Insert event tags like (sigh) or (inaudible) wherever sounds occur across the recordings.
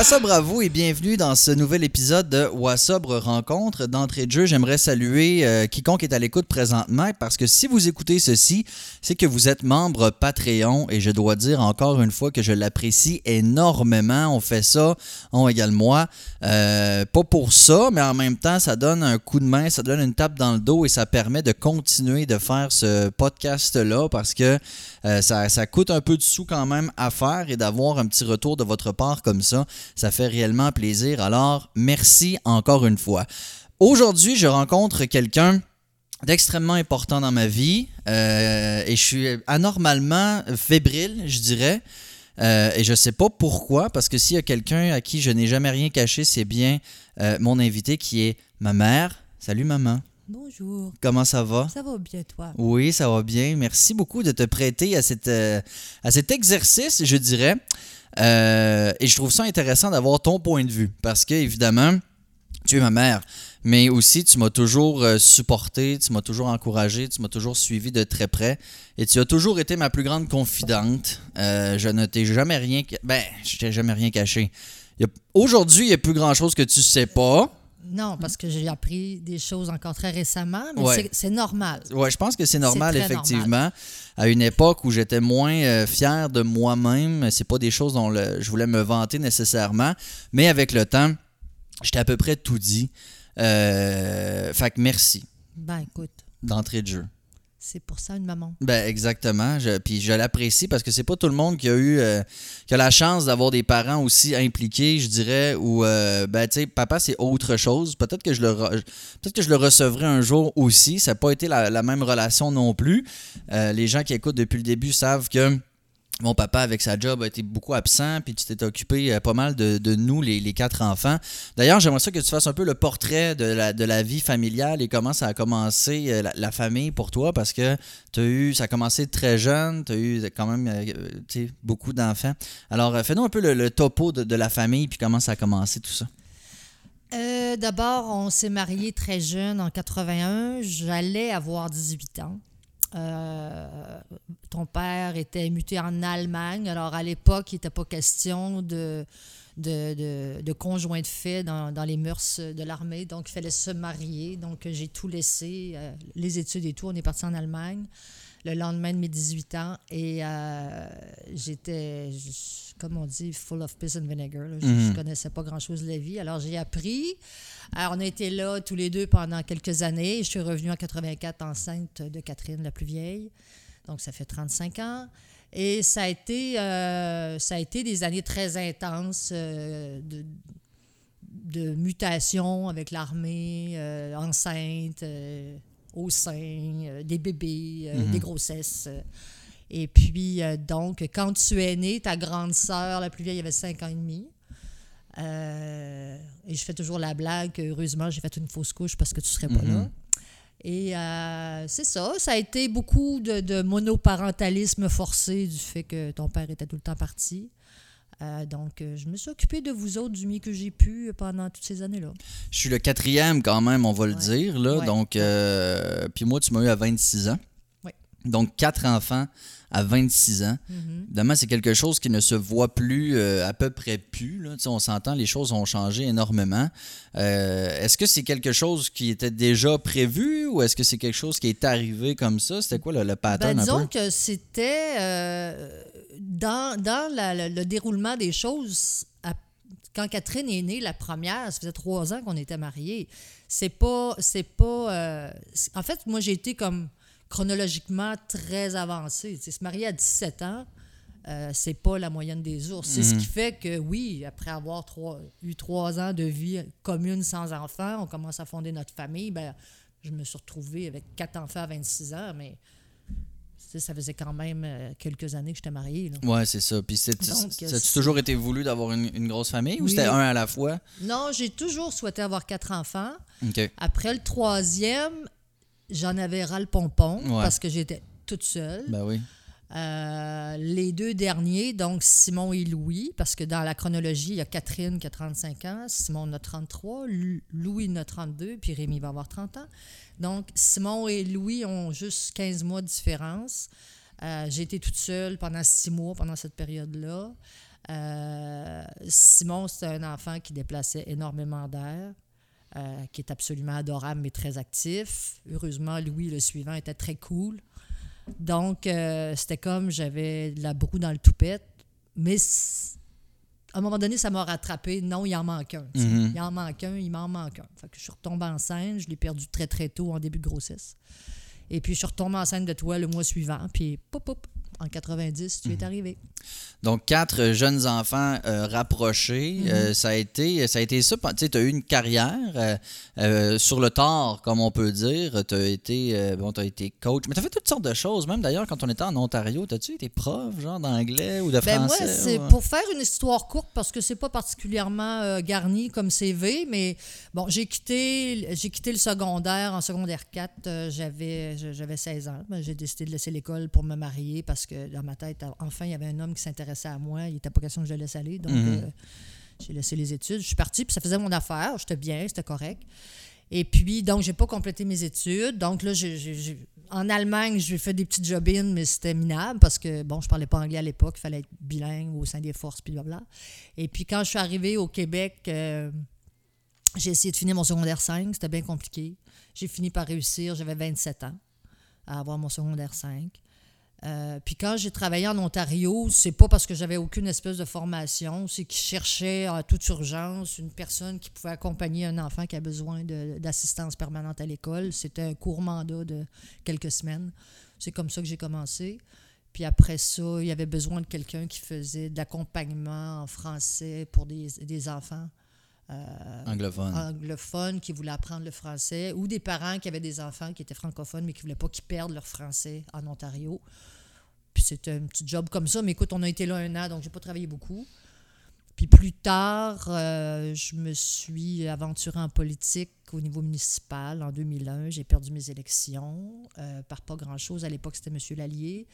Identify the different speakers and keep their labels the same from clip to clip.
Speaker 1: Wassabre à vous et bienvenue dans ce nouvel épisode de Wassabre Rencontre. D'entrée de jeu, j'aimerais saluer euh, quiconque est à l'écoute présentement parce que si vous écoutez ceci, c'est que vous êtes membre Patreon et je dois dire encore une fois que je l'apprécie énormément. On fait ça, on égale moi. Euh, pas pour ça, mais en même temps, ça donne un coup de main, ça donne une tape dans le dos et ça permet de continuer de faire ce podcast-là parce que euh, ça, ça coûte un peu de sous quand même à faire et d'avoir un petit retour de votre part comme ça, ça fait réellement plaisir. Alors, merci encore une fois. Aujourd'hui, je rencontre quelqu'un d'extrêmement important dans ma vie euh, et je suis anormalement fébrile, je dirais. Euh, et je sais pas pourquoi, parce que s'il y a quelqu'un à qui je n'ai jamais rien caché, c'est bien euh, mon invité qui est ma mère. Salut maman.
Speaker 2: Bonjour.
Speaker 1: Comment ça va?
Speaker 2: Ça va bien, toi?
Speaker 1: Oui, ça va bien. Merci beaucoup de te prêter à, cette, euh, à cet exercice, je dirais. Euh, et je trouve ça intéressant d'avoir ton point de vue parce que, évidemment, tu es ma mère, mais aussi tu m'as toujours euh, supporté, tu m'as toujours encouragé, tu m'as toujours suivi de très près et tu as toujours été ma plus grande confidente. Euh, je ne t'ai jamais rien. Ben, je t'ai jamais rien caché. Aujourd'hui, il n'y a plus grand chose que tu sais pas.
Speaker 2: Non, parce que j'ai appris des choses encore très récemment, mais
Speaker 1: Ouais.
Speaker 2: c'est- normal.
Speaker 1: Ouais, je pense que c'est normal, effectivement. À une époque où j'étais moins euh, fier de moi-même, c'est pas des choses dont le- je voulais me vanter nécessairement, mais avec le temps, j'étais à peu près tout dit. Euh, fait que merci
Speaker 2: Ben, écoute,
Speaker 1: d'entrée de jeu.
Speaker 2: C'est pour ça une maman.
Speaker 1: Ben exactement. Puis je l'apprécie parce que c'est pas tout le monde qui a eu euh, qui a la chance d'avoir des parents aussi impliqués, je dirais, ou euh, ben tu sais, papa c'est autre chose. Peut-être que je le re- peut-être que je le recevrai un jour aussi. Ça n'a pas été la, la même relation non plus. Euh, les gens qui écoutent depuis le début savent que mon papa, avec sa job, a été beaucoup absent, puis tu t'es occupé euh, pas mal de, nous, les, quatre enfants. D'ailleurs, j'aimerais ça que tu fasses un peu le portrait de la, vie familiale et comment ça a commencé, euh, la, famille pour toi, parce que as eu, ça a commencé très jeune, tu as eu quand même euh, beaucoup d'enfants. Alors, fais-nous un peu le, topo de, de la famille, puis comment ça a commencé tout ça.
Speaker 2: D'abord, on s'est mariés très jeune en 81. J'allais avoir 18 ans. Euh, ton père était muté en Allemagne. Alors, à l'époque, il n'était pas question de, de, de, conjoint de fait dans, dans les mœurs de l'armée. Donc, il fallait se marier. Donc, j'ai tout laissé, euh, les études et tout. On est parti en Allemagne le lendemain de mes 18 ans. Et euh, j'étais, comme on dit, full of piss and vinegar. là. Je ne
Speaker 1: Mhm.
Speaker 2: connaissais pas grand-chose de la vie. Alors, j'ai appris. Alors, on a été là tous les deux pendant quelques années. Je suis revenue en 84 enceinte de Catherine, la plus vieille. Donc, ça fait 35 ans. Et ça a été, euh, ça a été des années très intenses euh, de, de mutation avec l'armée, euh, enceinte, au sein, des bébés, euh,
Speaker 1: Mhm.
Speaker 2: des grossesses. Et puis, euh, donc, quand tu es né, ta grande sœur, la plus vieille, avait 5 ans et demi. Euh, et je fais toujours la blague heureusement, j'ai fait une fausse couche parce que tu serais pas
Speaker 1: Mhm.
Speaker 2: là. Et euh, c'est ça, ça a été beaucoup de, de monoparentalisme forcé du fait que ton père était tout le temps parti. Euh, donc, je me suis occupée de vous autres du mieux que j'ai pu pendant toutes ces années-là.
Speaker 1: Je suis le quatrième quand même, on va le dire. Là.
Speaker 2: Ouais.
Speaker 1: Donc, euh, puis moi, tu m'as eu à 26 ans. Donc, quatre enfants à 26 ans.
Speaker 2: Mhm.
Speaker 1: Évidemment, c'est quelque chose qui ne se voit plus, euh, à peu près plus. Là. Tu sais, On s'entend, les choses ont changé énormément. Euh, est-ce que c'est quelque chose qui était déjà prévu ou est-ce que c'est quelque chose qui est arrivé comme ça? C'était quoi le, le
Speaker 2: Ben,
Speaker 1: pattern un
Speaker 2: disons
Speaker 1: peu?
Speaker 2: que c'était euh, dans, dans la- le, le déroulement des choses. à- quand Catherine est née, la première, ça faisait trois ans qu'on était mariés. C'est pas. C'est pas. en fait, moi, j'ai été comme chronologiquement très sais, se marier à 17 ans, euh, c'est pas la moyenne des ours. C'est ce
Speaker 1: Mhm.
Speaker 2: qui fait que, oui, après avoir trois- eu trois ans de vie commune sans enfants, on commence à fonder notre famille. Ben, je me suis retrouvée avec quatre enfants à 26 ans, mais ça faisait quand même euh, quelques années que j'étais mariée. là.
Speaker 1: Ouais, c'est ça. Puis c'est, a-tu
Speaker 2: c'est-
Speaker 1: toujours été voulu d'avoir une, une grosse famille ou
Speaker 2: Oui.
Speaker 1: c'était un à la fois?
Speaker 2: Non, j'ai toujours souhaité avoir quatre enfants. Après le troisième, j'en avais ras le pompon
Speaker 1: Ouais.
Speaker 2: parce que j'étais toute seule.
Speaker 1: Ben oui.
Speaker 2: Euh, les deux derniers, donc Simon et Louis, parce que dans la chronologie, il y a Catherine qui a 35 ans, Simon a 33, Lu- Louis en a 32, puis Rémi va avoir 30 ans. Donc, Simon et Louis ont juste 15 mois de différence. Euh, J'ai été toute seule pendant six mois pendant cette période-là. Euh, Simon, c'est un enfant qui déplaçait énormément d'air, euh, qui est absolument adorable mais très actif. Heureusement, Louis, le suivant, était très cool. Donc, euh, c'était comme j'avais de la broue dans le toupette. Mais à un moment donné, ça m'a rattrapé. Non, il en manque un.
Speaker 1: Mhm.
Speaker 2: Il en manque un, il m'en manque un. Fait que je suis retombée enceinte. Je l'ai perdu très, très tôt en début de grossesse. Et puis, je suis retombée enceinte de toi le mois suivant. Puis, pop, pop, en 90, tu es arrivé.
Speaker 1: Donc, quatre jeunes enfants euh, rapprochés.
Speaker 2: Mhm.
Speaker 1: Euh, ça, a été, ça a été ça. Tu sais, tu as eu une carrière euh, sur le tard, comme on peut dire. Tu as été, bon, t'as été coach. Mais tu as fait toutes sortes de choses. Même d'ailleurs, quand on était en Ontario, as-tu été prof, genre d'anglais ou de
Speaker 2: Ben moi,
Speaker 1: français?
Speaker 2: c'est
Speaker 1: ou-
Speaker 2: pour faire une histoire courte parce que c'est pas particulièrement garni comme CV, mais bon, j'ai quitté j'ai quitté le secondaire en secondaire 4, euh, j'avais j'avais 16 ans. Ben, j'ai décidé de laisser l'école pour me marier parce que dans ma tête enfin il y avait un homme qui s'intéressait à moi, il était pas question que je le laisse aller donc
Speaker 1: Mhm.
Speaker 2: euh, j'ai laissé les études, je suis partie puis ça faisait mon affaire, j'étais bien, c'était correct. Et puis, donc, j'ai pas complété mes études. Donc, là, j'ai- en Allemagne, j'ai fait des petites jobines, mais c'était minable parce que, bon, je parlais pas anglais à l'époque. Il fallait être bilingue au sein des forces, puis blablabla. Et puis, quand je suis arrivée au Québec, euh, j'ai essayé de finir mon secondaire 5. C'était bien compliqué. J'ai fini par réussir. J'avais 27 ans à avoir mon secondaire 5. Euh, puis quand j'ai travaillé en Ontario, c'est pas parce que j'avais aucune espèce de formation, c'est qu'ils cherchaient à toute urgence une personne qui pouvait accompagner un enfant qui a besoin d'assistance permanente à l'école. C'était un court mandat de quelques semaines. C'est comme ça que j'ai commencé. Puis après ça, il y avait besoin de quelqu'un qui faisait de l'accompagnement en français pour des, des enfants euh,
Speaker 1: Anglophone.
Speaker 2: anglophones qui voulaient apprendre le français ou des parents qui avaient des enfants qui étaient francophones mais qui ne voulaient pas qu'ils perdent leur français en Ontario. Puis c'était un petit job comme ça. Mais écoute, on a été là un an, donc j'ai pas travaillé beaucoup. Puis plus tard, euh, je me suis aventurée en politique au niveau municipal en 2001. J'ai perdu mes élections euh, par pas grand-chose. À l'époque, c'était M. Lallier.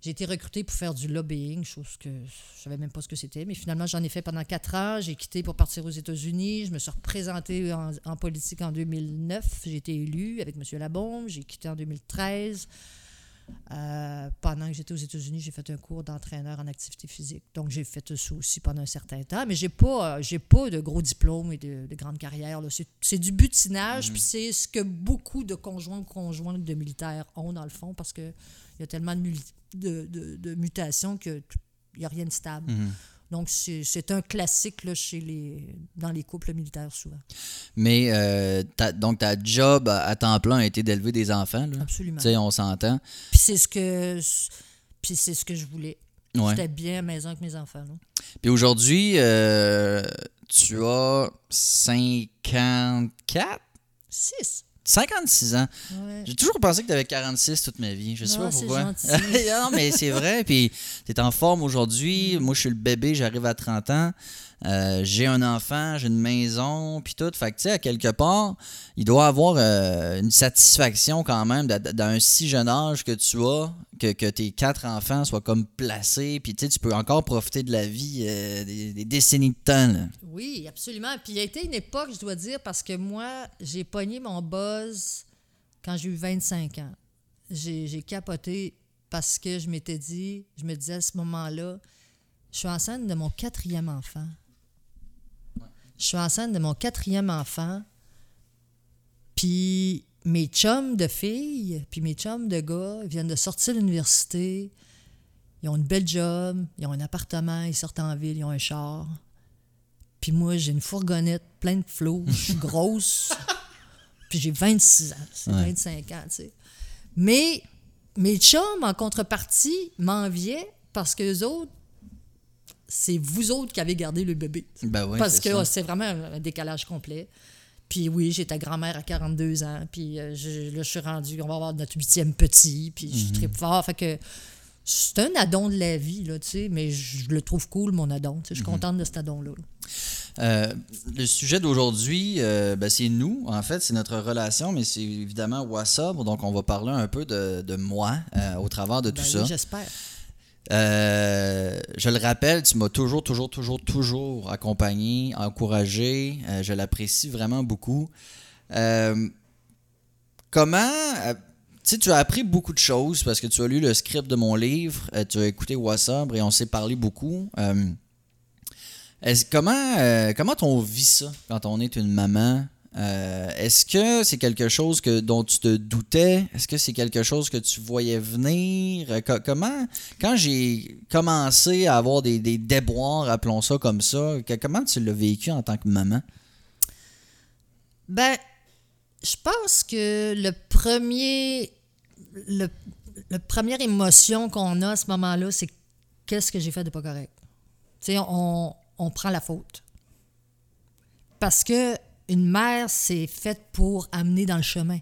Speaker 2: J'ai été recrutée pour faire du lobbying, chose que je savais même pas ce que c'était. Mais finalement, j'en ai fait pendant quatre ans. J'ai quitté pour partir aux États-Unis. Je me suis représentée en, en politique en 2009. J'ai été élue avec M. Labombe. J'ai quitté en 2013. Euh, pendant que j'étais aux États-Unis, j'ai fait un cours d'entraîneur en activité physique. Donc, j'ai fait ça aussi pendant un certain temps. Mais j'ai pas, euh, j'ai pas de gros diplômes et de, de grandes carrières. là. C'est, du butinage, puis c'est ce que beaucoup de conjoints ou conjointes de militaires ont, dans le fond, parce qu'il y a tellement de, muli- de, de- de mutations qu'il n'y a rien de stable.
Speaker 1: Mhm.
Speaker 2: Donc, c'est, un classique là, chez les, dans les couples militaires, souvent.
Speaker 1: Mais euh, ta- donc, ta job à, temps plein a été d'élever des enfants. Là?
Speaker 2: Absolument.
Speaker 1: Tu sais, on s'entend.
Speaker 2: Puis c'est ce que, puis c'est ce que je voulais.
Speaker 1: Ouais.
Speaker 2: J'étais bien à la maison avec mes enfants. là.
Speaker 1: Puis aujourd'hui, euh, tu as 54,
Speaker 2: Six.
Speaker 1: 56 ans.
Speaker 2: Ouais.
Speaker 1: J'ai toujours pensé que tu avais 46 toute ma vie. Je sais
Speaker 2: Ah,
Speaker 1: pas
Speaker 2: c'est
Speaker 1: pourquoi. (laughs) non, mais c'est vrai. Puis tu es en forme aujourd'hui. Moi, je suis le bébé, j'arrive à 30 ans. Euh, j'ai un enfant, j'ai une maison, puis tout. Fait que, tu sais, à quelque part, il doit avoir euh, une satisfaction quand même d'un si jeune âge que tu as, que, que tes quatre enfants soient comme placés, puis tu sais, tu peux encore profiter de la vie euh, des, décennies de temps.
Speaker 2: Oui, absolument. Puis il y a été une époque, je dois dire, parce que moi, j'ai pogné mon buzz quand j'ai eu 25 ans. J'ai capoté parce que je m'étais dit, je me disais à ce moment-là, je suis enceinte de mon quatrième enfant. Je suis enceinte de mon quatrième enfant. Puis mes chums de filles, puis mes chums de gars, ils viennent de sortir de l'université. Ils ont une belle job, ils ont un appartement, ils sortent en ville, ils ont un char. Puis moi, j'ai une fourgonnette pleine de flots, je suis (laughs) grosse. puis j'ai 26 ans, c'est
Speaker 1: Ouais.
Speaker 2: 25 ans, tu sais. Mais mes chums, en contrepartie, m'enviaient parce que les autres, c'est vous autres qui avez gardé le bébé.
Speaker 1: Ben oui,
Speaker 2: Parce que
Speaker 1: ça.
Speaker 2: c'est vraiment un, décalage complet. Puis oui, j'étais grand-mère à 42 ans. Puis euh, je- là, je suis rendue, on va avoir notre huitième petit. Puis je
Speaker 1: Mhm.
Speaker 2: tripe fort. Fait que c'est un addon de la vie, là, tu sais. Mais je le trouve cool, mon addon. tu sais. Je suis
Speaker 1: Mhm.
Speaker 2: contente de cet addon-là.
Speaker 1: Euh, le sujet d'aujourd'hui, euh, ben, c'est nous, en fait, c'est notre relation, mais c'est évidemment Wassobre, donc on va parler un peu de, de moi euh, au travers de tout
Speaker 2: Ben
Speaker 1: ça.
Speaker 2: oui, j'espère.
Speaker 1: Euh, je le rappelle, tu m'as toujours, toujours, toujours, toujours accompagné, encouragé. Euh, je l'apprécie vraiment beaucoup. Euh, comment. tu as appris beaucoup de choses parce que tu as lu le script de mon livre, tu as écouté Wassobre et on s'est parlé beaucoup. Comment, comment on vit ça quand on est une maman? Euh, Est-ce que c'est quelque chose que, dont tu te doutais? Est-ce que c'est quelque chose que tu voyais venir? Euh, co- comment, quand j'ai commencé à avoir des, déboires, appelons ça comme ça, comment tu l'as vécu en tant que maman?
Speaker 2: Ben, je pense que le premier. Le, la première émotion qu'on a à ce moment-là, c'est qu'est-ce que j'ai fait de pas correct? Tu sais, on, on prend la faute. Parce que une mère, c'est faite pour amener dans le chemin.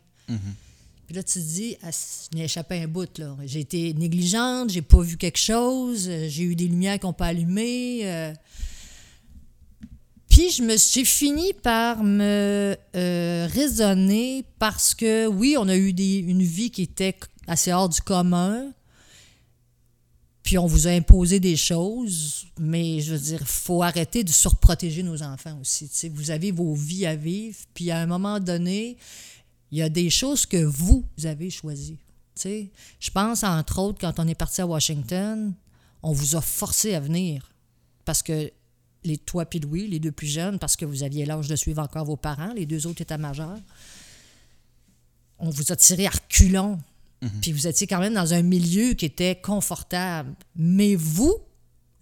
Speaker 2: Puis là, tu te dis, ah, je n'ai échappé un bout. là. J'ai été négligente, j'ai pas vu quelque chose, euh, j'ai eu des lumières qui n'ont pas allumé. euh. Puis je me suis fini par me euh, raisonner parce que oui, on a eu des, une vie qui était assez hors du commun. Puis on vous a imposé des choses, mais je veux dire, il faut arrêter de surprotéger nos enfants aussi. Vous avez vos vies à vivre, puis à un moment donné, il y a des choses que vous avez choisies. Je pense, entre autres, quand on est parti à Washington, on vous a forcé à venir. Parce que les toi puis Louis, les deux plus jeunes, parce que vous aviez l'âge de suivre encore vos parents, les deux autres étaient majeurs, on vous a tiré à reculons. Puis vous étiez quand même dans un milieu qui était confortable. Mais vous,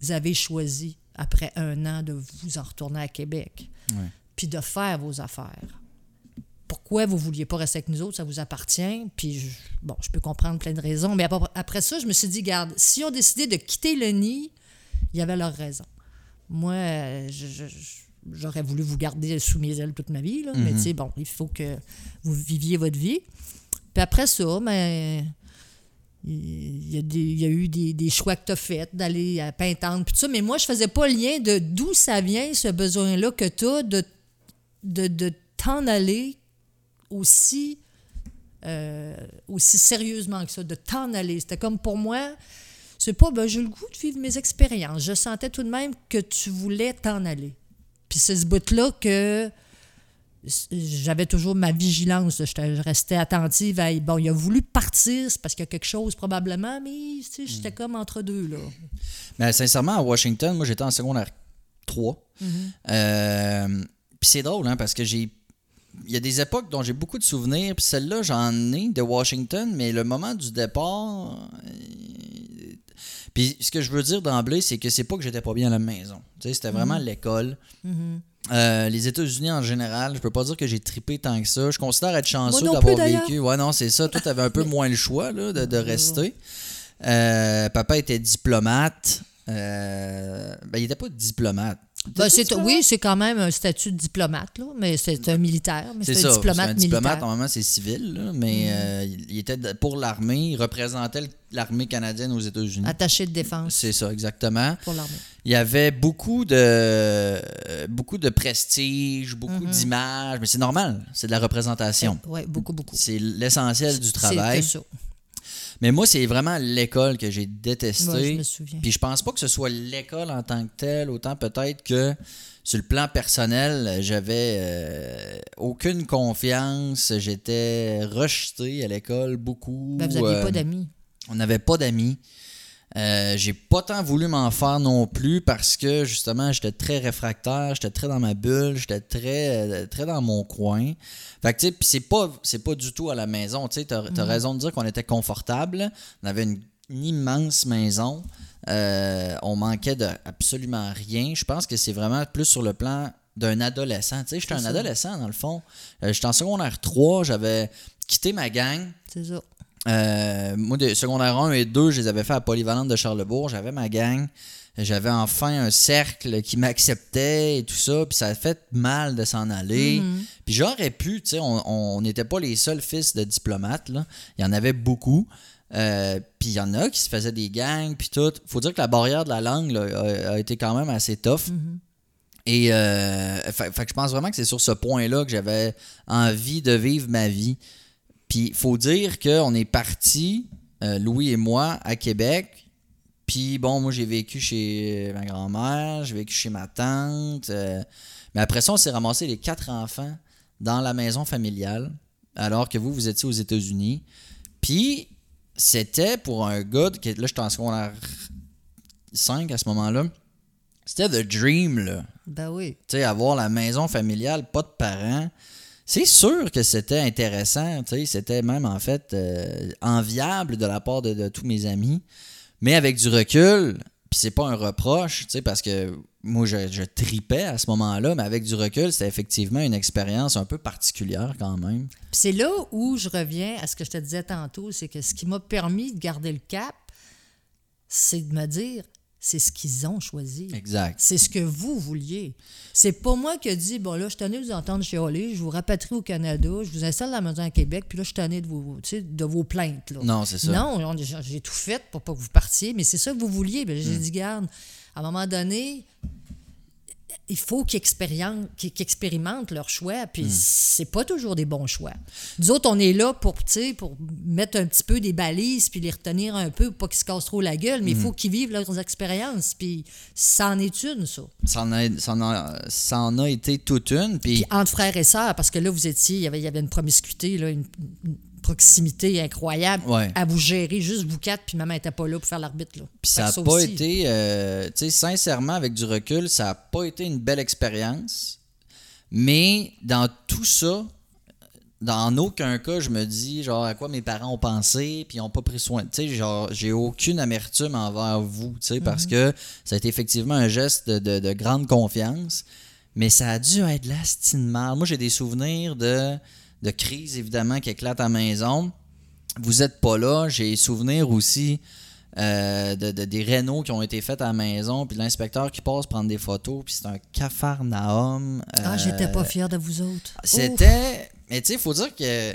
Speaker 2: vous avez choisi, après un an, de vous en retourner à Québec.
Speaker 1: Ouais.
Speaker 2: Puis de faire vos affaires. Pourquoi vous ne vouliez pas rester avec nous autres, ça vous appartient. Puis, je- bon, je peux comprendre plein de raisons. Mais après, ça, je me suis dit, garde, si on décidé de quitter le nid, il y avait leur raison. Moi, j'aurais voulu vous garder sous mes ailes toute ma vie, là, mais tu sais, bon, il faut que vous viviez votre vie. Puis après ça, ben, il y a, eu des, choix que tu as faits d'aller à Pintante, puis tout ça, mais moi, je faisais pas lien de d'où ça vient, ce besoin-là que tu as de, de, de t'en aller aussi, euh, aussi sérieusement que ça, de t'en aller. C'était comme pour moi, c'est pas, ben, j'ai le goût de vivre mes expériences. Je sentais tout de même que tu voulais t'en aller. Puis c'est ce bout-là que j'avais toujours ma vigilance. Je restais attentive à. Bon, il a voulu partir, c'est parce qu'il y a quelque chose probablement, mais tu sais, j'étais comme entre deux, là.
Speaker 1: Mais sincèrement, à Washington, moi j'étais en secondaire 3. Euh, Puis c'est drôle, hein, parce que j'ai. Il y a des époques dont j'ai beaucoup de souvenirs, puis celle-là, j'en ai de Washington, mais le moment du départ. euh, Puis ce que je veux dire d'emblée, c'est que c'est pas que j'étais pas bien à la maison. Tu sais, c'était vraiment l'école. Euh, les États-Unis en général, je peux pas dire que j'ai tripé tant que ça. Je considère être chanceux d'avoir vécu. Ouais, non, c'est ça. Toi, t'avais un peu (laughs) moins le choix là, de, de rester. Euh, papa était diplomate. Euh, ben, il était pas diplomate.
Speaker 2: Ben, c'est- oui, c'est quand même un statut de diplomate, là, mais c'est un militaire. Mais
Speaker 1: C'est
Speaker 2: c'est
Speaker 1: ça.
Speaker 2: un
Speaker 1: parce
Speaker 2: diplomate
Speaker 1: qu'un
Speaker 2: militaire.
Speaker 1: diplomate, normalement, c'est civil, là, mais euh, il était pour l'armée. Il représentait l'armée canadienne aux États-Unis.
Speaker 2: Attaché de défense
Speaker 1: C'est ça, exactement.
Speaker 2: pour l'armée.
Speaker 1: Il y avait beaucoup de euh, beaucoup de prestige, beaucoup
Speaker 2: Mm-hmm.
Speaker 1: d'images, mais c'est normal, c'est de la représentation.
Speaker 2: Oui, beaucoup, beaucoup.
Speaker 1: C'est l'essentiel du travail.
Speaker 2: C'est ça.
Speaker 1: Mais moi, c'est vraiment l'école que j'ai détesté.
Speaker 2: Ouais, je me souviens.
Speaker 1: Puis je pense pas que ce soit l'école en tant que telle, autant peut-être que sur le plan personnel, j'avais euh, aucune confiance. J'étais rejeté à l'école beaucoup.
Speaker 2: Ben, vous n'aviez
Speaker 1: Euh,
Speaker 2: pas d'amis.
Speaker 1: on n'avait pas d'amis. Euh, j'ai pas tant voulu m'en faire non plus parce que justement j'étais très réfractaire, j'étais très dans ma bulle, j'étais très euh, très dans mon coin. Fait que tu sais, puis c'est pas c'est pas du tout à la maison, tu sais, t'as t'as raison de dire qu'on était confortable, on avait une, une immense maison, Euh, on manquait de absolument rien. Je pense que c'est vraiment plus sur le plan d'un adolescent, tu sais, j'étais un
Speaker 2: ça.
Speaker 1: adolescent dans le fond. Euh, j'étais en secondaire 3, j'avais quitté ma gang.
Speaker 2: C'est ça.
Speaker 1: Euh, moi, de secondaire 1 et 2, je les avais fait à Polyvalente de Charlebourg. J'avais ma gang. J'avais enfin un cercle qui m'acceptait et tout ça. Puis ça a fait mal de s'en aller. Puis j'aurais pu, tu sais, on- n'était pas les seuls fils de diplomates. Là. Il y en avait beaucoup. Euh, puis il y en a qui se faisaient des gangs, puis tout. faut dire que la barrière de la langue là, a, a été quand même assez tough. Et euh, fait, fait que je pense vraiment que c'est sur ce point-là que j'avais envie de vivre ma vie. Puis faut dire qu'on est parti, euh, Louis et moi, à Québec. Puis bon, moi j'ai vécu chez ma grand-mère, j'ai vécu chez ma tante. euh, mais après ça, on s'est ramassé les quatre enfants dans la maison familiale, alors que vous, vous étiez aux États-Unis. Puis c'était pour un gars, qui, là j'étais en secondaire 5 à ce moment-là, C'était the dream, là.
Speaker 2: Ben oui.
Speaker 1: Tu sais, avoir la maison familiale, pas de parents. C'est sûr que c'était intéressant, c'était même en fait euh, enviable de la part de, tous mes amis. Mais avec du recul, puis c'est pas un reproche, parce que moi je, je tripais à ce moment-là, mais avec du recul, c'était effectivement une expérience un peu particulière quand même.
Speaker 2: C'est là où je reviens à ce que je te disais tantôt, c'est que ce qui m'a permis de garder le cap, c'est de me dire, c'est ce qu'ils ont choisi.
Speaker 1: Exact.
Speaker 2: C'est ce que vous vouliez. C'est pas moi qui ai dit, bon là, je suis tanné de vous entendre chialer, je vous rapatrie au Canada, je vous installe dans la maison à Québec, puis là, je suis tanné de sais, de vos plaintes. Là.
Speaker 1: Non, c'est ça.
Speaker 2: Non, on- j'ai tout fait pour pas que vous partiez, mais c'est ça que vous vouliez. Ben,
Speaker 1: Hmm.
Speaker 2: j'ai dit, garde, à un moment donné, il faut qu'ils expérimentent, qu'ils expérimentent leur choix,
Speaker 1: Hmm.
Speaker 2: puis c'est pas toujours des bons choix. Nous autres, on est là pour, pour mettre un petit peu des balises, puis les retenir un peu, pour pas qu'ils se cassent trop la gueule,
Speaker 1: Hmm.
Speaker 2: mais il faut qu'ils vivent leurs expériences, puis ça en est une, ça.
Speaker 1: Ça en a, ça en a, ça en a été toute une, puis
Speaker 2: Puis entre frères et sœurs, parce que là, vous étiez, il y avait, il y avait une promiscuité, là, une, une proximité incroyable
Speaker 1: Ouais.
Speaker 2: à vous gérer, juste vous quatre, puis maman n'était pas là pour faire l'arbitre. là.
Speaker 1: Puis ça n'a pas
Speaker 2: aussi.
Speaker 1: été, euh, tu sais, sincèrement, avec du recul, ça n'a pas été une belle expérience. Mais dans tout ça, dans aucun cas, je me dis, genre, à quoi mes parents ont pensé, puis ils n'ont pas pris soin. Tu sais, genre, j'ai aucune amertume envers vous, tu sais, parce que ça a été effectivement un geste de, de- de grande confiance. Mais ça a dû être l'astine mal. Moi, j'ai des souvenirs de, de crise, évidemment, qui éclatent à la maison. Vous êtes pas là. J'ai souvenirs aussi euh, de, de- des rénaux qui ont été faits à la maison, puis l'inspecteur qui passe prendre des photos, puis c'est un cafarnaum.
Speaker 2: Ah,
Speaker 1: euh,
Speaker 2: j'étais pas fière de vous autres.
Speaker 1: C'était. Mais tu sais, il faut dire que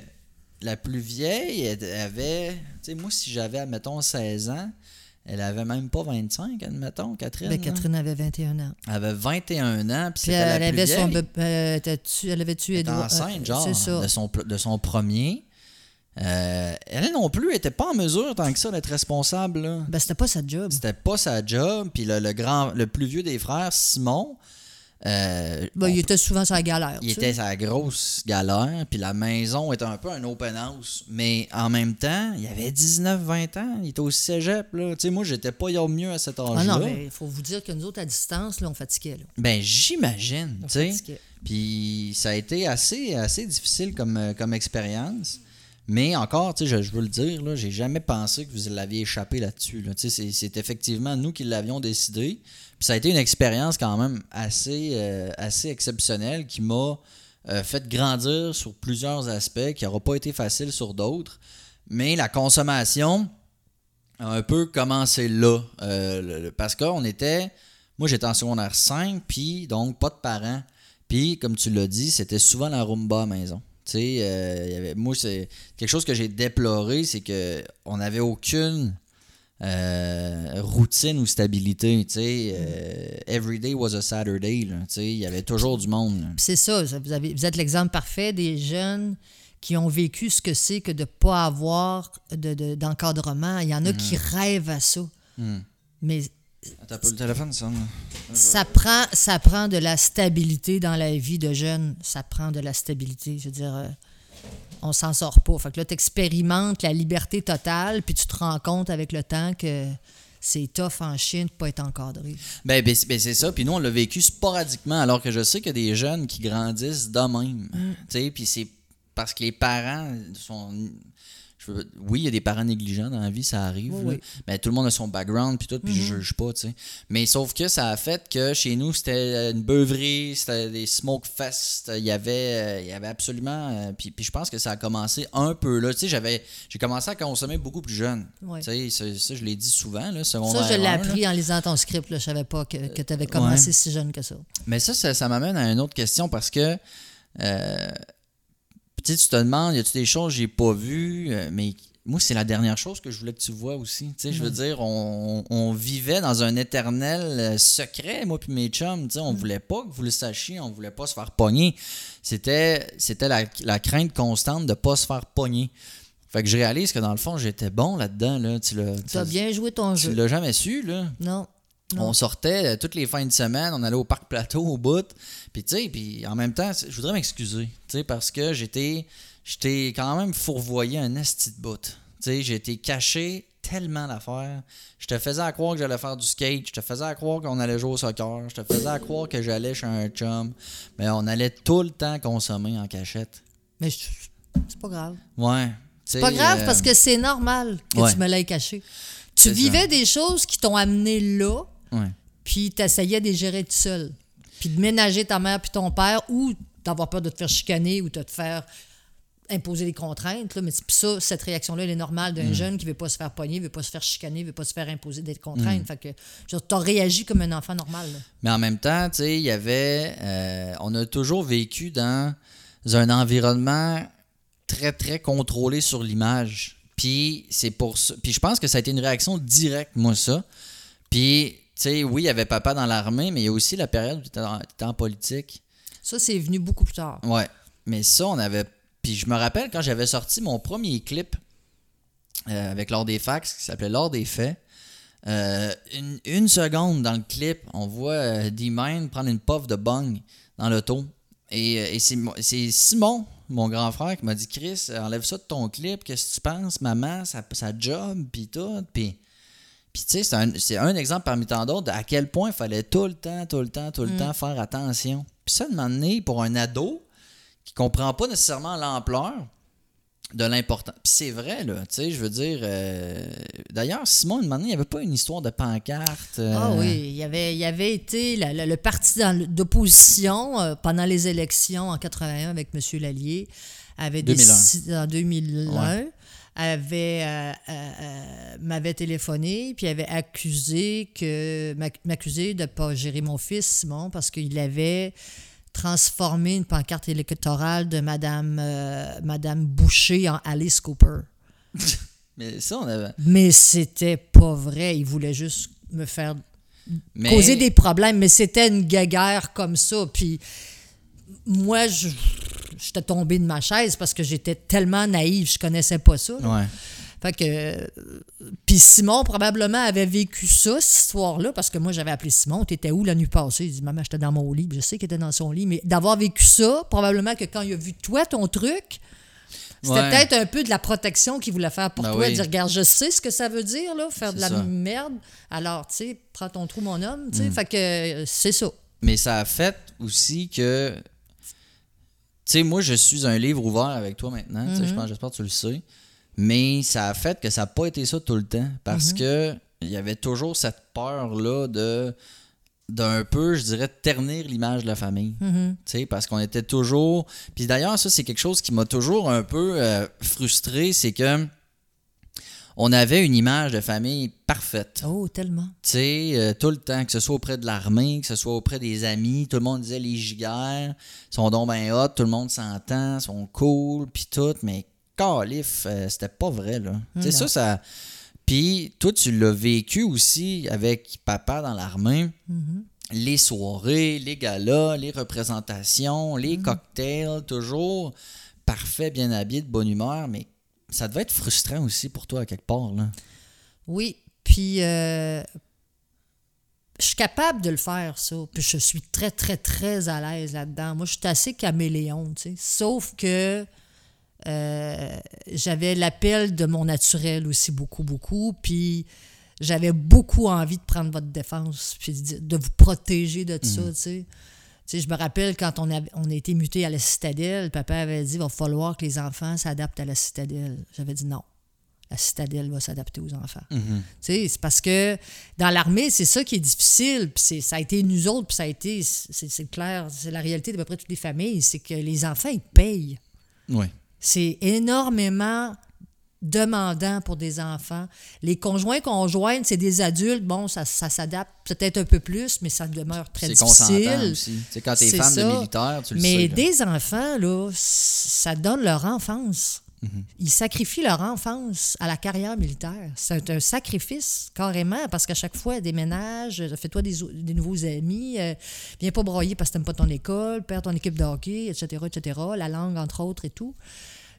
Speaker 1: la plus vieille, elle avait. Tu sais, moi, si j'avais, admettons, 16 ans, elle avait même pas 25, admettons, Catherine.
Speaker 2: Ben. Catherine avait 21 ans.
Speaker 1: Elle avait 21 ans, puis
Speaker 2: elle,
Speaker 1: la plus
Speaker 2: avait son euh, elle avait tué
Speaker 1: enceinte,
Speaker 2: euh,
Speaker 1: genre,
Speaker 2: C'est ça.
Speaker 1: De, son, de son premier. Euh, elle non plus était pas en mesure tant que ça d'être responsable. Là.
Speaker 2: Ben, c'était pas sa job.
Speaker 1: C'était pas sa job. Puis le, le grand, le plus vieux des frères, Simon, euh,
Speaker 2: Ben, il était souvent sur la galère.
Speaker 1: il était sa grosse galère. Puis la maison était un peu un open house. Mais en même temps, il avait 19-20 ans. Il était au cégep. Là. Tu sais, moi, j'étais pas yo mieux à cet âge-là.
Speaker 2: Ah non, mais il faut vous dire que nous autres, à distance, là, on fatiguait. Là.
Speaker 1: Ben, j'imagine. Puis ça a été assez, assez difficile comme, euh, comme expérience. Mais encore, je, veux le dire, là, j'ai jamais pensé que vous l'aviez échappé là-dessus. C'est effectivement nous qui l'avions décidé. Puis ça a été une expérience quand même assez, euh, exceptionnelle qui m'a euh, fait grandir sur plusieurs aspects, qui n'aura pas été facile sur d'autres. Mais la consommation a un peu commencé là. euh, parce qu'on était. Moi, j'étais en secondaire 5, puis donc pas de parents. Puis, comme tu l'as dit, c'était souvent la rumba maison. Tu sais, euh, il y avait- moi, c'est quelque chose que j'ai déploré, c'est que on n'avait aucune euh, routine ou stabilité. Tu sais, euh, every day was a Saturday. là. Tu sais, il y avait toujours du monde.
Speaker 2: c'est ça, vous, avez, vous êtes l'exemple parfait des jeunes qui ont vécu ce que c'est que de ne pas avoir de- de- d'encadrement. Il y en a qui rêvent à ça. Mais
Speaker 1: Attends le téléphone sonne.
Speaker 2: ça prend, ça prend de la stabilité dans la vie de jeunes. Ça prend de la stabilité. Je veux dire, euh, on s'en sort pas. Fait que là, tu expérimentes la liberté totale, puis tu te rends compte avec le temps que c'est tough en Chine de pas être encadré.
Speaker 1: Ben, ben, c'est ben, c'est ça. Puis nous, on l'a vécu sporadiquement, alors que je sais qu'il y a des jeunes qui grandissent de même.
Speaker 2: Mm.
Speaker 1: Tu sais, puis c'est parce que les parents sont. Je veux- oui, il y a des parents négligents dans la vie, ça arrive.
Speaker 2: Oui, oui.
Speaker 1: Mais tout le monde a son background, puis tout, puis je juge pas, tu sais. Mais sauf que ça a fait que chez nous, c'était une beuverie, c'était des smoke fest, il y avait, euh, il y avait absolument. euh, puis, puis je pense que ça a commencé un peu là. Tu sais, j'avais, j'ai commencé à consommer beaucoup plus jeune.
Speaker 2: Ouais.
Speaker 1: Tu sais, ça, ça, je l'ai dit souvent, là,
Speaker 2: Ça,
Speaker 1: secondaire
Speaker 2: je l'ai
Speaker 1: là.
Speaker 2: appris en lisant ton script. Là. Je savais pas que, que tu avais commencé
Speaker 1: ouais.
Speaker 2: si jeune que ça.
Speaker 1: Mais ça, ça, ça m'amène à une autre question parce que euh, tu sais, tu te demandes, y a-tu des choses que j'ai pas vues, Euh, mais moi, c'est la dernière chose que je voulais que tu vois aussi. Tu sais, je veux dire, on, on vivait dans un éternel euh, secret, moi puis mes chums. Tu sais, on voulait pas que vous le sachiez, on voulait pas se faire pogner. C'était, c'était la, la crainte constante de pas se faire pogner. Fait que je réalise que dans le fond, j'étais bon là-dedans. Là. Tu
Speaker 2: Tu as bien joué ton
Speaker 1: tu
Speaker 2: jeu.
Speaker 1: l'as jamais su, là.
Speaker 2: Non. Non.
Speaker 1: On sortait euh, toutes les fins de semaine, on allait au parc plateau au bout. Puis tu sais, puis en même temps, je voudrais m'excuser, tu sais, parce que j'étais j'étais quand même fourvoyé un esti de bout. Tu sais, été caché tellement d'affaires. Je te faisais à croire que j'allais faire du skate, je te faisais à croire qu'on allait jouer au soccer, je te faisais à croire que j'allais chez un chum. Mais on allait tout le temps consommer en cachette.
Speaker 2: Mais c'est pas grave.
Speaker 1: Ouais.
Speaker 2: C'est pas grave parce que c'est normal que
Speaker 1: ouais.
Speaker 2: tu me l'aies caché. Tu vivais
Speaker 1: ça.
Speaker 2: des choses qui t'ont amené là,
Speaker 1: Ouais.
Speaker 2: puis tu essayais de les gérer tout seul. Puis de ménager ta mère puis ton père ou d'avoir peur de te faire chicaner ou de te faire imposer des contraintes. Là. Mais puis ça, cette réaction-là, elle est normale
Speaker 1: Mm.
Speaker 2: d'un jeune qui veut pas se faire pogner, veut pas se faire chicaner, veut pas se faire imposer des
Speaker 1: Mm.
Speaker 2: contraintes. Fait que tu as réagi comme un enfant normal. là.
Speaker 1: Mais en même temps, tu sais, il y avait. euh, on a toujours vécu dans un environnement très, très contrôlé sur l'image. Puis c'est pour ça. Puis je pense que ça a été une réaction directe, moi, ça. Puis, sais, oui, il y avait papa dans l'armée, mais il y a aussi la période où tu étais, en politique.
Speaker 2: Ça, c'est venu beaucoup plus tard.
Speaker 1: Ouais. Mais ça, on avait. Puis je me rappelle quand j'avais sorti mon premier clip euh, avec L'Or des Fax, qui s'appelait L'Or des Faits. euh, une, une seconde dans le clip, on voit euh, D-Mine prendre une puff de bong dans l'auto. Et, et c'est Simon, mon grand frère, qui m'a dit Chris, enlève ça de ton clip, qu'est-ce que tu penses, maman, ça, ça job, puis tout. Puis, puis tu sais, c'est un, c'est un exemple parmi tant d'autres de à quel point il fallait tout le temps, tout le temps, tout le temps faire attention. Puis ça, de m'amener pour un ado qui comprend pas nécessairement l'ampleur de l'important. Puis c'est vrai, là, tu sais, je veux dire... euh, D'ailleurs, Simon, moment donné, il n'y avait pas une histoire de pancarte. euh,
Speaker 2: Ah oui, il y avait, il y avait été la- la- le parti d'opposition euh, pendant les élections en 81 avec M. Lallier avait
Speaker 1: 2001.
Speaker 2: décidé en 2001
Speaker 1: Ouais.
Speaker 2: Avait euh, euh, euh, m'avait téléphoné puis avait accusé que m'ac- m'accusé de pas gérer mon fils Simon parce qu'il avait transformé une pancarte électorale de Madame euh, Madame Boucher en Alice Cooper. (laughs)
Speaker 1: Mais ça, on avait...
Speaker 2: Mais c'était pas vrai. Il voulait juste me faire
Speaker 1: Mais...
Speaker 2: causer des problèmes. Mais c'était une guéguerre comme ça. Puis moi, je- j'étais tombée de ma chaise parce que j'étais tellement naïve. Je connaissais pas ça.
Speaker 1: Ouais.
Speaker 2: Fait que. euh, Puis Simon, probablement, avait vécu ça, cette histoire-là, parce que moi, j'avais appelé Simon. T'étais où la nuit passée? Il dit, maman, j'étais dans mon lit. Je sais qu'il était dans son lit. Mais d'avoir vécu ça, probablement que quand il a vu toi, ton truc, c'était
Speaker 1: Ouais.
Speaker 2: peut-être un peu de la protection qu'il voulait faire pour
Speaker 1: Ben
Speaker 2: toi.
Speaker 1: oui.
Speaker 2: Dire, regarde, je sais ce que ça veut dire, là, faire de la
Speaker 1: ça.
Speaker 2: merde. Alors, tu sais, prends ton trou, mon homme. Tu sais,
Speaker 1: Mm.
Speaker 2: fait que euh, c'est ça.
Speaker 1: Mais ça a fait aussi que. Tu sais, moi, je suis un livre ouvert avec toi maintenant. Je pense, j'espère que tu le sais. Mais ça a fait que ça n'a pas été ça tout le temps. Parce que il y avait toujours cette peur-là de d'un peu, je dirais, ternir l'image de la famille.
Speaker 2: Mhm.
Speaker 1: Tu sais, parce qu'on était toujours. Puis d'ailleurs, ça, c'est quelque chose qui m'a toujours un peu euh, frustré, c'est que on avait une image de famille parfaite.
Speaker 2: Oh, tellement.
Speaker 1: Tu sais, euh, tout le temps, que ce soit auprès de l'armée, que ce soit auprès des amis, tout le monde disait les giguères sont donc ben hot, tout le monde s'entend, sont cool, puis tout, mais calif, euh, c'était pas vrai, là. Tu sais, ça, ça... Puis, toi, tu l'as vécu aussi avec papa dans l'armée.
Speaker 2: Mhm.
Speaker 1: Les soirées, les galas, les représentations, les
Speaker 2: Mm.
Speaker 1: cocktails, toujours parfait, bien habillé, de bonne humeur, mais ça devait être frustrant aussi pour toi, à quelque part, là.
Speaker 2: Oui, puis euh, je suis capable de le faire, ça. Puis je suis très, très, très à l'aise là-dedans. Moi, je suis assez caméléon, tu sais. Sauf que euh, j'avais l'appel de mon naturel aussi beaucoup, beaucoup. Puis j'avais beaucoup envie de prendre votre défense, puis de, de vous protéger de ça, tu sais. Sais, je me rappelle quand on a, on a été muté à la citadelle, papa avait dit il va falloir que les enfants s'adaptent à la citadelle. J'avais dit non. La citadelle va s'adapter aux enfants. Tu sais, c'est parce que dans l'armée, c'est ça qui est difficile. Puis c'est- ça a été nous autres, puis ça a été, c'est c'est clair, c'est la réalité d'à peu près toutes les familles, c'est que les enfants, ils payent.
Speaker 1: Oui.
Speaker 2: C'est énormément demandant pour des enfants. Les conjoints conjointes, c'est des adultes. Bon, ça, ça s'adapte peut-être un peu plus, mais ça demeure très
Speaker 1: C'est
Speaker 2: difficile.
Speaker 1: sais, quand t'es
Speaker 2: C'est
Speaker 1: femme de militaire, tu le
Speaker 2: Mais
Speaker 1: sais.
Speaker 2: des enfants, là, ça donne leur enfance.
Speaker 1: Mhm.
Speaker 2: Ils sacrifient leur enfance à la carrière militaire. C'est un sacrifice, carrément, parce qu'à chaque fois, déménage, euh, fais-toi des nouveaux amis, euh, viens pas broyer parce que t'aimes pas ton école, perds ton équipe de hockey, etc., etc., la langue, entre autres, et tout.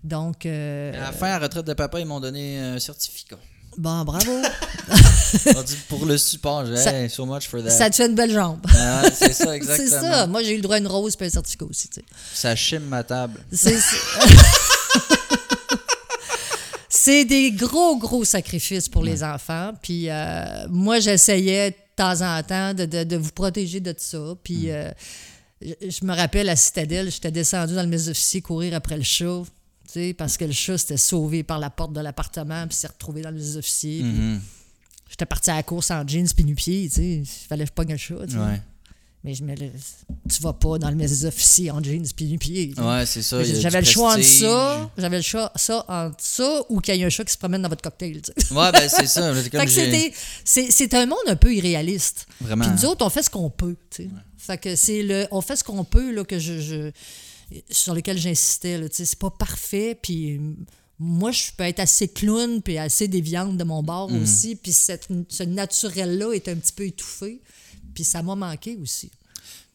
Speaker 2: Donc, euh,
Speaker 1: À la fin, à la retraite de papa, ils m'ont donné un certificat.
Speaker 2: bon, bravo. (laughs)
Speaker 1: Dit pour le support, j'ai
Speaker 2: Ça-
Speaker 1: hey, so much for that.
Speaker 2: ça te fait une belle jambe.
Speaker 1: Ah, c'est ça, (laughs) exactement.
Speaker 2: C'est ça. Moi, j'ai eu le droit à une rose puis un certificat aussi, tu sais.
Speaker 1: Ça chime ma table.
Speaker 2: C'est (laughs) C'est des gros, gros sacrifices pour les enfants. Puis euh, moi, j'essayais de temps en temps de, de- de vous protéger de ça. Puis
Speaker 1: Mm.
Speaker 2: euh, je, je me rappelle à Citadelle, j'étais descendu dans le mes officiers courir après le chat. Parce que le chat s'était sauvé par la porte de l'appartement, puis s'est retrouvé dans le mes officiers.
Speaker 1: Mhm.
Speaker 2: J'étais parti à la course en jeans puis sais. Il fallait que je pogne le chat.
Speaker 1: Ouais.
Speaker 2: Mais je me le- tu vas pas dans le mes officiers en jeans puis sais.
Speaker 1: Ouais, c'est ça.
Speaker 2: J'avais le choix entre ça, j'avais le choix ça entre ça ou qu'il y ait un chat qui se promène dans votre cocktail.
Speaker 1: Ouais, ben c'est ça. (laughs) C'est
Speaker 2: un monde un peu irréaliste.
Speaker 1: Vraiment.
Speaker 2: Puis nous autres, on fait ce qu'on peut. Fait que c'est le on fait ce qu'on peut là, que je, je- sur lequel j'insistais. C'est pas parfait. Puis moi, je peux être assez clown puis assez déviante de mon bord
Speaker 1: Mm.
Speaker 2: aussi. Puis cette- ce naturel-là est un petit peu étouffé. Puis ça m'a manqué aussi.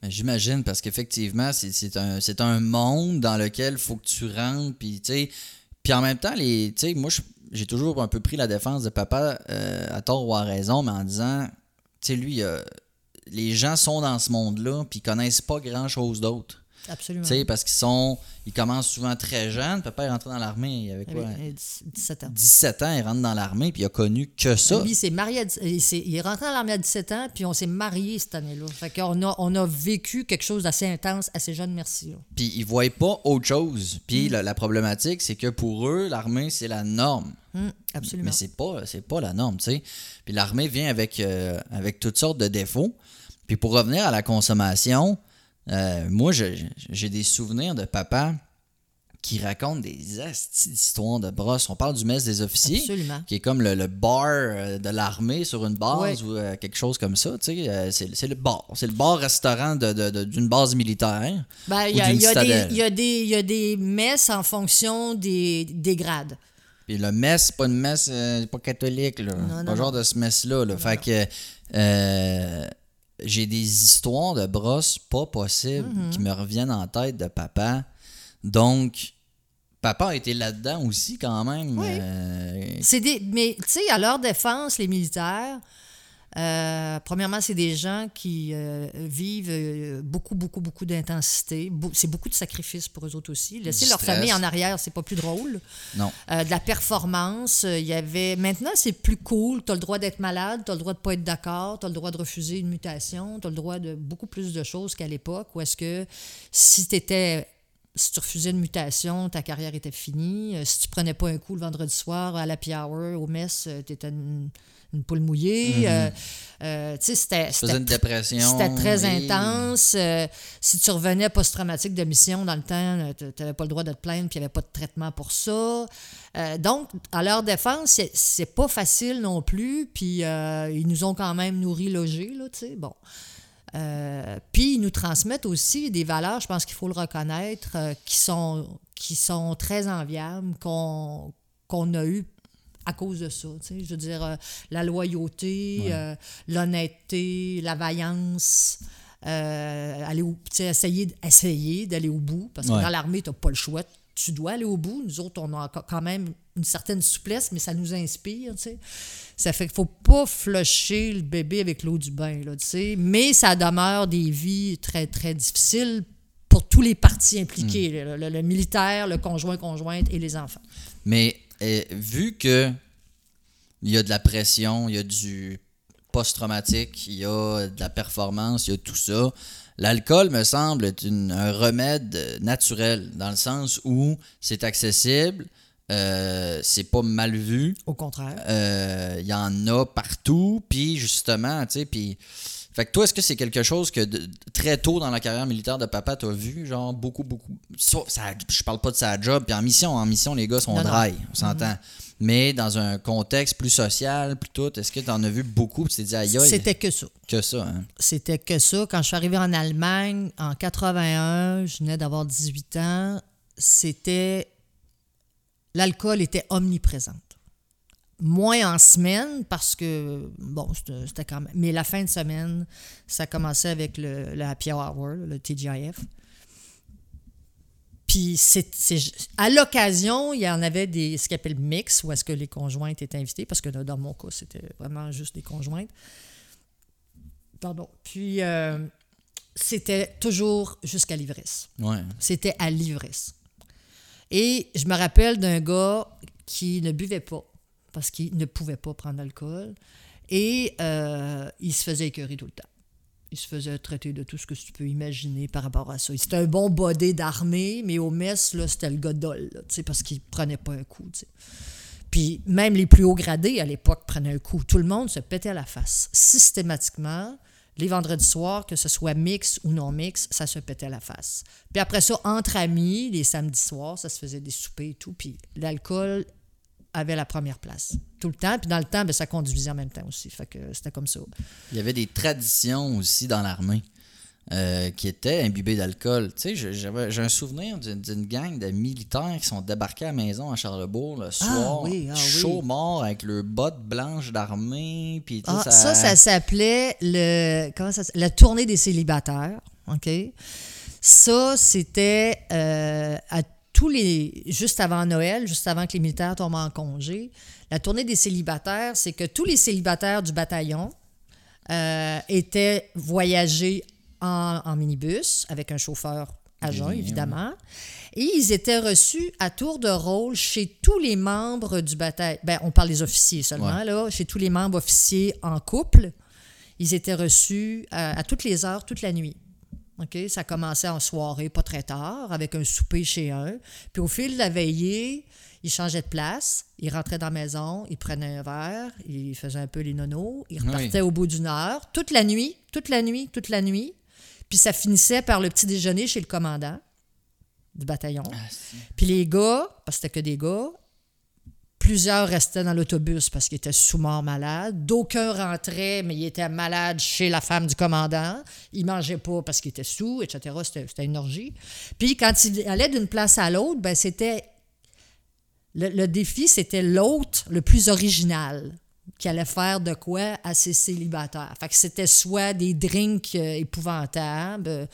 Speaker 1: Ben, J'imagine, parce qu'effectivement, c'est- un, monde dans lequel il faut que tu rentres. Puis, tu sais, puis en même temps, les, moi, j'ai toujours un peu pris la défense de papa, euh, à tort ou à raison, mais en disant, tu sais, lui, euh, les gens sont dans ce monde-là, puis ils connaissent pas grand-chose d'autre.
Speaker 2: Absolument.
Speaker 1: Tu sais, parce qu'ils sont, ils commencent souvent très jeunes. Papa est rentré dans l'armée, il avait quoi?
Speaker 2: Avec- avec 17 ans.
Speaker 1: 17 ans, il rentre dans l'armée, puis il a connu que ça.
Speaker 2: Lui, il marié à il, est rentré dans l'armée à 17 ans, puis on s'est marié cette année-là. Fait qu'on a, on a vécu quelque chose d'assez intense, assez jeune, merci. là.
Speaker 1: Puis ils voient pas autre chose. Puis la, la problématique, c'est que pour eux, l'armée, c'est la norme.
Speaker 2: Hum, absolument.
Speaker 1: Mais c'est pas, c'est pas la norme, tu sais. Puis l'armée vient avec, euh, avec toutes sortes de défauts. Puis pour revenir à la consommation, euh, moi, j'ai des souvenirs de papa qui raconte des astis d'histoires de brosses. On parle du mess des officiers,
Speaker 2: Absolument.
Speaker 1: qui est comme le, le bar euh, de l'armée sur une base
Speaker 2: Ouais.
Speaker 1: ou euh, quelque chose comme ça. Tu sais, euh, c'est, le bar. C'est le bar-restaurant de- de- de- d'une base militaire.
Speaker 2: Ben, il y, a-
Speaker 1: d'une
Speaker 2: y des- y y a messes en fonction des, des grades.
Speaker 1: Puis le messe, c'est pas une messe, euh, c'est pas catholique, là.
Speaker 2: Non,
Speaker 1: pas
Speaker 2: non,
Speaker 1: le genre de ce messe-là. Là. Fait que j'ai des histoires de brosses pas possibles
Speaker 2: Mm-hmm.
Speaker 1: qui me reviennent en tête de papa. Donc, papa a été là-dedans aussi quand même.
Speaker 2: Oui.
Speaker 1: Euh,
Speaker 2: C'est des, mais tu sais, à leur défense, les militaires, euh, premièrement, c'est des gens qui euh, vivent euh, beaucoup, beaucoup, beaucoup d'intensité. C'est beaucoup de sacrifices pour eux autres aussi. Laisser leur famille en arrière, c'est pas plus drôle.
Speaker 1: non.
Speaker 2: Euh, de la performance, il y avait. Maintenant, c'est plus cool. Tu as le droit d'être malade, tu as le droit de pas être d'accord, tu as le droit de refuser une mutation, tu as le droit de beaucoup plus de choses qu'à l'époque où est-ce que si tu étais. Si tu refusais une mutation, ta carrière était finie. Si tu prenais pas un coup le vendredi soir à l'happy hour, au mess, tu étais une, une poule mouillée. Euh, euh, tu sais, c'était. Très
Speaker 1: oui.
Speaker 2: intense. Euh, si tu revenais post-traumatique de mission dans le temps, tu n'avais pas le droit de te plaindre, puis il n'y avait pas de traitement pour ça. Euh, donc, à leur défense, c'est- pas facile non plus. Puis euh, ils nous ont quand même nourris, logés, là, tu sais. Bon. Euh, puis ils nous transmettent aussi des valeurs, je pense qu'il faut le reconnaître, euh, qui, sont, qui sont très enviables, qu'on qu'on a eu à cause de ça. tu sais. Je veux dire, euh, la loyauté, euh, l'honnêteté, la vaillance, euh, aller au, essayer, essayer d'aller au bout, parce que
Speaker 1: Ouais.
Speaker 2: dans l'armée, tu n'as pas le choix. Tu dois aller au bout. Nous autres, on a quand même une certaine souplesse, mais ça nous inspire. tu sais. Ça fait qu'il faut pas flusher le bébé avec l'eau du bain, là, mais ça demeure des vies très, très difficiles pour tous les partis impliqués, le, le- le militaire, le conjoint, conjointe et les enfants.
Speaker 1: Mais euh, vu que il y a de la pression, il y a du post-traumatique, il y a de la performance, il y a tout ça, l'alcool me semble être une- un remède naturel, dans le sens où c'est accessible, euh, c'est pas mal vu,
Speaker 2: Au contraire.
Speaker 1: euh, il y en a partout, puis justement, tu sais, puis... Fait que toi, est-ce que c'est quelque chose que de- très tôt dans la carrière militaire de papa, t'as vu, genre beaucoup, beaucoup. Ça- je parle pas de sa job, puis en mission, en mission, les gars sont
Speaker 2: Non, non.
Speaker 1: dry, on s'entend. Mais dans un contexte plus social, plus tout, est-ce que t'en as vu beaucoup, puis tu t'es dit, aïe, aïe,
Speaker 2: C'était que ça.
Speaker 1: que ça, hein?
Speaker 2: C'était que ça. Quand je suis arrivée en Allemagne en 81, je venais d'avoir 18 ans, c'était. L'alcool était omniprésente. Moins en semaine parce que, bon, c'était quand même. Mais la fin de semaine, ça commençait avec le, le happy hour, le TGIF. Puis, c'est, à l'occasion, il y en avait des, ce qu'on appelle mix, où est-ce que les conjointes étaient invitées, parce que dans mon cas, c'était vraiment juste des conjointes. Pardon. Puis, euh, c'était toujours jusqu'à l'ivresse.
Speaker 1: Ouais.
Speaker 2: C'était à l'ivresse. Et je me rappelle d'un gars qui ne buvait pas parce qu'il ne pouvait pas prendre d'alcool. Et euh, il se faisait écœurer tout le temps. Il se faisait traiter de tout ce que tu peux imaginer par rapport à ça. C'était un bon bodé d'armée, mais au mess, c'était le godol, parce qu'il prenait pas un coup. Puis même les plus hauts gradés à l'époque prenaient un coup. Tout le monde se pétait à la face. Systématiquement, les vendredis soirs, que ce soit mix ou non mix, ça se pétait à la face. Puis après ça, entre amis, les samedis soirs, ça se faisait des soupers et tout. Puis l'alcool avait la première place. Tout le temps. Puis dans le temps, ben, ça conduisait en même temps aussi. Fait que c'était comme ça.
Speaker 1: Il y avait des traditions aussi dans l'armée euh, qui étaient imbibées d'alcool. Tu sais, j'ai un souvenir d'une gang de militaires qui sont débarqués à la maison à Charlebourg le soir,
Speaker 2: oui, ah oui.
Speaker 1: chaud mort avec leurs bottes blanches d'armée. Puis
Speaker 2: Ah, ça, ça s'appelait le, comment ça la tournée des célibataires. OK? Ça, c'était euh, à tous les. Juste avant Noël, juste avant que les militaires tombent en congé. La tournée des célibataires, c'est que tous les célibataires du bataillon euh, étaient voyagés en, en minibus avec un chauffeur
Speaker 1: Oui,
Speaker 2: évidemment. Et ils étaient reçus à tour de rôle chez tous les membres du bataillon. Ben, on parle des officiers seulement,
Speaker 1: Ouais.
Speaker 2: là. Chez tous les membres officiers en couple. Ils étaient reçus à, à toutes les heures, toute la nuit. OK? Ça commençait en soirée, pas très tard, avec un souper chez un. Puis au fil de la veillée, ils changeaient de place. Ils rentraient dans la maison, ils prenaient un verre, ils faisaient un peu les nonos, ils
Speaker 1: Oui.
Speaker 2: repartaient au bout d'une heure, toute la nuit, toute la nuit, toute la nuit. Puis ça finissait par le petit déjeuner chez le commandant du bataillon.
Speaker 1: Ah.
Speaker 2: Puis les gars, parce que c'était que des gars, plusieurs restaient dans l'autobus parce qu'ils étaient sous-morts malades. D'aucuns rentraient, mais ils étaient malades chez la femme du commandant. Ils mangeaient pas parce qu'ils étaient sous, etc. C'était c'était une orgie. Puis quand ils allaient d'une place à l'autre, ben c'était... Le, le défi, c'était l'autre le plus original qui allait faire de quoi à ses célibataires. Fait que c'était soit des drinks euh, épouvantables. Euh,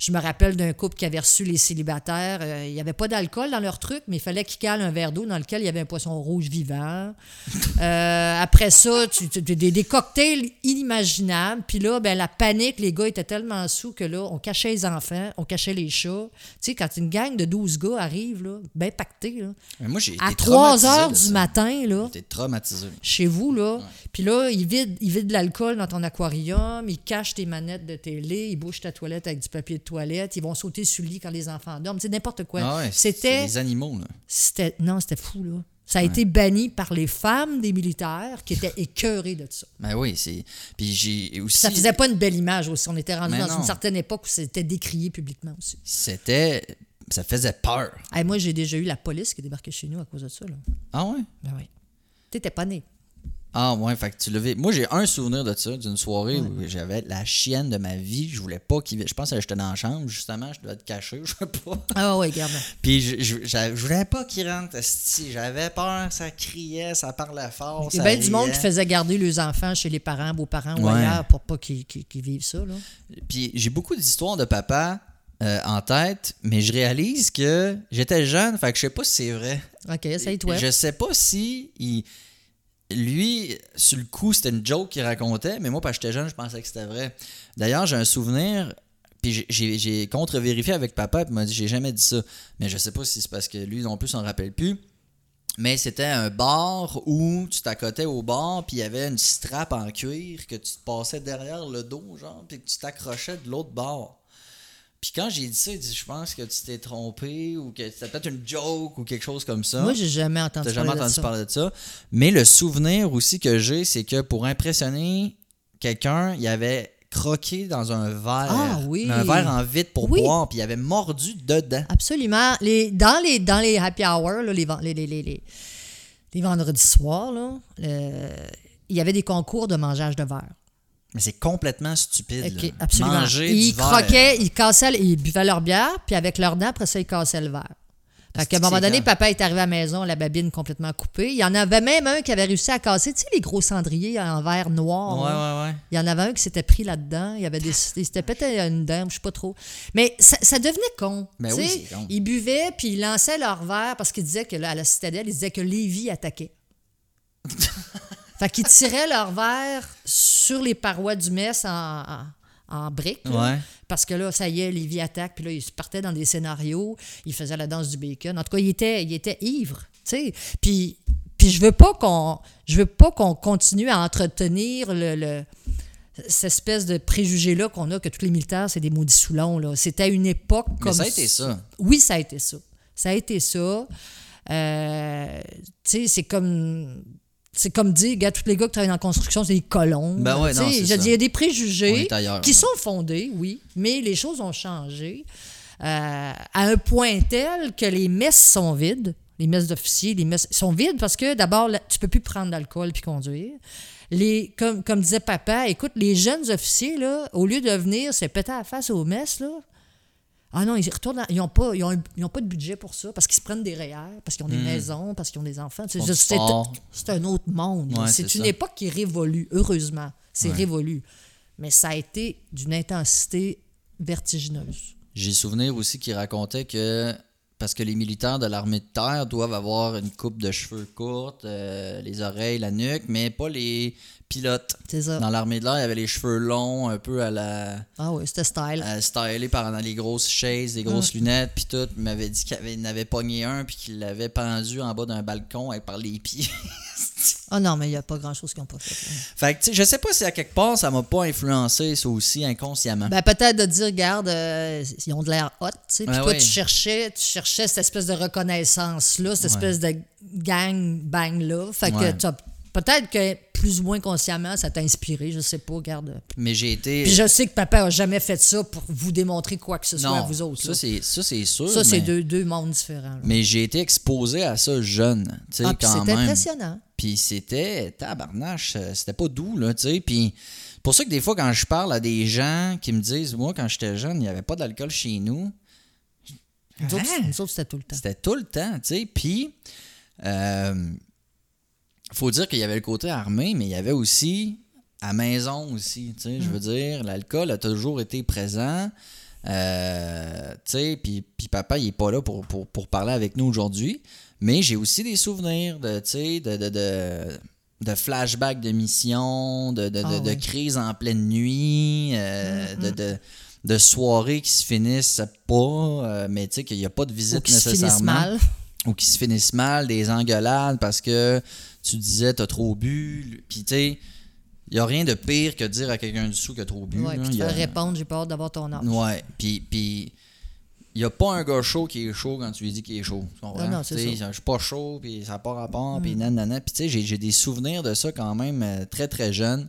Speaker 2: Je me rappelle d'un couple qui avait reçu les célibataires. euh, il n'y avait pas d'alcool dans leur truc, mais il fallait qu'ils calent un verre d'eau dans lequel il y avait un poisson rouge vivant. (laughs) Euh, après ça, tu- tu- des, des cocktails inimaginables. Puis là, ben, la panique, les gars étaient tellement sous que là, on cachait les enfants, on cachait les chats. Tu sais, quand une gang de 12 gars arrive, là, bien pacté, là,
Speaker 1: Mais moi, j'ai été
Speaker 2: à 3
Speaker 1: traumatisé
Speaker 2: heures du
Speaker 1: ça.
Speaker 2: matin, là,
Speaker 1: J'étais traumatisé.
Speaker 2: chez vous, là. Puis là, ils vident, ils vident de l'alcool dans ton aquarium, ils cachent tes manettes de télé, ils bouchent ta toilette avec du papier de toilette, ils vont sauter sur le lit quand les enfants dorment. C'est n'importe quoi.
Speaker 1: Ah ouais,
Speaker 2: c'était,
Speaker 1: des animaux, là.
Speaker 2: c'était. Non, c'était fou, là. Ça a été banni par les femmes des militaires qui étaient écœurées de ça.
Speaker 1: Ben oui, c'est. Puis j'ai aussi.
Speaker 2: Ça faisait pas une belle image aussi. On était rendu dans
Speaker 1: non.
Speaker 2: une certaine époque où c'était décrié publiquement aussi.
Speaker 1: C'était. Ça faisait peur.
Speaker 2: Hey, moi, j'ai déjà eu la police qui est débarquée chez nous à cause de ça. Là.
Speaker 1: Ah ouais?
Speaker 2: Ben oui. T'étais pas né.
Speaker 1: Ah ouais, fait que tu l'avais. Moi, j'ai un souvenir de ça, d'une soirée où j'avais la chienne de ma vie. Je voulais pas qu'il. Je pense que j'étais dans la chambre, justement, je devais être caché, (laughs) je sais pas.
Speaker 2: Ah oui, regarde.
Speaker 1: Puis je, je, voulais pas qu'il rentre. J'avais peur, ça criait, ça parlait fort.
Speaker 2: Il y a
Speaker 1: ça
Speaker 2: bien du monde qui faisait garder les enfants chez les parents, beaux-parents ou
Speaker 1: Ouais.
Speaker 2: ailleurs pour pas qu'ils vivent ça. Là.
Speaker 1: Puis j'ai beaucoup d'histoires de papa euh, en tête, mais je réalise que j'étais jeune, fait que je sais pas si c'est vrai.
Speaker 2: OK, essaye-toi.
Speaker 1: Je sais pas si il- lui, sur le coup, c'était une joke qu'il racontait, mais moi, quand j'étais jeune, je pensais que c'était vrai. D'ailleurs, j'ai un souvenir, puis j'ai- contre-vérifié avec papa, puis il m'a dit j'ai jamais dit ça. Mais je sais pas si c'est parce que lui non plus s'en rappelle plus. Mais c'était un bar où tu t'accotais au bar, puis il y avait une strap en cuir que tu te passais derrière le dos, genre, puis que tu t'accrochais de l'autre bord. Puis quand j'ai dit ça, il dit Je pense que tu t'es trompé, ou que c'était peut-être une joke, ou quelque chose comme ça.
Speaker 2: Moi, j'ai jamais entendu
Speaker 1: T'as jamais
Speaker 2: parler de
Speaker 1: entendu
Speaker 2: ça.
Speaker 1: parler de ça. Mais le souvenir aussi que j'ai, c'est que pour impressionner quelqu'un, il avait croqué dans un verre.
Speaker 2: Ah oui.
Speaker 1: Un verre en vitre pour
Speaker 2: Oui.
Speaker 1: boire, puis il avait mordu dedans.
Speaker 2: Absolument. Les, dans, les, dans les happy hours, les, les, vendredis soirs, il y avait des concours de mangeage de verre.
Speaker 1: Mais c'est complètement stupide.
Speaker 2: Absolument.
Speaker 1: Manger
Speaker 2: ils
Speaker 1: du verre.
Speaker 2: croquaient, ils cassaient, ils buvaient leur bière, puis avec leur dent, après ça, ils cassaient le verre. Fait qu'à un moment donné, papa est arrivé à la maison, la babine complètement coupée. Il y en avait même un qui avait réussi à casser, tu sais, les gros cendriers en verre noir.
Speaker 1: Ouais,
Speaker 2: là.
Speaker 1: ouais, ouais.
Speaker 2: Il y en avait un qui s'était pris là-dedans. Il, avait des, il s'était pété une dent, je sais pas trop. Mais ça, ça devenait con.
Speaker 1: Ben
Speaker 2: tu
Speaker 1: oui, con.
Speaker 2: Ils buvaient, puis ils lançaient leur verre parce qu'ils disaient que là, à la citadelle, ils disaient que Lévi attaquait. (laughs) fait qu'ils tiraient leur verre sur les parois du mess en, en, en briques. là.
Speaker 1: Ouais.
Speaker 2: Parce que là, ça y est, Lévi attaque. Puis là, ils se partaient dans des scénarios. Ils faisaient la danse du bacon. En tout cas, ils étaient, ils étaient ivres. Tu sais. Puis, puis je veux pas qu'on je veux pas qu'on continue à entretenir le, le- cette espèce de préjugé-là qu'on a que tous les militaires, c'est des maudits soulons. Là. C'était à une époque
Speaker 1: Mais
Speaker 2: comme
Speaker 1: ça a été ça.
Speaker 2: Oui, ça a été ça. Ça a été ça. Euh, tu sais, c'est comme. C'est comme dire, regarde, tous les gars qui travaillent dans la construction, c'est des colons.
Speaker 1: Ben ouais, non,
Speaker 2: je dis, Il y a des préjugés
Speaker 1: ailleurs,
Speaker 2: qui sont fondés, oui, mais les choses ont changé euh, à un point tel que les messes sont vides. Les messes d'officiers, les messes sont vides parce que d'abord, tu peux plus prendre d'alcool puis conduire. Les, comme, comme disait papa, écoute, les jeunes officiers, là, au lieu de venir se péter à la face aux messes, là, ah non, ils retournent, dans- ils n'ont pas, ils ont, ils ont pas de budget pour ça, parce qu'ils se prennent des REER, parce qu'ils ont des maisons, parce qu'ils ont des enfants.
Speaker 1: Hmm.
Speaker 2: C'est c'est un autre monde.
Speaker 1: Ouais,
Speaker 2: c'est
Speaker 1: c'est
Speaker 2: une époque qui est révolue, heureusement. C'est
Speaker 1: Ouais.
Speaker 2: révolu. Mais ça a été d'une intensité vertigineuse.
Speaker 1: J'ai souvenir aussi qu'il racontait que parce que les militaires de l'armée de terre doivent avoir une coupe de cheveux courte, euh, les oreilles, la nuque, mais pas les
Speaker 2: C'est ça.
Speaker 1: Dans l'armée de l'air, il y avait les cheveux longs, un peu à la
Speaker 2: Ah oui, c'était style.
Speaker 1: à stylé par les grosses chaises, les grosses lunettes, puis tout. Il m'avait dit qu'il avait, il en avait pogné un, puis qu'il l'avait pendu en bas d'un balcon avec par les pieds. (laughs)
Speaker 2: Ah non, mais il n'y a pas grand-chose qu'ils n'ont pas fait.
Speaker 1: fait que, tu sais, je sais pas si à quelque part, ça m'a pas influencé, ça aussi, inconsciemment.
Speaker 2: Ben, peut-être de dire, regarde, euh, ils ont de l'air hot, tu sais. Puis
Speaker 1: Ouais,
Speaker 2: toi, tu cherchais, tu cherchais cette espèce de reconnaissance-là, cette espèce de gang-bang-là. Fait
Speaker 1: Ouais.
Speaker 2: que t'as- peut-être que plus ou moins consciemment, ça t'a inspiré, je sais pas, regarde.
Speaker 1: Mais j'ai été.
Speaker 2: Puis je sais que papa a jamais fait ça pour vous démontrer quoi que ce soit
Speaker 1: non,
Speaker 2: à vous autres.
Speaker 1: ça c'est ça c'est sûr.
Speaker 2: Ça, c'est deux, deux mondes différents. là.
Speaker 1: Mais j'ai été exposé à ça jeune, tu sais,
Speaker 2: Ah,
Speaker 1: quand même.
Speaker 2: impressionnant.
Speaker 1: Puis c'était tabarnache, euh, c'était pas doux, là, tu sais. Puis pour ça que des fois, quand je parle à des gens qui me disent, moi, quand j'étais jeune, il n'y avait pas d'alcool chez nous,
Speaker 2: Nous autres,
Speaker 1: Hein?
Speaker 2: nous autres, c'était tout le temps.
Speaker 1: c'était tout le temps, tu sais. Puis, euh, faut dire qu'il y avait le côté armé, mais il y avait aussi à maison aussi, tu sais. Je veux dire, l'alcool a toujours été présent. Euh, tu sais, puis, puis papa, il est pas là pour, pour, pour parler avec nous aujourd'hui. Mais j'ai aussi des souvenirs de, tu sais, de, de, de, de flashbacks de missions, de, de,
Speaker 2: Ah oui.
Speaker 1: crises en pleine nuit, euh, de, de, de soirées qui se finissent pas, euh, mais tu sais, qu'il n'y a pas de
Speaker 2: Ou
Speaker 1: visite
Speaker 2: qui se
Speaker 1: nécessairement
Speaker 2: finissent mal.
Speaker 1: ou qui se finissent mal, des engueulades parce que tu disais t'as trop bu. Puis tu sais, il n'y a rien de pire que de dire à quelqu'un du sous a trop bu.
Speaker 2: Ouais,
Speaker 1: là.
Speaker 2: puis tu
Speaker 1: a-
Speaker 2: répondre, j'ai peur d'avoir ton âge.
Speaker 1: Ouais, puis puis il n'y a pas un gars chaud qui est chaud quand tu lui dis qu'il est chaud. Tu comprends?
Speaker 2: Non. Mm.
Speaker 1: Je suis pas chaud, puis ça n'a pas rapport, puis nanana. Puis tu sais, j'ai- j'ai des souvenirs de ça quand même euh, très très jeune.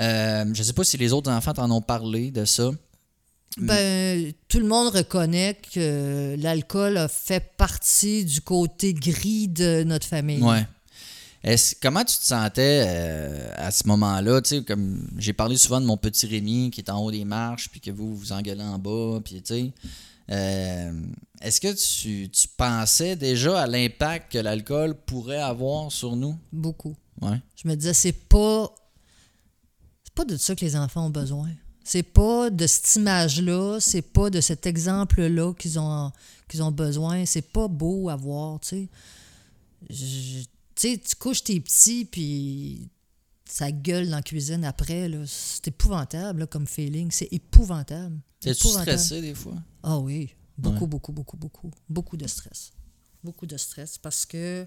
Speaker 1: Euh, je sais pas si les autres enfants t'en ont parlé de ça.
Speaker 2: Ben, tout le monde reconnaît que l'alcool a fait partie du côté gris de notre famille.
Speaker 1: Ouais. Est-ce, comment tu te sentais euh, à ce moment-là? Tu sais, comme j'ai parlé souvent de mon petit Rémi qui est en haut des marches, puis que vous vous engueulez en bas, puis tu sais. euh, est-ce que tu, tu pensais déjà à l'impact que l'alcool pourrait avoir sur nous?
Speaker 2: Beaucoup.
Speaker 1: Ouais.
Speaker 2: Je me disais, c'est pas. C'est pas de ça que les enfants ont besoin. C'est pas de cette image-là, c'est pas de cet exemple-là qu'ils ont, qu'ils ont besoin. C'est pas beau à voir, tu sais. Tu sais, tu couches tes petits, puis ça gueule dans la cuisine après. C'est épouvantable, là, comme feeling. C'est épouvantable.
Speaker 1: T'es-tu stressé des fois?
Speaker 2: Ah oui, beaucoup,
Speaker 1: Ouais.
Speaker 2: beaucoup, beaucoup, beaucoup. Beaucoup de stress. Beaucoup de stress parce que,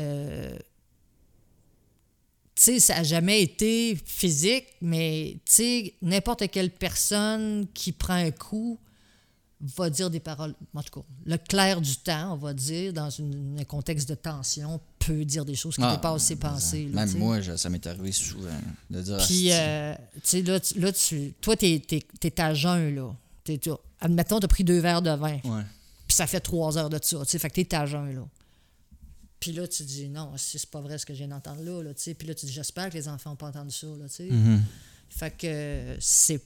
Speaker 2: euh, tu sais, ça n'a jamais été physique, mais tu sais, n'importe quelle personne qui prend un coup va dire des paroles. En tout cas, le clair du temps, on va dire, dans une- un contexte de tension, peut dire des choses qui
Speaker 1: Ah,
Speaker 2: dépassent ses pensées. là,
Speaker 1: Même moi, je- ça m'est arrivé souvent de dire
Speaker 2: Puis,
Speaker 1: Asti.
Speaker 2: euh, tu sais, là, là, tu, toi, t'es, t'es, t'es à jeun, là. T'es, t'as- admettons, t'as pris deux verres de vin,
Speaker 1: Ouais.
Speaker 2: puis ça fait trois heures de ça, tu sais, fait que t'es à jeun, là. Puis là, tu dis, non, c'est pas vrai ce que je viens d'entendre là, là, tu sais. Puis là, tu dis, j'espère que les enfants n'ont pas entendu ça, là, tu sais.
Speaker 1: Mhm.
Speaker 2: Fait que c'est,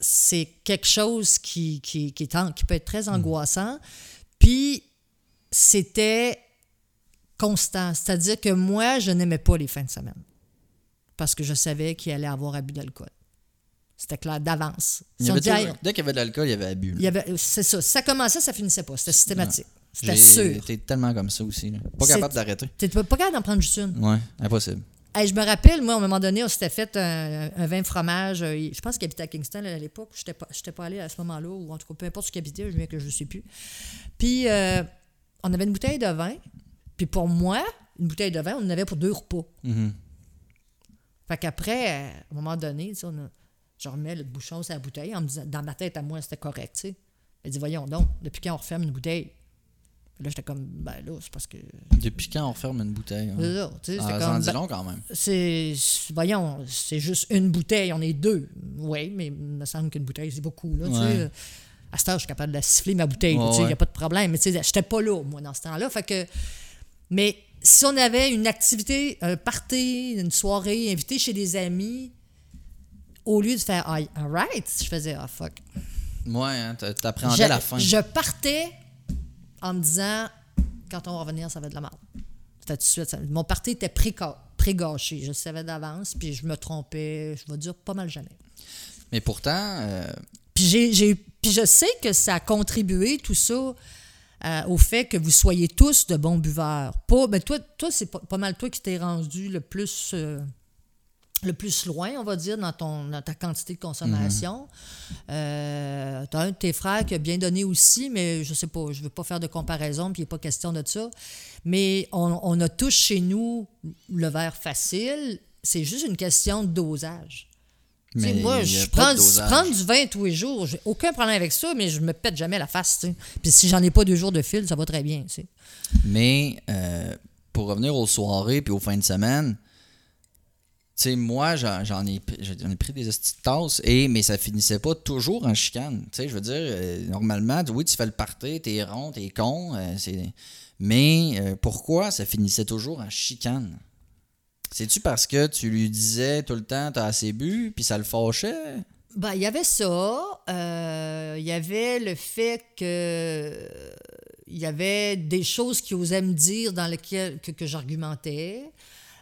Speaker 2: c'est quelque chose qui, qui, qui, est en- qui peut être très angoissant. Puis c'était constant. C'est-à-dire que moi, je n'aimais pas les fins de semaine. Parce que je savais qu'il allait avoir abus d'alcool. C'était clair d'avance. Si
Speaker 1: dès qu'il y avait de l'alcool, il y avait abus.
Speaker 2: c'est ça. Si ça commençait, ça finissait pas. C'était systématique. C'était sûr.
Speaker 1: tellement comme ça aussi. là. Pas capable d'arrêter.
Speaker 2: Tu pas pas capable d'en prendre juste une.
Speaker 1: Ouais, impossible.
Speaker 2: Hey, je me rappelle, moi, à un moment donné, on s'était fait un, un vin fromage. euh, Je pense qu'il habitait à Kingston à l'époque. Je n'étais pas, allé à ce moment-là, ou en tout cas, peu importe ce qu'il habitait, je me souviens que je ne sais plus. Puis, euh, on avait une bouteille de vin, Puis pour moi, une bouteille de vin, on en avait pour deux repas.
Speaker 1: Mhm.
Speaker 2: Fait qu'après, à un moment donné, on a- je remets le bouchon sur la bouteille en me disant, dans ma tête à moi, c'était correct, tu sais. Elle dit, voyons donc, depuis quand on referme une bouteille? Puis là, j'étais comme, ben là, c'est parce que.
Speaker 1: Depuis quand on referme une bouteille? hein?
Speaker 2: Là, tu sais,
Speaker 1: Ah, ça en
Speaker 2: comme.
Speaker 1: dit
Speaker 2: ben,
Speaker 1: long quand même.
Speaker 2: c'est. Voyons, c'est juste une bouteille, on est deux. Oui, mais il me semble qu'une bouteille, c'est beaucoup, là, tu
Speaker 1: Ouais.
Speaker 2: sais. À cette heure, je suis capable de la siffler, ma bouteille, tu sais, il n'y a pas de problème. Mais tu sais, j'étais pas là, moi, dans ce temps-là. Fait que. Mais si on avait une activité, un party, une soirée, invité chez des amis, au lieu de faire ah, all right, je faisais ah fuck.
Speaker 1: Ouais, hein, t'a- t'appréhendais la fin.
Speaker 2: je partais en me disant quand on va revenir, ça va être de la merde. Tout de suite. ça- Mon party était pré-gâché. Je savais d'avance, puis je me trompais, je vais dire, pas mal jamais.
Speaker 1: Mais pourtant, euh,
Speaker 2: Puis, j'ai- puis je sais que ça a contribué, tout ça, euh, au fait que vous soyez tous de bons buveurs. Pas, ben toi, toi c'est pas, pas mal toi qui t'es rendu le plus, euh, le plus loin, on va dire, dans, ton, dans ta quantité de consommation. Euh, t'as un de tes frères qui a bien donné aussi, mais je sais pas, je veux pas faire de comparaison, puis il n'est pas question de ça. Mais on, on a tous chez nous le verre facile. C'est juste une question de dosage.
Speaker 1: Mais
Speaker 2: moi, je prends, du vin tous les jours. J'ai aucun problème avec ça, mais je me pète jamais la face. Puis si j'en ai pas deux jours de fil, ça va très bien.
Speaker 1: Mais euh, pour revenir aux soirées puis aux fins de semaine, tu sais, moi, j'en ai, ai pris des tasses, et, mais ça finissait pas toujours en chicane. Tu sais, je veux dire, euh, normalement, oui, tu fais le party, t'es rond, t'es con, euh, mais pourquoi ça finissait toujours en chicane? C'est-tu parce que tu lui disais tout le temps, t'as assez bu, puis ça le fâchait?
Speaker 2: Ben, il y avait ça. euh, Il y avait le fait que. Il y avait des choses qu'il osait me dire dans lesquelles que, que j'argumentais.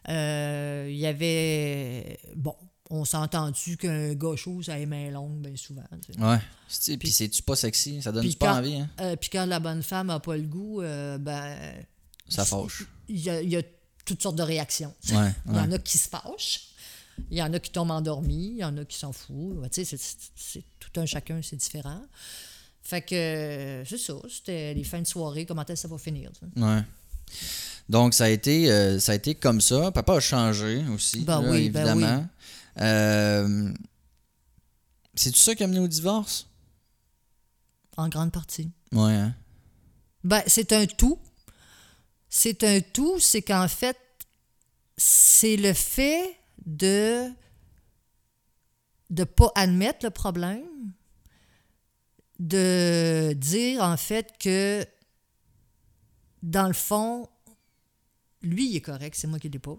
Speaker 2: Euh, Il y avait. Bon, on s'est entendu qu'un gars chaud, ça a les mains longues, bien souvent. tu sais.
Speaker 1: Ouais. C'est- Puis c'est-tu pas sexy? Ça donne pas
Speaker 2: quand-
Speaker 1: envie, hein?
Speaker 2: Euh, puis quand la bonne femme n'a pas le goût, euh, ben.
Speaker 1: Ça fâche.
Speaker 2: Il y, a, a toutes sortes de réactions.
Speaker 1: Ouais,
Speaker 2: Il y en a qui se fâchent. Il y en a qui tombent endormis. Il y en a qui s'en foutent. Ouais, tu sais, c'est- c'est c'est tout un chacun, c'est différent. Fait que euh, c'est ça. C'était les fins de soirée. Comment est-ce que ça va finir?
Speaker 1: Ouais. Donc, ça a été, euh, ça a été comme ça. Papa a changé aussi,
Speaker 2: Ben
Speaker 1: là,
Speaker 2: oui, ben
Speaker 1: évidemment. Euh, C'est-tu ça qui a mené au divorce?
Speaker 2: En grande partie.
Speaker 1: Ouais, hein?
Speaker 2: Ben, c'est un tout. C'est un tout, c'est qu'en fait, c'est le fait de de pas admettre le problème, de dire en fait que dans le fond, lui il est correct, c'est moi qui l'ai pas.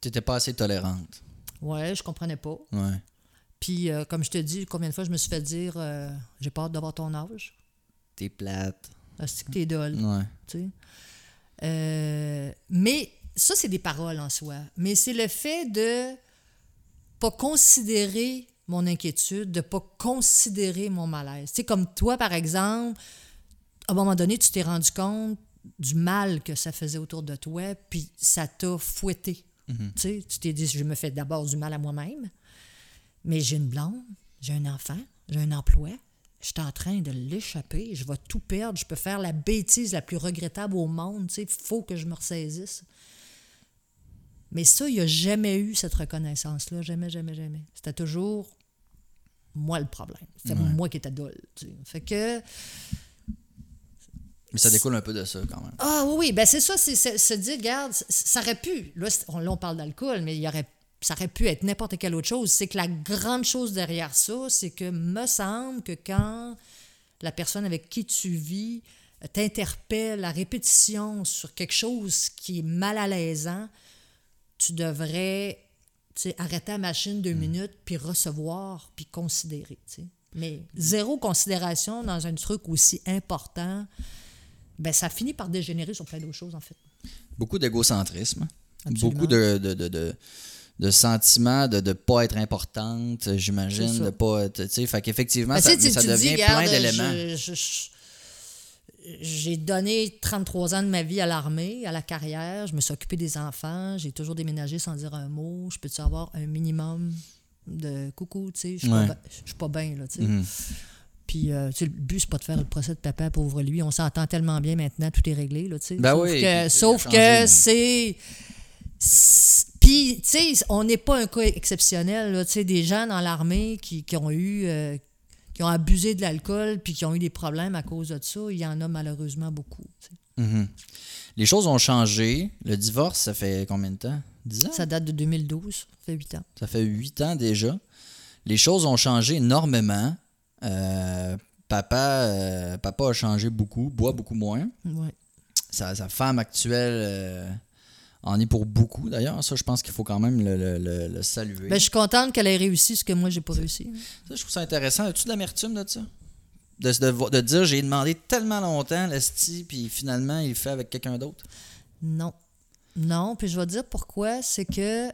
Speaker 1: T'étais pas assez tolérante.
Speaker 2: Ouais, je comprenais pas.
Speaker 1: Ouais.
Speaker 2: Puis euh, comme je te dis, combien de fois je me suis fait dire euh, j'ai peur d'avoir ton âge?
Speaker 1: T'es plate.
Speaker 2: C'est que t'es dole.
Speaker 1: Ouais.
Speaker 2: tu sais? Euh, mais ça, c'est des paroles en soi. Mais c'est le fait de pas considérer mon inquiétude, de pas considérer mon malaise. Tu sais, comme toi, par exemple, à un moment donné, tu t'es rendu compte du mal que ça faisait autour de toi, puis ça t'a fouetté. Tu sais, tu t'es dit, je me fais d'abord du mal à moi-même, mais j'ai une blonde, j'ai un enfant, j'ai un emploi, je suis en train de l'échapper, je vais tout perdre, je peux faire la bêtise la plus regrettable au monde, tu sais, faut que je me ressaisisse. Mais ça, il n'y a jamais eu cette reconnaissance-là, jamais, jamais, jamais. C'était toujours moi le problème. C'était
Speaker 1: Ouais.
Speaker 2: moi qui étais dole. Fait que,
Speaker 1: Mais ça découle un peu de ça quand même.
Speaker 2: ah oui, oui, ben c'est ça, c'est se dire, regarde, ça aurait pu, là, c'est- on, là, on parle d'alcool, mais il y aurait, ça aurait pu être n'importe quelle autre chose. C'est que la grande chose derrière ça, c'est que me semble que quand la personne avec qui tu vis euh, t'interpelle à répétition sur quelque chose qui est mal à l'aisant, tu devrais arrêter la machine deux minutes, puis recevoir, puis considérer. Mais zéro considération dans un truc aussi important, ben ça finit par dégénérer sur plein d'autres choses, en fait.
Speaker 1: Beaucoup d'égocentrisme. Beaucoup de, de, de, de, de sentiments de ne pas être importante, j'imagine, de pas être. Tu sais, fait qu'effectivement, ça, ça
Speaker 2: tu
Speaker 1: devient
Speaker 2: dis,
Speaker 1: plein d'éléments.
Speaker 2: J'ai donné 33 ans de ma vie à l'armée, à la carrière. Je me suis occupé des enfants. J'ai toujours déménagé sans dire un mot. Je peux-tu avoir un minimum de coucou, tu sais? Je suis
Speaker 1: Ouais.
Speaker 2: pas, je suis pas bien, là, tu sais.
Speaker 1: Mhm.
Speaker 2: Puis, euh, tu sais, le but, c'est pas de faire le procès de papa, pauvre lui. On s'entend tellement bien maintenant, tout est réglé, là, tu sais.
Speaker 1: Ben
Speaker 2: sauf
Speaker 1: oui,
Speaker 2: que, sauf que c'est... Puis, tu sais, on n'est pas un cas exceptionnel, tu sais, des gens dans l'armée qui, qui ont eu... euh, qui ont abusé de l'alcool puis qui ont eu des problèmes à cause de ça, il y en a malheureusement beaucoup.
Speaker 1: Mhm. Les choses ont changé. Le divorce, ça fait combien de temps? 10 ans?
Speaker 2: Ça date de 2012, ça fait 8 ans.
Speaker 1: Ça fait 8 ans déjà. Les choses ont changé énormément. Euh, papa, euh, papa a changé beaucoup, boit beaucoup moins.
Speaker 2: Ouais.
Speaker 1: Sa, sa femme actuelle en est pour beaucoup d'ailleurs. Ça, je pense qu'il faut quand même le, le- le- le saluer.
Speaker 2: Ben, je suis contente qu'elle ait réussi ce que moi, j'ai pas réussi.
Speaker 1: Ça, je trouve ça intéressant. As-tu de l'amertume de ça? De, de, vo- de dire j'ai demandé tellement longtemps l'esti, puis finalement il le fait avec quelqu'un d'autre?
Speaker 2: Non. Non, puis je vais te dire pourquoi. C'est que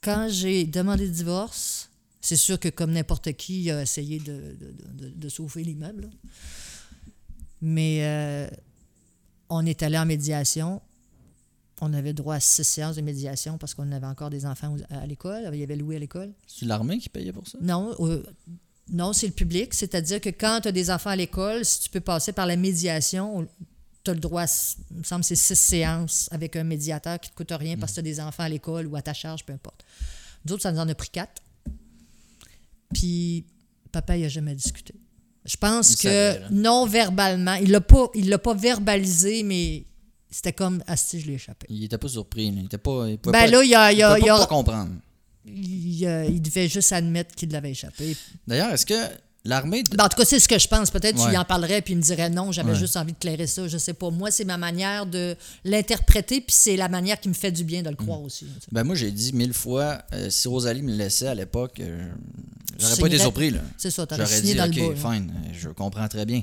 Speaker 2: quand j'ai demandé le divorce, c'est sûr que comme n'importe qui, il a essayé de, sauver l'immeuble. Mais euh, on est allé en médiation. On avait droit à six séances de médiation parce qu'on avait encore des enfants à l'école. Il y avait Louis à l'école.
Speaker 1: C'est l'armée qui payait pour ça?
Speaker 2: Non, euh, non, c'est le public. C'est-à-dire que quand tu as des enfants à l'école, si tu peux passer par la médiation, tu as le droit, à, il me semble, c'est six séances avec un médiateur qui ne te coûte rien parce que tu as des enfants à l'école ou à ta charge, peu importe. Nous autres, ça nous en a pris quatre. Puis, papa, il n'a jamais discuté. Je pense
Speaker 1: Il
Speaker 2: que
Speaker 1: savait,
Speaker 2: non verbalement, il l'a pas, il l'a pas verbalisé, mais c'était comme, ah, si, je l'ai échappé.
Speaker 1: Il était pas surpris. Il était pas. Il pouvait
Speaker 2: Ben
Speaker 1: pas,
Speaker 2: là, il y a- il a-
Speaker 1: pouvait
Speaker 2: a-
Speaker 1: pas, comprendre.
Speaker 2: euh, il devait juste admettre qu'il l'avait échappé.
Speaker 1: D'ailleurs, est-ce que l'armée.
Speaker 2: Ben, en tout cas, c'est ce que je pense. Peut-être
Speaker 1: Ouais.
Speaker 2: tu y en parlerais puis il me dirait non, j'avais
Speaker 1: Ouais.
Speaker 2: juste envie de clairer ça. Je sais pas. Moi, c'est ma manière de l'interpréter puis c'est la manière qui me fait du bien de le croire
Speaker 1: Mm.
Speaker 2: aussi.
Speaker 1: Ben moi, j'ai dit mille fois, euh, si Rosalie me le laissait à l'époque, euh, j'aurais pas été surpris. Là.
Speaker 2: C'est ça, t'aurais
Speaker 1: J'aurais
Speaker 2: signé
Speaker 1: dit,
Speaker 2: dans
Speaker 1: OK,
Speaker 2: le bas.
Speaker 1: fine, je comprends très bien.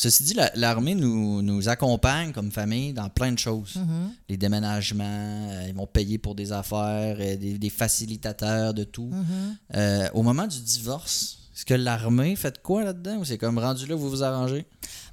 Speaker 1: Ceci dit, la- l'armée nous, nous accompagne comme famille dans plein de choses.
Speaker 2: Mhm.
Speaker 1: Les déménagements, euh, ils vont payer pour des affaires, euh, des, des facilitateurs de tout.
Speaker 2: Mhm.
Speaker 1: Euh, au moment du divorce, est-ce que l'armée fait de quoi là-dedans ou c'est comme rendu là, vous vous arrangez?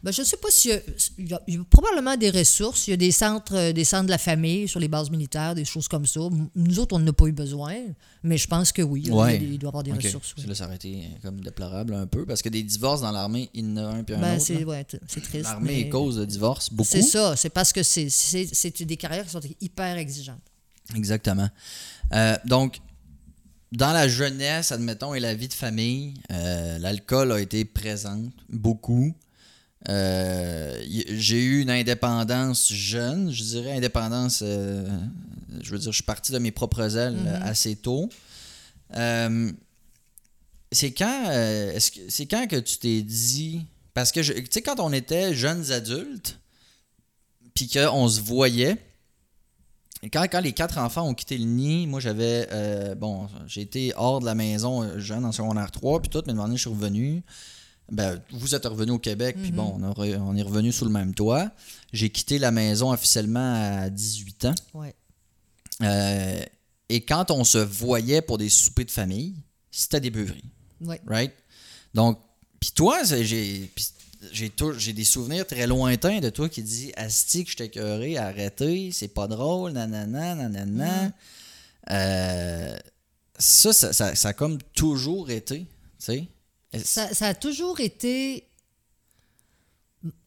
Speaker 2: Ben, je sais pas s'il y y a- il y a probablement des ressources. Il y a des centres, euh, des centres de la famille sur les bases militaires, des choses comme ça. Nous autres, on n'en a pas eu besoin, mais je pense que oui. Il, y a
Speaker 1: Ouais.
Speaker 2: des- il doit y avoir des ressources. oui.
Speaker 1: C'est Là, ça aurait été euh, comme déplorable un peu parce que des divorces dans l'armée, il y en a un puis un
Speaker 2: Ben,
Speaker 1: autre.
Speaker 2: c'est ouais, triste.
Speaker 1: L'armée
Speaker 2: mais
Speaker 1: est cause de divorce, beaucoup.
Speaker 2: C'est ça. C'est parce que c'est des carrières qui sont hyper exigeantes.
Speaker 1: Exactement. Euh, donc, dans la jeunesse, admettons, et la vie de famille, euh, l'alcool a été présente, beaucoup. Euh, J'ai eu une indépendance jeune, je dirais indépendance, euh, je veux dire, je suis parti de mes propres ailes euh, assez tôt. C'est quand, c'est quand que tu t'es dit, parce que tu sais quand on était jeunes adultes, puis qu'on se voyait, quand, quand les quatre enfants ont quitté le nid, moi j'avais. euh, bon, j'ai été hors de la maison euh, jeune en secondaire 3, puis tout, mais demandé, je suis revenu. Ben, vous êtes revenu au Québec, puis bon, on, a re- on est revenu sous le même toit. J'ai quitté la maison officiellement à 18 ans.
Speaker 2: Ouais.
Speaker 1: Euh, et quand on se voyait pour des soupers de famille, c'était des beuveries,
Speaker 2: Ouais.
Speaker 1: right? Donc, puis toi, j'ai. J'ai, des souvenirs très lointains de toi qui dis Asti que je t'ai arrêtez, c'est pas drôle, nanana, nanana. Euh, ça, ça, ça, ça a comme toujours été, tu sais.
Speaker 2: Ça, ça a toujours été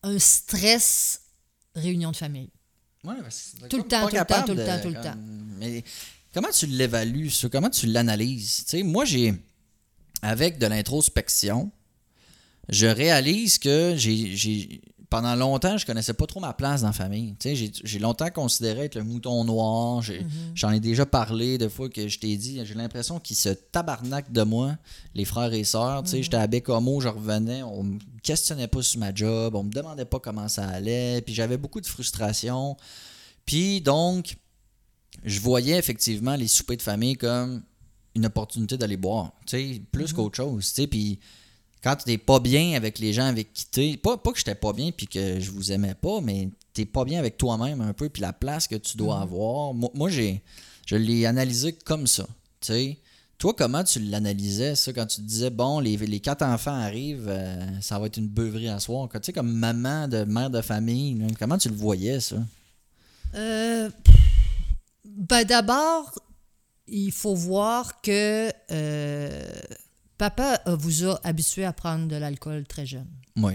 Speaker 2: un stress réunion de famille.
Speaker 1: Ouais,
Speaker 2: Tout le temps, tout le temps, tout le temps, tout le temps.
Speaker 1: Mais comment tu l'évalues, ça? Comment tu l'analyses? Tu sais, moi, j'ai, avec de l'introspection, je réalise que j'ai, j'ai- pendant longtemps, je connaissais pas trop ma place dans la famille. J'ai, longtemps considéré être le mouton noir.
Speaker 2: Mm-hmm.
Speaker 1: J'en ai déjà parlé de fois que je t'ai dit, j'ai l'impression qu'ils se tabarnakent de moi, les frères et sœurs. Tu sais, j'étais à Bécomo, je revenais, on me questionnait pas sur ma job, on me demandait pas comment ça allait, puis j'avais beaucoup de frustration. Puis donc, je voyais effectivement les soupers de famille comme une opportunité d'aller boire, plus qu'autre chose, puis quand tu n'es pas bien avec les gens avec qui tu pas, pas que j'étais pas bien puis que je vous aimais pas, mais t'es pas bien avec toi-même un peu puis la place que tu dois avoir. Moi, moi, j'ai je l'ai analysé comme ça, tu sais. Toi, comment tu l'analysais, ça, quand tu te disais, bon, les, les quatre enfants arrivent, euh, ça va être une beuverie à soir. Tu sais, comme maman de mère de famille, là, comment tu le voyais, ça?
Speaker 2: Euh, ben d'abord, il faut voir que euh, Papa euh, vous a habitué à prendre de l'alcool très jeune.
Speaker 1: Oui.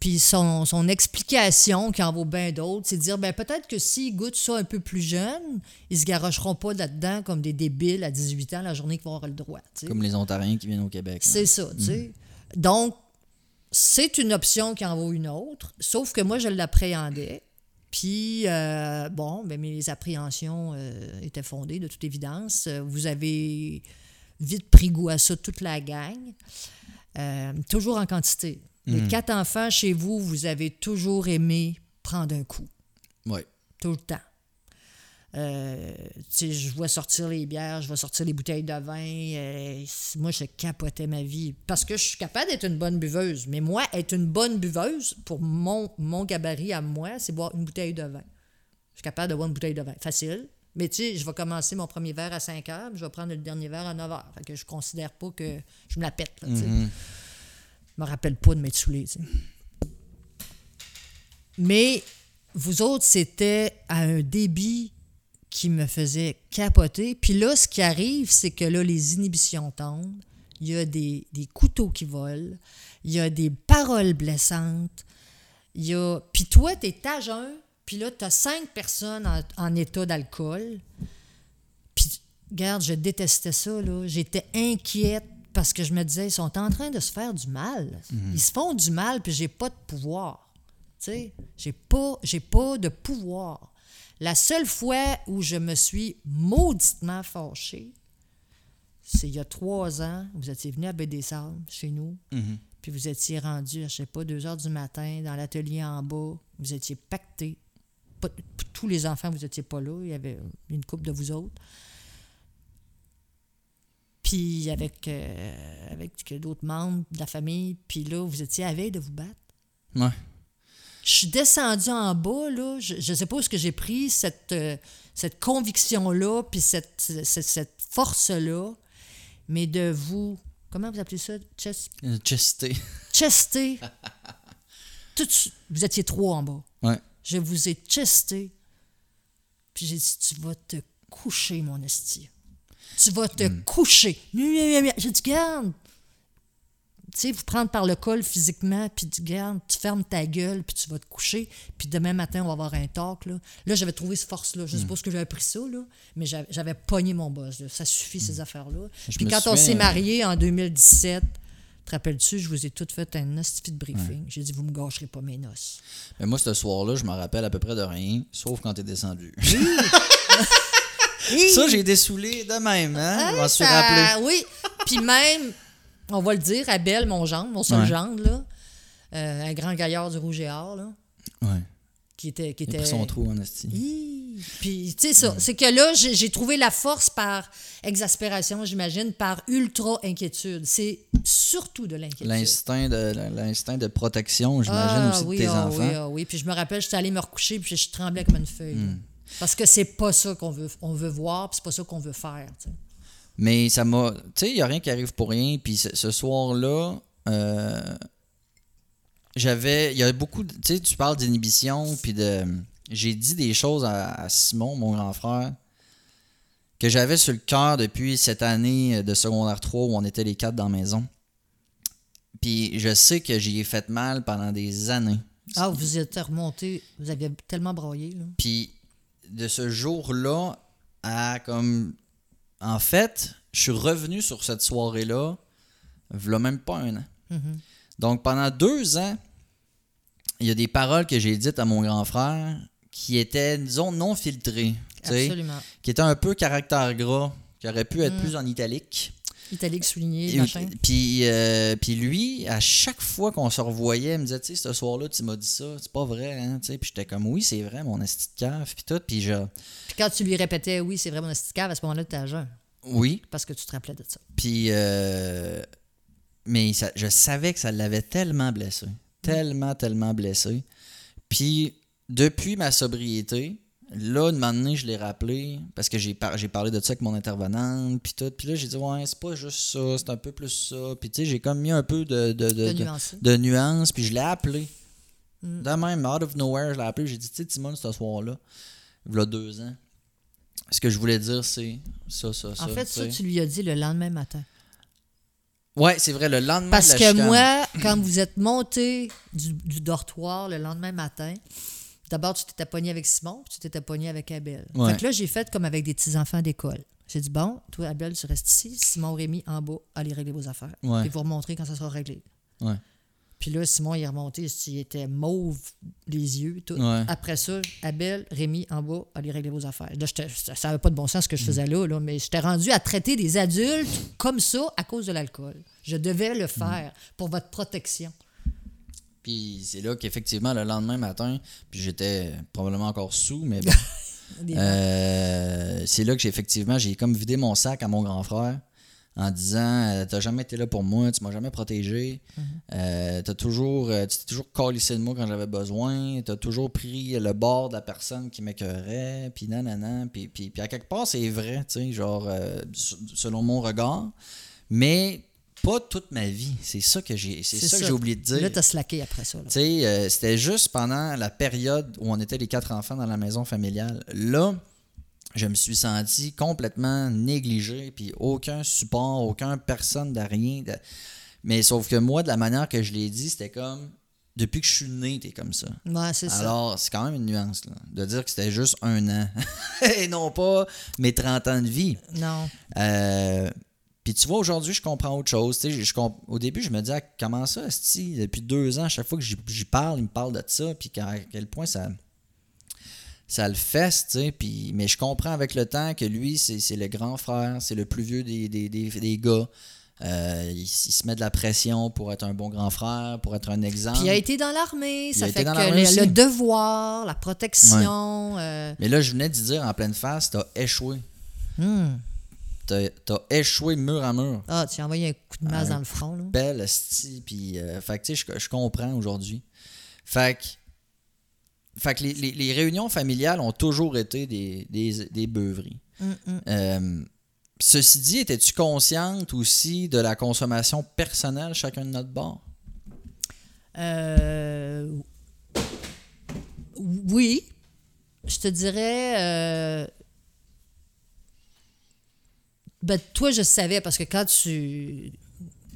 Speaker 2: Puis son, son explication, qui en vaut bien d'autres, c'est de dire ben peut-être que s'ils goûtent ça un peu plus jeune, ils se garocheront pas là-dedans comme des débiles à 18 ans la journée qu'ils vont avoir le droit.
Speaker 1: Comme les Ontariens qui viennent au Québec.
Speaker 2: C'est ça, tu sais. Donc, c'est une option qui en vaut une autre, sauf que moi, je l'appréhendais. Puis, euh, bon, ben, mes appréhensions euh, étaient fondées, de toute évidence. Vous avez vite pris goût à ça, toute la gang. Euh, toujours en quantité. Les quatre enfants chez vous, vous avez toujours aimé prendre un coup,
Speaker 1: Oui.
Speaker 2: tout le temps. Euh, tu sais, je vois sortir les bières, je vois sortir les bouteilles de vin. euh, moi, je capotais ma vie. Parce que je suis capable d'être une bonne buveuse. Mais moi, être une bonne buveuse, pour mon, mon gabarit à moi, c'est boire une bouteille de vin. Je suis capable de boire une bouteille de vin. Facile. Mais tu sais, je vais commencer mon premier verre à 5 heures, puis je vais prendre le dernier verre à 9 heures. Fait que je considère pas que je me la pète. Là, tu sais. Je me rappelle pas de m'être. Mais vous autres, c'était à un débit qui me faisait capoter. Puis là, ce qui arrive, c'est que là, les inhibitions tombent. Il y a des, des couteaux qui volent. Il y a des paroles blessantes. Il y a... Puis toi, t'es à jeun. Puis là, t'as cinq personnes en, en état d'alcool. Puis, regarde, je détestais ça, là. J'étais inquiète parce que je me disais, ils sont en train de se faire du mal. Ils se font du mal, puis j'ai pas de pouvoir. Tu sais, j'ai pas, j'ai pas de pouvoir. La seule fois où je me suis mauditement fâchée, c'est il y a trois ans. Vous étiez venu à Baie des Sables, chez nous, puis vous étiez rendu, je sais pas, deux heures du matin, dans l'atelier en bas. Vous étiez pactés. Pas- tous les enfants, vous n'étiez pas là. Il y avait une couple de vous autres. Puis avec, euh, avec d'autres membres de la famille. Puis là, vous étiez à veille de vous battre.
Speaker 1: Ouais.
Speaker 2: Je suis descendue en bas, là. Je ne sais pas où est-ce que j'ai pris cette, euh, cette conviction-là, puis cette, cette, cette force-là, mais de vous. Comment vous appelez ça? Chest,
Speaker 1: Chesté.
Speaker 2: chester. (laughs) Tout vous étiez trois en bas.
Speaker 1: Ouais.
Speaker 2: Je vous ai chesté. Puis j'ai dit, tu vas te coucher, mon esti. Tu vas te coucher. J'ai dit, garde. Tu sais, vous prendre par le col physiquement, puis tu garde, tu fermes ta gueule, puis tu vas te coucher. Puis demain matin, on va avoir un talk. Là, là j'avais trouvé cette force-là. Je sais pas ce que j'avais pris ça, là, mais j'avais pogné mon boss. là. Ça suffit, ces affaires-là.
Speaker 1: Je
Speaker 2: Puis quand on s'est mariés en 2017, te rappelles-tu, je vous ai toutes fait un hostie de briefing. J'ai dit, vous me gâcherez pas mes noces.
Speaker 1: Mais moi, ce soir-là, je me rappelle à peu près de rien, sauf quand t'es descendu. (laughs) Ça, j'ai été saoulé de même, hein? M'en suis
Speaker 2: Ça-
Speaker 1: rappelé.
Speaker 2: Oui. Puis même, on va le dire, Abel, mon gendre, mon seul
Speaker 1: Ouais.
Speaker 2: gendre, là, euh, un grand gaillard du Rouge et Or, là,
Speaker 1: Ouais.
Speaker 2: Qui était... Qui était...
Speaker 1: son trou en.
Speaker 2: Puis, tu sais, ça, c'est que là, j'ai trouvé la force par exaspération, j'imagine, par ultra-inquiétude. C'est surtout de l'inquiétude.
Speaker 1: L'instinct de, l'instinct de protection, j'imagine,
Speaker 2: Ah,
Speaker 1: aussi
Speaker 2: oui,
Speaker 1: de tes
Speaker 2: ah,
Speaker 1: enfants.
Speaker 2: Oui, ah, oui. Puis je me rappelle, j'étais allée me recoucher, puis je tremblais comme une feuille.
Speaker 1: Hmm.
Speaker 2: Parce que c'est pas ça qu'on veut, on veut voir, puis c'est pas ça qu'on veut faire.
Speaker 1: Mais ça m'a. Tu sais, il n'y a rien qui arrive pour rien. Puis ce, ce soir-là, euh, j'avais. Il y a beaucoup. Tu sais, tu parles d'inhibition. Puis de. J'ai dit des choses à, à Simon, mon grand frère, que j'avais sur le cœur depuis cette année de secondaire 3 où on était les quatre dans la maison. Puis je sais que j'y ai fait mal pendant des années.
Speaker 2: Ah, vous êtes remonté, vous aviez tellement broyé. Là.
Speaker 1: Puis de ce jour-là à comme. En fait, je suis revenu sur cette soirée-là, v'là même pas un an. Donc pendant deux ans, il y a des paroles que j'ai dites à mon grand frère qui étaient, disons, non filtrées.
Speaker 2: Absolument.
Speaker 1: Qui étaient un peu caractère gras, qui auraient pu être plus en italique.
Speaker 2: Italique souligné, machin.
Speaker 1: Puis, euh, puis lui, à chaque fois qu'on se revoyait, il me disait, tu sais, ce soir-là, tu m'as dit ça, c'est pas vrai, hein, tu sais. Puis j'étais comme, oui, c'est vrai, mon esti de cave, puis tout. Puis je,
Speaker 2: Puis quand tu lui répétais, oui, c'est vraiment un petit cave, à ce moment-là, tu étais à jeun.
Speaker 1: oui,
Speaker 2: Parce que tu te rappelais de ça.
Speaker 1: Puis, euh, mais ça- je savais que ça l'avait tellement blessé. Tellement, tellement blessé. Puis, depuis ma sobriété, là, une moment donné, je l'ai rappelé parce que j'ai par- j'ai parlé de ça avec mon intervenante, puis tout. Puis là, j'ai dit, ouais, c'est pas juste ça, c'est un peu plus ça. Puis, tu sais, j'ai comme mis un peu de, de, de,
Speaker 2: De
Speaker 1: de-
Speaker 2: nuancer.
Speaker 1: de nuances, puis je l'ai appelé.
Speaker 2: Mm.
Speaker 1: De même, out of nowhere, je l'ai appelé. J'ai dit, tu sais, Timon, ce soir-là, il y a deux ans, ce que je voulais dire, c'est ça, ça, ça.
Speaker 2: En fait, ça, tu lui as dit le lendemain matin.
Speaker 1: Ouais, c'est vrai, le lendemain
Speaker 2: Parce
Speaker 1: de la
Speaker 2: que
Speaker 1: chicane.
Speaker 2: moi, (clears throat) quand vous êtes monté du, du dortoir le lendemain matin, d'abord, tu t'étais pogné avec Simon, puis tu t'étais pogné avec Abel.
Speaker 1: Ouais.
Speaker 2: Fait que là, j'ai fait comme avec des petits-enfants d'école. J'ai dit, bon, toi, Abel, tu restes ici. Simon, Rémi, en bas, allez régler vos affaires.
Speaker 1: Ouais.
Speaker 2: Puis vous remontrer quand ça sera réglé.
Speaker 1: Ouais.
Speaker 2: Puis là, Simon, il est remonté, il était mauve, les yeux, tout.
Speaker 1: Ouais.
Speaker 2: Après ça, Abel, Rémi, en bas, allez régler vos affaires. Là, ça n'avait pas de bon sens ce que
Speaker 1: Mm.
Speaker 2: je faisais là, là, mais j'étais rendu à traiter des adultes comme ça à cause de l'alcool. Je devais
Speaker 1: Mm.
Speaker 2: le faire pour votre protection.
Speaker 1: Puis c'est là qu'effectivement, le lendemain matin, puis j'étais probablement encore sous, mais (laughs) bon. Euh, c'est là que j'ai effectivement, j'ai comme vidé mon sac à mon grand frère en disant euh, T'as jamais été là pour moi, tu m'as jamais protégé, euh, t'as toujours, euh, tu t'es toujours calissé de moi quand j'avais besoin, t'as toujours pris le bord de la personne qui m'écœurait, puis nanana, puis, puis, puis à quelque part, c'est vrai, tu sais, genre, euh, selon mon regard, mais pas toute ma vie. C'est ça que j'ai, c'est ça, que j'ai oublié de dire.
Speaker 2: Là, t'as slacké après ça. là.
Speaker 1: Tu sais, euh, c'était juste pendant la période où on était les quatre enfants dans la maison familiale. Là, je me suis senti complètement négligé, puis aucun support, aucun personne de rien. de- Mais sauf que moi, de la manière que je l'ai dit, c'était comme depuis que je suis né, t'es comme ça.
Speaker 2: Ouais, c'est ça.
Speaker 1: Alors, c'est quand même une nuance, là, de dire que c'était juste un an (laughs) et non pas mes 30 ans de vie.
Speaker 2: Non.
Speaker 1: Euh, puis tu vois, aujourd'hui, je comprends autre chose. Je- au début, je me disais, Ah, comment ça, esti? depuis deux ans, à chaque fois que j'y parle, il me parle de ça, puis à quel point ça, ça le fesse, tu sais. Puis, mais je comprends avec le temps que lui, c'est le grand frère, c'est le plus vieux des, des, des, des gars. Euh, il, se met de la pression pour être un bon grand frère, pour être un exemple.
Speaker 2: Puis il a été dans l'armée. Ça fait que le, devoir, la protection. euh,
Speaker 1: Mais là, je venais de dire en pleine face, t'as échoué.
Speaker 2: hmm.
Speaker 1: T'as as échoué mur à mur.
Speaker 2: Ah, tu as envoyé un coup de masse dans le front. Là.
Speaker 1: belle puis euh, fait que tu sais je, je comprends aujourd'hui fait que fait que les, les- les réunions familiales ont toujours été des, des, des beuveries
Speaker 2: Hum, hum.
Speaker 1: Euh, ceci dit étais-tu consciente aussi de la consommation personnelle chacun de notre bord?
Speaker 2: Euh, oui, je te dirais. euh, ben, toi, je savais parce que quand tu.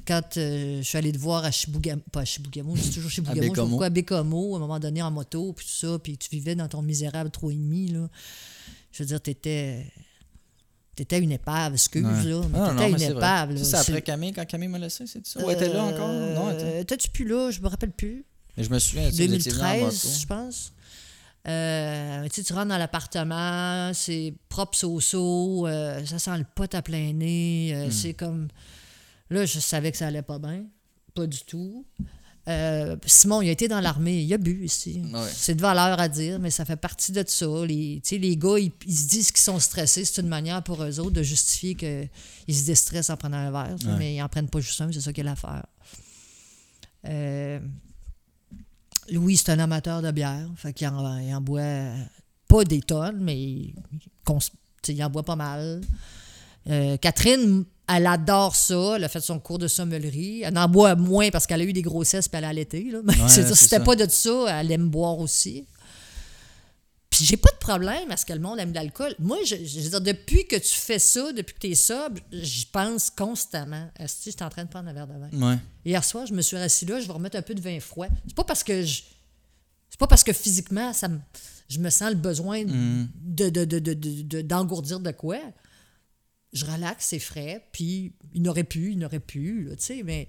Speaker 2: Quand euh, je suis allé te voir à Chibougamau, pas à Chibougamau, c'est toujours Chibougamau, pas
Speaker 1: Bécomo.
Speaker 2: pourquoi, à Bécomo, à un moment donné en moto, puis tout ça, puis tu vivais dans ton misérable 3,5, là. Je veux dire, t'étais. T'étais une épave, excuse,
Speaker 1: Ouais.
Speaker 2: là. Mais
Speaker 1: Ah, non,
Speaker 2: t'étais une épave, là.
Speaker 1: Ça, c'est après Camille quand Camille m'a laissé c'est ça? Ou était là encore? Non elle était-
Speaker 2: Euh, T'es-tu plus là? Je me rappelle plus.
Speaker 1: mais je me souviens tu sais, vous étiez venus en moto.
Speaker 2: 2013, je pense. Euh, tu sais, tu rentres dans l'appartement, c'est propre so-so, euh, ça sent le pot à plein nez,
Speaker 1: Hmm.
Speaker 2: euh, c'est comme... Là, je savais que ça allait pas bien, pas du tout. Euh, Simon, il a été dans l'armée, il a bu ici.
Speaker 1: Ouais.
Speaker 2: C'est de valeur à dire, mais ça fait partie de ça. Les, les gars, ils, ils se disent qu'ils sont stressés. C'est une manière pour eux autres de justifier qu'ils se déstressent en prenant un verre.
Speaker 1: Ouais.
Speaker 2: Mais ils en prennent pas juste un, c'est ça qu'il y a l'affaire. Euh, Louis, c'est un amateur de bière. Fait qu'il en, il en boit pas des tonnes, mais il en boit pas mal. Euh, Catherine, elle adore ça. Elle a fait son cours de sommellerie. Elle en boit moins parce qu'elle a eu des grossesses puis elle a allaité. Là. Mais (laughs)
Speaker 1: Ouais,
Speaker 2: c'est-à-dire,
Speaker 1: c'est
Speaker 2: si c'était pas de ça, elle aime boire aussi. Puis j'ai pas de problème à ce que le monde aime l'alcool. Moi, je, je veux dire, depuis que tu fais ça, depuis que tu es sobre, j'y pense constamment. Est-ce que je suis en train de prendre un verre de vin?
Speaker 1: ouais
Speaker 2: Hier soir, je me suis rassis là, je vais remettre un peu de vin froid. C'est pas parce que je. C'est pas parce que physiquement, ça me, je me sens le besoin
Speaker 1: Mm.
Speaker 2: de, de, de, de- de- de- d'engourdir de quoi. Je relaxe, c'est frais, puis il n'aurait pu, il n'aurait pu, tu sais, mais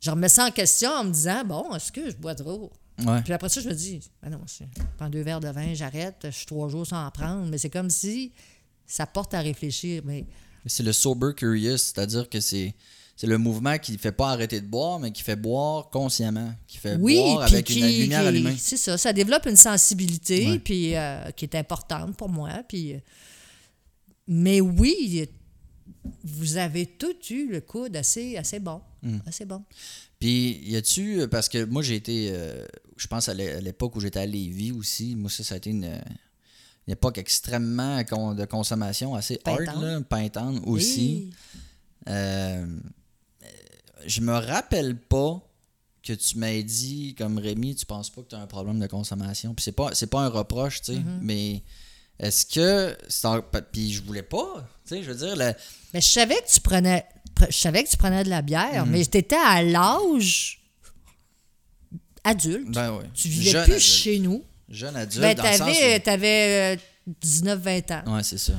Speaker 2: je remets ça en question en me disant, bon, est-ce que je bois trop?
Speaker 1: ouais
Speaker 2: Puis après ça, je me dis, ben non, je prends deux verres de vin, j'arrête, je suis trois jours sans en prendre, mais c'est comme si ça porte à réfléchir. Mais
Speaker 1: C'est le sober curious, c'est-à-dire que c'est c'est le mouvement qui ne fait pas arrêter de boire, mais qui fait boire consciemment, qui fait
Speaker 2: oui,
Speaker 1: boire avec
Speaker 2: qui-
Speaker 1: une lumière
Speaker 2: qui-
Speaker 1: allumée.
Speaker 2: C'est ça, ça développe une sensibilité
Speaker 1: Ouais.
Speaker 2: puis, euh, qui est importante pour moi. Puis, euh, mais oui, vous avez tout eu le coude assez, assez bon.
Speaker 1: Mm.
Speaker 2: Assez bon.
Speaker 1: Puis, y a-tu, parce que moi j'ai été, euh, je pense à l'é- à l'époque où j'étais à Lévis aussi, moi ça, ça a été une, une époque extrêmement con- de consommation assez hard,
Speaker 2: Pintante.
Speaker 1: pintante aussi.
Speaker 2: Oui.
Speaker 1: Euh, je me rappelle pas que tu m'aies dit, comme Rémi, tu penses pas que tu as un problème de consommation. Puis c'est pas, c'est pas un reproche, tu sais,
Speaker 2: Mm-hmm.
Speaker 1: mais est-ce que. en- Puis je voulais pas, tu sais, je veux dire, le-
Speaker 2: Mais je savais que tu prenais pre- je savais que tu prenais de la bière,
Speaker 1: Mhm.
Speaker 2: mais t'étais à l'âge adulte.
Speaker 1: Ben oui.
Speaker 2: Tu vivais
Speaker 1: Jeune
Speaker 2: plus
Speaker 1: adulte.
Speaker 2: chez nous.
Speaker 1: Jeune adulte,
Speaker 2: Ben, t'avais, t'avais euh, 19-20 ans.
Speaker 1: où- Ouais, c'est ça.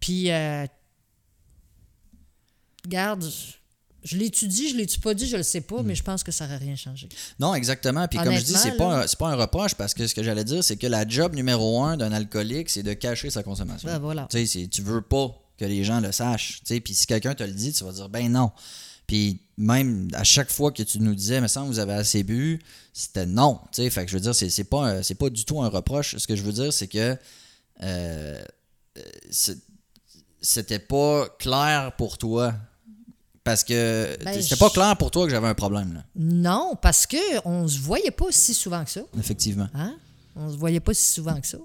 Speaker 2: Puis, euh, regarde, je l'étudie, je l'étudie pas dit, je le sais pas, mais je pense que ça n'aurait rien changé.
Speaker 1: Non, exactement. Puis comme je dis, c'est pas, un- pas un reproche parce que ce que j'allais dire, c'est que la job numéro un d'un alcoolique, c'est de cacher sa consommation.
Speaker 2: Ben, voilà.
Speaker 1: Tu sais, tu veux pas que les gens le sachent. Tu sais, Puis si quelqu'un te le dit, tu vas dire ben non. Puis même à chaque fois que tu nous disais, mais ça, vous avez assez bu, c'était non. Tu sais, fait que je veux dire, c'est pas, c'est pas du tout un reproche. Ce que je veux dire, c'est que euh, euh, c'était pas clair pour toi. Parce que
Speaker 2: Ben,
Speaker 1: c'était pas clair pour toi que j'avais un problème, là.
Speaker 2: Non, parce que on se voyait pas si souvent que ça.
Speaker 1: Effectivement.
Speaker 2: Hein? On se voyait pas si souvent que ça.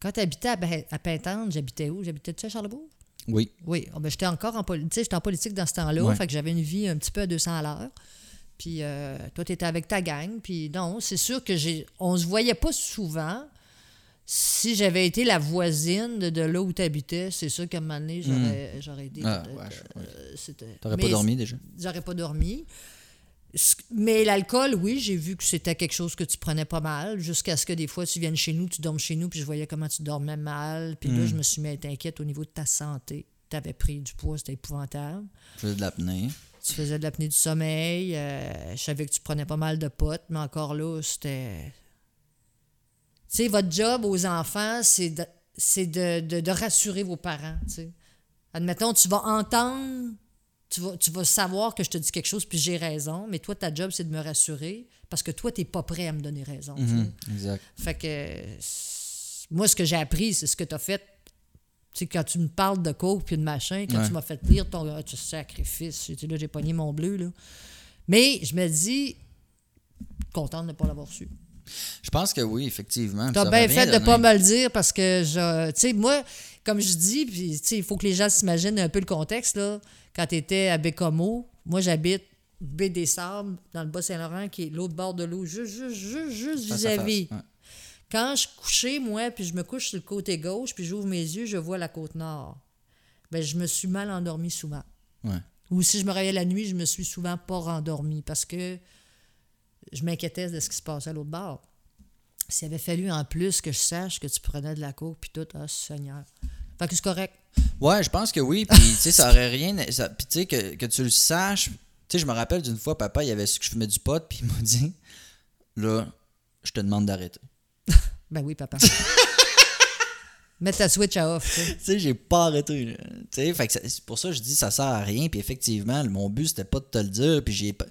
Speaker 2: Quand tu habitais à, à Pintante, j'habitais où? J'habitais-tu à Charlebourg?
Speaker 1: Oui.
Speaker 2: Oui, Ah ben, j'étais encore en politique. J'étais en politique dans ce temps-là,
Speaker 1: Ouais.
Speaker 2: fait que j'avais une vie un petit peu à 200 à l'heure. Puis euh, toi, tu étais avec ta gang. Puis non, c'est sûr que j'ai. On se voyait pas souvent. Si j'avais été la voisine de, de là où tu habitais, c'est sûr qu'à un moment donné, j'aurais, j'aurais été.
Speaker 1: Hmm. Ah, ouais,
Speaker 2: euh, c'était-
Speaker 1: T'aurais pas dormi déjà?
Speaker 2: J'aurais pas dormi. Mais l'alcool, oui, j'ai vu que c'était quelque chose que tu prenais pas mal, jusqu'à ce que des fois tu viennes chez nous, tu dormes chez nous, puis je voyais comment tu dormais mal. Puis
Speaker 1: Hmm.
Speaker 2: là, je me suis mis à être inquiète au niveau de ta santé. Tu avais pris du poids, c'était épouvantable.
Speaker 1: Je faisais de l'apnée.
Speaker 2: Tu faisais de l'apnée du sommeil. euh, je savais que tu prenais pas mal de potes, mais encore là, c'était. Sais, votre job aux enfants, c'est de, c'est de, de- de rassurer vos parents. Admettons, tu vas entendre, tu vas, tu vas savoir que je te dis quelque chose, puis j'ai raison, mais toi, ta job, c'est de me rassurer parce que toi, tu n'es pas prêt à me donner raison.
Speaker 1: Mhm, exact.
Speaker 2: Fait que moi, ce que j'ai appris, c'est ce que tu as fait. Tu sais, quand tu me parles de coke puis de machin, quand
Speaker 1: Ouais.
Speaker 2: tu m'as fait lire ton ah, tu sacrifice, tu sais, là, j'ai pogné mon bleu, là. Mais je me dis, contente de ne pas l'avoir su.
Speaker 1: Je pense que oui, effectivement.
Speaker 2: Tu as
Speaker 1: Ça
Speaker 2: bien fait de
Speaker 1: donné.
Speaker 2: pas me le dire parce que, je, tu sais, moi, comme je dis, puis il faut que les gens s'imaginent un peu le contexte, là. Quand tu étais à Bécomo, moi, j'habite Baie des Sables, dans le Bas-Saint-Laurent, qui est l'autre bord de l'eau, juste, juste, juste, juste vis-à-vis.
Speaker 1: ouais.
Speaker 2: Quand je couchais, moi, puis je me couche sur le côté gauche, puis j'ouvre mes yeux, je vois la côte nord. Ben, je me suis mal endormie souvent.
Speaker 1: Ouais.
Speaker 2: Ou si je me réveillais la nuit, je me suis souvent pas rendormie parce que je m'inquiétais de ce qui se passait à l'autre bord. S'il avait fallu en plus que je sache que tu prenais de la coke puis tout, ah Seigneur. Fait que c'est correct.
Speaker 1: Ouais, je pense que oui. Puis, tu sais, ça aurait rien. ça- Puis, tu sais, que, que tu le saches. Tu sais, je me rappelle d'une fois, papa, il avait su que je fumais du pot, puis il m'a dit Là, je te demande d'arrêter. (laughs)
Speaker 2: Ben oui, papa. (laughs) Mets ta switch à off, tu sais.
Speaker 1: J'ai pas arrêté. Tu sais, fait que c'est pour ça que je dis ça sert à rien. Puis, effectivement, mon but, c'était pas de te le dire. Puis, j'ai pas-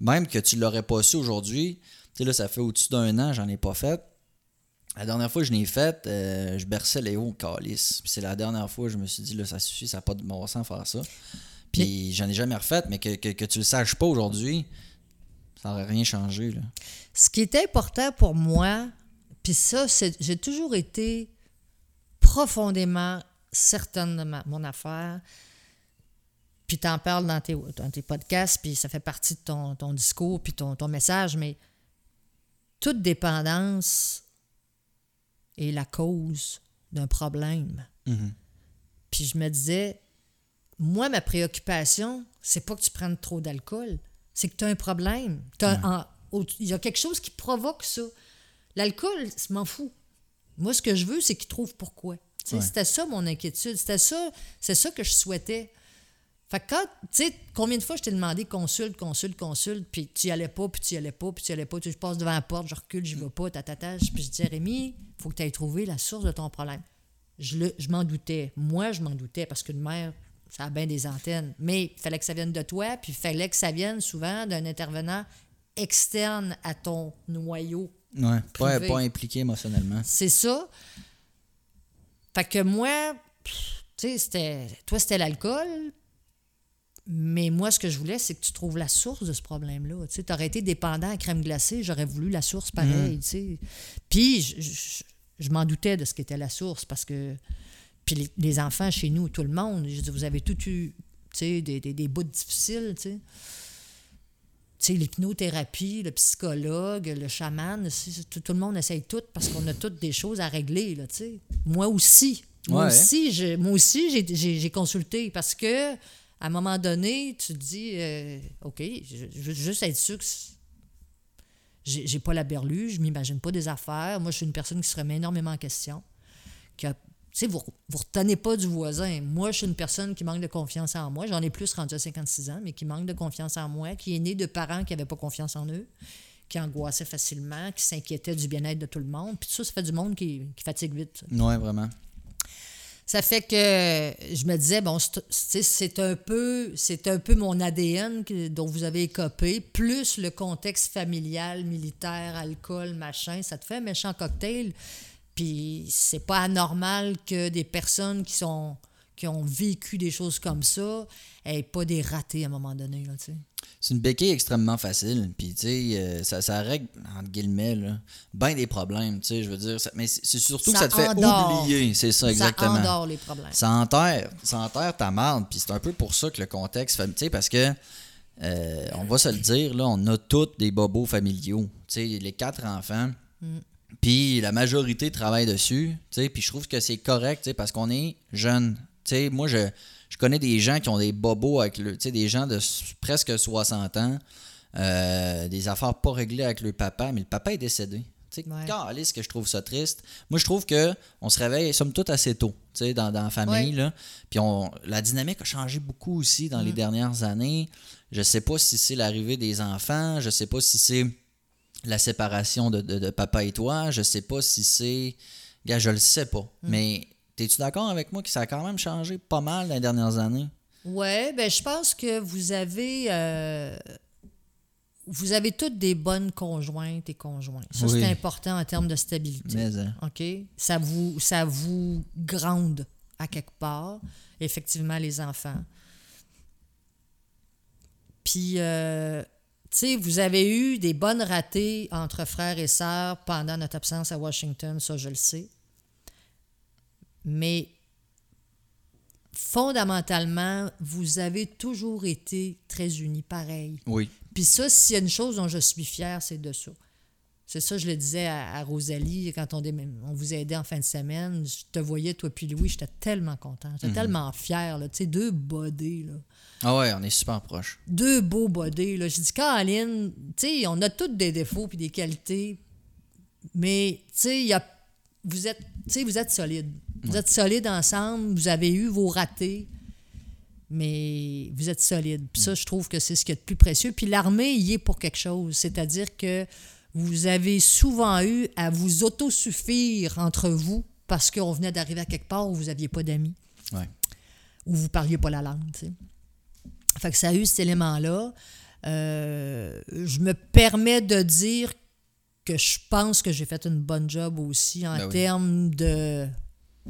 Speaker 1: même que tu l'aurais pas su aujourd'hui. Tu sais, là, ça fait au-dessus d'un an, j'en ai pas fait. La dernière fois que je l'ai faite, euh, je berçais Léo au calice. Puis c'est la dernière fois que je me suis dit, là, ça suffit, ça n'a pas de bon sens faire ça. Puis j'en ai jamais refait, mais que, que, que tu le saches pas aujourd'hui, ça n'aurait rien changé. Là.
Speaker 2: Ce qui est important pour moi, puis ça, c'est, j'ai toujours été profondément certaine de ma- mon affaire. Puis tu en parles dans tes, dans tes podcasts, puis ça fait partie de ton, ton discours, puis ton, ton message, mais toute dépendance est la cause d'un problème.
Speaker 1: Mhm.
Speaker 2: Puis je me disais, moi, ma préoccupation, c'est pas que tu prennes trop d'alcool, c'est que tu as un problème. Il y a quelque chose qui provoque ça. L'alcool, je m'en fous. Moi, ce que je veux, c'est qu'ils trouvent pourquoi.
Speaker 1: Ouais.
Speaker 2: C'était ça mon inquiétude. C'était ça, c'est ça que je souhaitais. Fait que quand, tu sais, combien de fois je t'ai demandé consulte, consulte, consulte, puis tu y allais pas, puis tu y allais pas, puis tu y allais pas, tu je passe devant la porte, je recule, j'y vais pas, tatata, puis je disais, Rémi, faut que tu ailles trouver la source de ton problème. Je, le- je m'en doutais. Moi, je m'en doutais parce qu'une mère, ça a bien des antennes. Mais il fallait que ça vienne de toi, puis il fallait que ça vienne souvent d'un intervenant externe à ton noyau
Speaker 1: Ouais, pas,
Speaker 2: Privé.
Speaker 1: pas impliqué émotionnellement.
Speaker 2: c'est ça. Fait que moi, tu sais, c'était. Toi, c'était l'alcool. Mais moi, ce que je voulais, c'est que tu trouves la source de ce problème-là. Tu sais, aurais été dépendant à crème glacée, j'aurais voulu la source pareil, tu sais. Puis, je, je- je m'en doutais de ce qu'était la source parce que. Puis les, les enfants chez nous, tout le monde, je dis, vous avez tout eu, tu sais, des, des, des bouts difficiles, tu sais. Tu sais, l'hypnothérapie, le psychologue, le chaman, tout, tout le monde essaye tout parce qu'on a toutes des choses à régler, là, tu sais. Moi aussi. Moi
Speaker 1: Ouais.
Speaker 2: aussi, je- moi aussi, j'ai- j'ai j'ai consulté parce que À un moment donné, tu te dis, euh, OK, je, veux juste être sûr que j'ai pas la berlue, je m'imagine pas des affaires. Moi, je suis une personne qui se remet énormément en question. Qui a- vous, vous retenez pas du voisin. Moi, je suis une personne qui manque de confiance en moi. J'en ai plus rendu à 56 ans, mais qui manque de confiance en moi, qui est née de parents qui n'avaient pas confiance en eux, qui angoissaient facilement, qui s'inquiétaient du bien-être de tout le monde. Puis tout ça, ça fait du monde qui, qui fatigue vite.
Speaker 1: Ouais, vraiment.
Speaker 2: Ça fait que je me disais, bon, c'est- un peu c'est un peu mon ADN dont vous avez écopé, plus le contexte familial, militaire, alcool, machin, ça te fait un méchant cocktail. Puis c'est pas anormal que des personnes qui sont qui ont vécu des choses comme ça aient pas des ratés à un moment donné, là.
Speaker 1: C'est une béquille extrêmement facile. Puis, tu sais, euh, ça, ça règle, entre guillemets, là, bien des problèmes. Tu sais, je veux dire. ça- mais c'est surtout que
Speaker 2: Ça
Speaker 1: te fait oublier. C'est ça, exactement.
Speaker 2: Ça endort les problèmes.
Speaker 1: Ça enterre, ça enterre ta marde. Puis c'est un peu pour ça que le contexte, tu sais, parce que, euh, on va se le dire, là, on a tous des bobos familiaux. Tu sais, les quatre enfants. Puis la majorité travaille dessus. Tu sais, puis je trouve que c'est correct, tu sais, parce qu'on est jeune. Tu sais, moi, je, je connais des gens qui ont des bobos avec le, tu sais, des gens de presque 60 ans, euh, des affaires pas réglées avec le papa, mais le papa est décédé. Tu sais,
Speaker 2: Ouais.
Speaker 1: que je trouve ça triste. Moi, je trouve que on se réveille, somme toute, assez tôt, tu sais, dans, dans la famille,
Speaker 2: Ouais.
Speaker 1: là. Puis on, la dynamique a changé beaucoup aussi dans les dernières années. Je sais pas si c'est l'arrivée des enfants, je sais pas si c'est la séparation de, de- de papa et toi, je sais pas si c'est... Gars, je le sais pas. Mais es-tu d'accord avec moi que ça a quand même changé pas mal dans les dernières années?
Speaker 2: Ouais, ben je pense que vous avez euh, vous avez toutes des bonnes conjointes et conjoints. Ça
Speaker 1: Oui.
Speaker 2: c'est important en termes de stabilité.
Speaker 1: Mais, euh,
Speaker 2: OK? Ça vous ça vous grande à quelque part, effectivement les enfants. Puis euh, tu sais, vous avez eu des bonnes ratées entre frères et sœurs pendant notre absence à Washington, ça je le sais. Mais fondamentalement, vous avez toujours été très unis, pareil.
Speaker 1: oui.
Speaker 2: Puis ça, s'il y a une chose dont je suis fière, c'est de ça. C'est ça, je le disais à, à Rosalie quand on, on vous aidait en fin de semaine. Je te voyais, toi puis Louis, j'étais tellement content. J'étais tellement fière. là. Tu sais, deux bodés, là.
Speaker 1: Ah ouais, on est super proches.
Speaker 2: Deux beaux bodés, là. Je dis, Caroline, tu sais, on a tous des défauts puis des qualités, mais, tu sais. Vous êtes, vous solides. Vous êtes solides ensemble, vous avez eu vos ratés, mais vous êtes solides. Puis ça, je trouve que c'est ce qui est de plus précieux. Puis l'armée y est pour quelque chose, c'est-à-dire que vous avez souvent eu à vous autosuffire entre vous parce qu'on venait d'arriver à quelque part où vous n'aviez pas d'amis,
Speaker 1: Ouais.
Speaker 2: où vous parliez pas la langue, tu sais. Fait que ça a eu cet élément-là. Euh, je me permets de dire que je pense que j'ai fait une bonne job aussi en
Speaker 1: Ben oui.
Speaker 2: termes de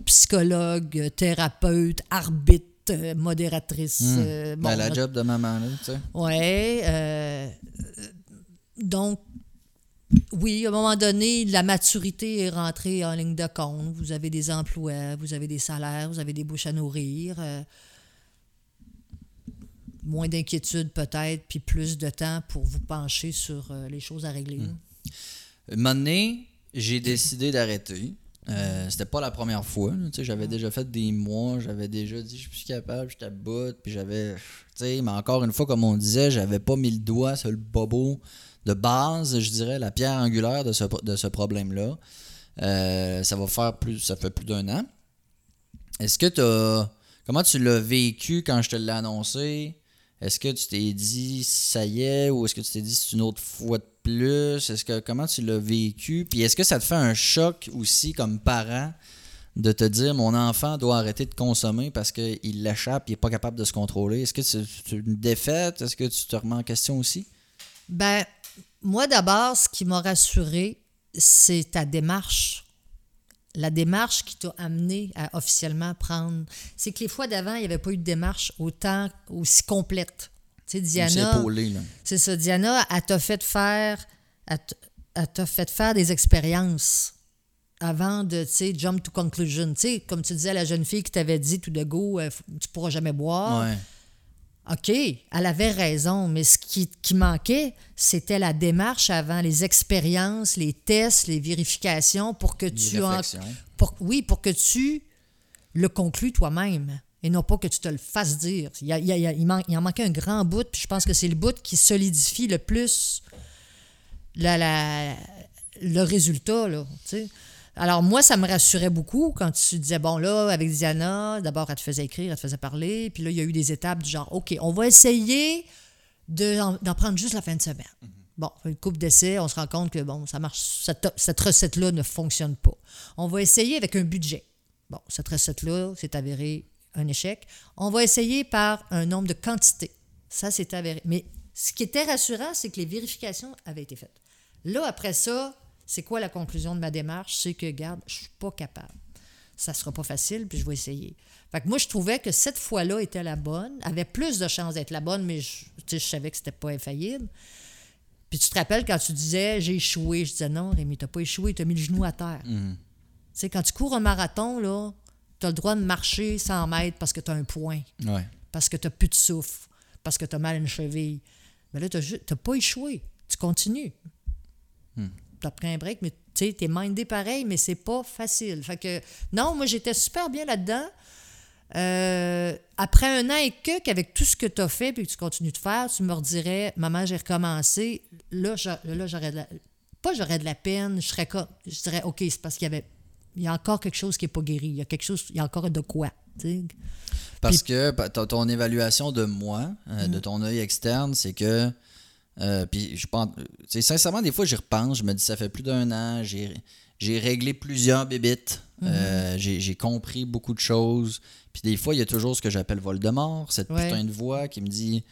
Speaker 2: psychologue, thérapeute, arbitre, euh, modératrice. Euh, bon,
Speaker 1: Ben, la job de maman, là, tu sais.
Speaker 2: Ouais. euh, donc, oui, à un moment donné, la maturité est rentrée en ligne de compte. Vous avez des emplois, vous avez des salaires, vous avez des bouches à nourrir. euh, moins d'inquiétude peut-être, puis plus de temps pour vous pencher sur les choses à régler. là.
Speaker 1: Un moment donné, j'ai décidé d'arrêter. Euh, c'était pas la première fois. J'avais déjà fait des mois, j'avais déjà dit je suis plus capable, à bout, puis j'avais. Mais encore une fois, comme on disait, j'avais pas mis le doigt sur le bobo de base, je dirais, la pierre angulaire de ce, de ce problème-là. Euh, ça va faire plus. Ça fait plus d'un an. Est-ce que tu. Comment tu l'as vécu quand je te l'ai annoncé? Est-ce que tu t'es dit ça y est ou est-ce que tu t'es dit c'est une autre fois de comment tu l'as vécu? Puis est-ce que ça te fait un choc aussi comme parent de te dire mon enfant doit arrêter de consommer parce qu'il l'échappe, il n'est pas capable de se contrôler? Est-ce que c'est c'est une défaite? Est-ce que tu te remets en question aussi?
Speaker 2: Ben, moi d'abord, ce qui m'a rassuré, c'est ta démarche. La démarche qui t'a amené à officiellement prendre. C'est que les fois d'avant, il n'y avait pas eu de démarche autant, aussi complète. Tu sais,
Speaker 1: C'est
Speaker 2: Diana. C'est ça, Diana, elle t'a fait faire. Elle t'a fait faire des expériences avant de, tu sais, jump to conclusion. Tu sais, comme tu disais à la jeune fille qui t'avait dit tout de go, euh, tu pourras jamais boire.
Speaker 1: Ouais.
Speaker 2: OK, elle avait raison, mais ce qui, qui manquait, c'était la démarche avant, les expériences, les tests, les vérifications pour que tu en- pour- oui, pour que tu le conclues toi-même. Et non pas que tu te le fasses dire. Il, y a- il y a- il il man- il en manquait un grand bout, puis je pense que c'est le bout qui solidifie le plus la- la- le résultat. Là. Alors, moi, ça me rassurait beaucoup quand tu disais, bon, là, avec Diana, d'abord, elle te faisait écrire, elle te faisait parler, puis là, il y a eu des étapes du genre, OK, on va essayer de- d'en prendre juste la fin de semaine. Bon, une coupe d'essai, on se rend compte que, bon, ça marche, cette, cette recette-là ne fonctionne pas. On va essayer avec un budget. Bon, cette recette-là s'est avérée un échec. On va essayer par un nombre de quantités. Ça, c'est avéré. Mais ce qui était rassurant, c'est que les vérifications avaient été faites. Là, après ça, c'est quoi la conclusion de ma démarche? C'est que, garde, je suis pas capable. Ça sera pas facile, puis je vais essayer. Fait que moi, je trouvais que cette fois-là était la bonne, avait plus de chances d'être la bonne, mais je, je savais que c'était pas infaillible. Puis tu te rappelles quand tu disais j'ai échoué, je disais non, Rémi, t'as pas échoué, t'as mis le genou à terre. Tu sais, quand tu cours un marathon, là, t'as le droit de marcher 100 mètres parce que t'as un point,
Speaker 1: Ouais.
Speaker 2: parce que t'as plus de souffle, parce que t'as mal à une cheville. Mais là, t'as ju- t'as pas échoué. Tu continues. T'as pris un break, mais tu sais, t'es mindé pareil, mais c'est pas facile. Fait que, non, moi, j'étais super bien là-dedans. Euh, après un an et que, qu'avec tout ce que tu as fait puis que tu continues de faire, tu me redirais, maman, j'ai recommencé. Là j'aurais de la, pas j'aurais de la peine, je serais comme, je dirais, OK, c'est parce qu'il y avait, il y a encore quelque chose qui n'est pas guéri. Il y a quelque chose, il y a encore de quoi.
Speaker 1: Parce que pa- ton, évaluation de moi, euh, de ton œil externe, c'est que. euh, puis je pense. sais, sincèrement, des fois, j'y repense. Je me dis, ça fait plus d'un an. J'ai, réglé plusieurs bébites. euh, j'ai, compris beaucoup de choses. Puis des fois, il y a toujours ce que j'appelle Voldemort, cette
Speaker 2: Ouais.
Speaker 1: putain de voix qui me dit.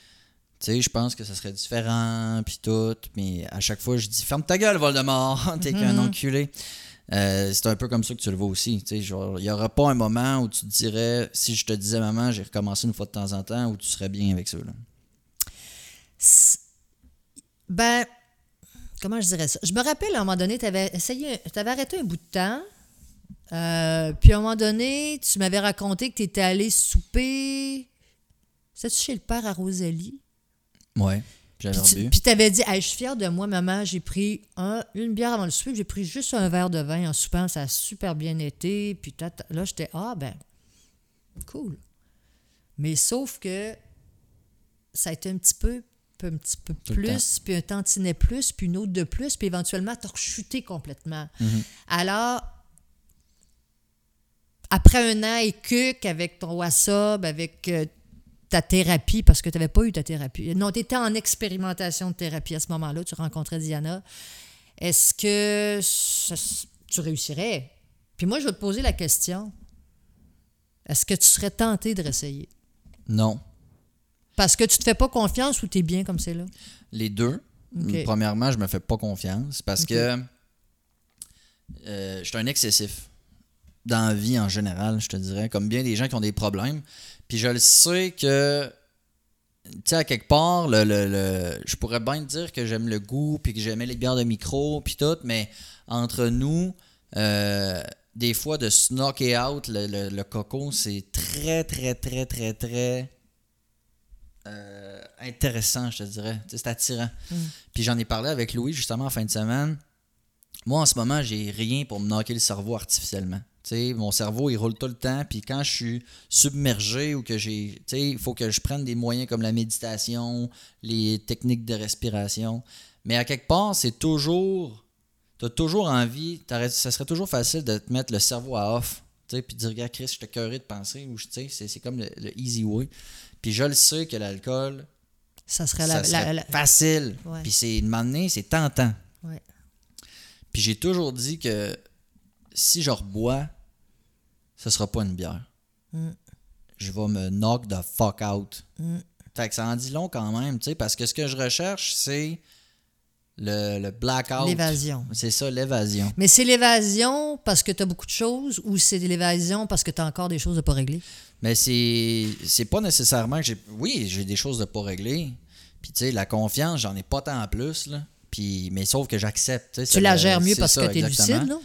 Speaker 1: Tu sais, je pense que ça serait différent, puis tout. Mais à chaque fois, je dis Ferme ta gueule, Voldemort, (laughs) t'es qu'un enculé. Euh, c'est un peu comme ça que tu le vois aussi. Il n'y aura pas un moment où tu te dirais, si je te disais, maman, j'ai recommencé une fois de temps en temps, où tu serais bien avec ça. là?
Speaker 2: Ben, comment je dirais ça? Je me rappelle, à un moment donné, tu avais essayé, tu avais arrêté un bout de temps. euh, puis à un moment donné, tu m'avais raconté que tu étais allé souper. C'était-tu chez le père à Rosalie?
Speaker 1: Ouais. J'avais
Speaker 2: Puis tu t'avais dit, Hey, je suis fière de moi, maman, j'ai pris un- une bière avant le souper, j'ai pris juste un verre de vin en soupant, ça a super bien été. Puis tata- là, j'étais, ah ben, cool. Mais sauf que ça a été un petit peu, un petit peu plus, puis un tantinet plus, puis une autre de plus, puis éventuellement, t'as rechuté complètement. Alors, après un an et que qu'avec ton WhatsApp, avec euh, ta thérapie, parce que tu n'avais pas eu ta thérapie. Non, tu étais en expérimentation de thérapie à ce moment-là, tu rencontrais Diana. Est-ce que ça- tu réussirais? Puis moi, je vais te poser la question. Est-ce que tu serais tenté de réessayer?
Speaker 1: Non.
Speaker 2: Parce que tu te fais pas confiance ou tu es bien comme c'est là?
Speaker 1: Les deux. Premièrement, je me fais pas confiance parce que euh, je suis un excessif. Dans la vie en général, je te dirais. Comme bien des gens qui ont des problèmes. Puis je le sais que. Tu sais, à quelque part, le, le- le- je pourrais bien te dire que j'aime le goût, puis que j'aimais les bières de micro, puis tout, mais entre nous, euh, des fois, de snocker out le, le- le coco, c'est très, très, très, très, très euh, intéressant, je te dirais. Tu sais, C'est attirant. Puis j'en ai parlé avec Louis justement en fin de semaine. Moi, en ce moment, j'ai rien pour me knocker le cerveau artificiellement. Mon cerveau, il roule tout le temps. Puis quand je suis submergé ou que j'ai. Il faut que je prenne des moyens comme la méditation, les techniques de respiration. Mais à quelque part, c'est toujours. Tu as toujours envie. Ça serait toujours facile de te mettre le cerveau à off. Puis de dire, regarde, Chris, je te curé de penser. Ou, c'est comme le, le easy way. Puis je le sais que l'alcool,
Speaker 2: Ça serait
Speaker 1: ça
Speaker 2: la.
Speaker 1: serait
Speaker 2: la- la-
Speaker 1: facile.
Speaker 2: Ouais.
Speaker 1: Puis c'est de m'emmener, c'est tentant.
Speaker 2: Ouais.
Speaker 1: Puis j'ai toujours dit que si je rebois, ce sera pas une bière.
Speaker 2: Mm.
Speaker 1: Je vais me knock the fuck out.
Speaker 2: Mm.
Speaker 1: Fait que ça en dit long quand même, tu sais, parce que ce que je recherche, c'est le, le blackout.
Speaker 2: L'évasion.
Speaker 1: C'est ça, l'évasion.
Speaker 2: Mais c'est l'évasion parce que tu as beaucoup de choses ou c'est l'évasion parce que tu as encore des choses à pas régler?
Speaker 1: Mais c'est c'est pas nécessairement que j'ai. Oui, j'ai des choses de pas régler. Puis tu sais, la confiance, j'en ai pas tant en plus, là. Puis, mais sauf que j'accepte. tu
Speaker 2: la gères mieux parce
Speaker 1: ça,
Speaker 2: que tu es
Speaker 1: exactement.
Speaker 2: lucide, non?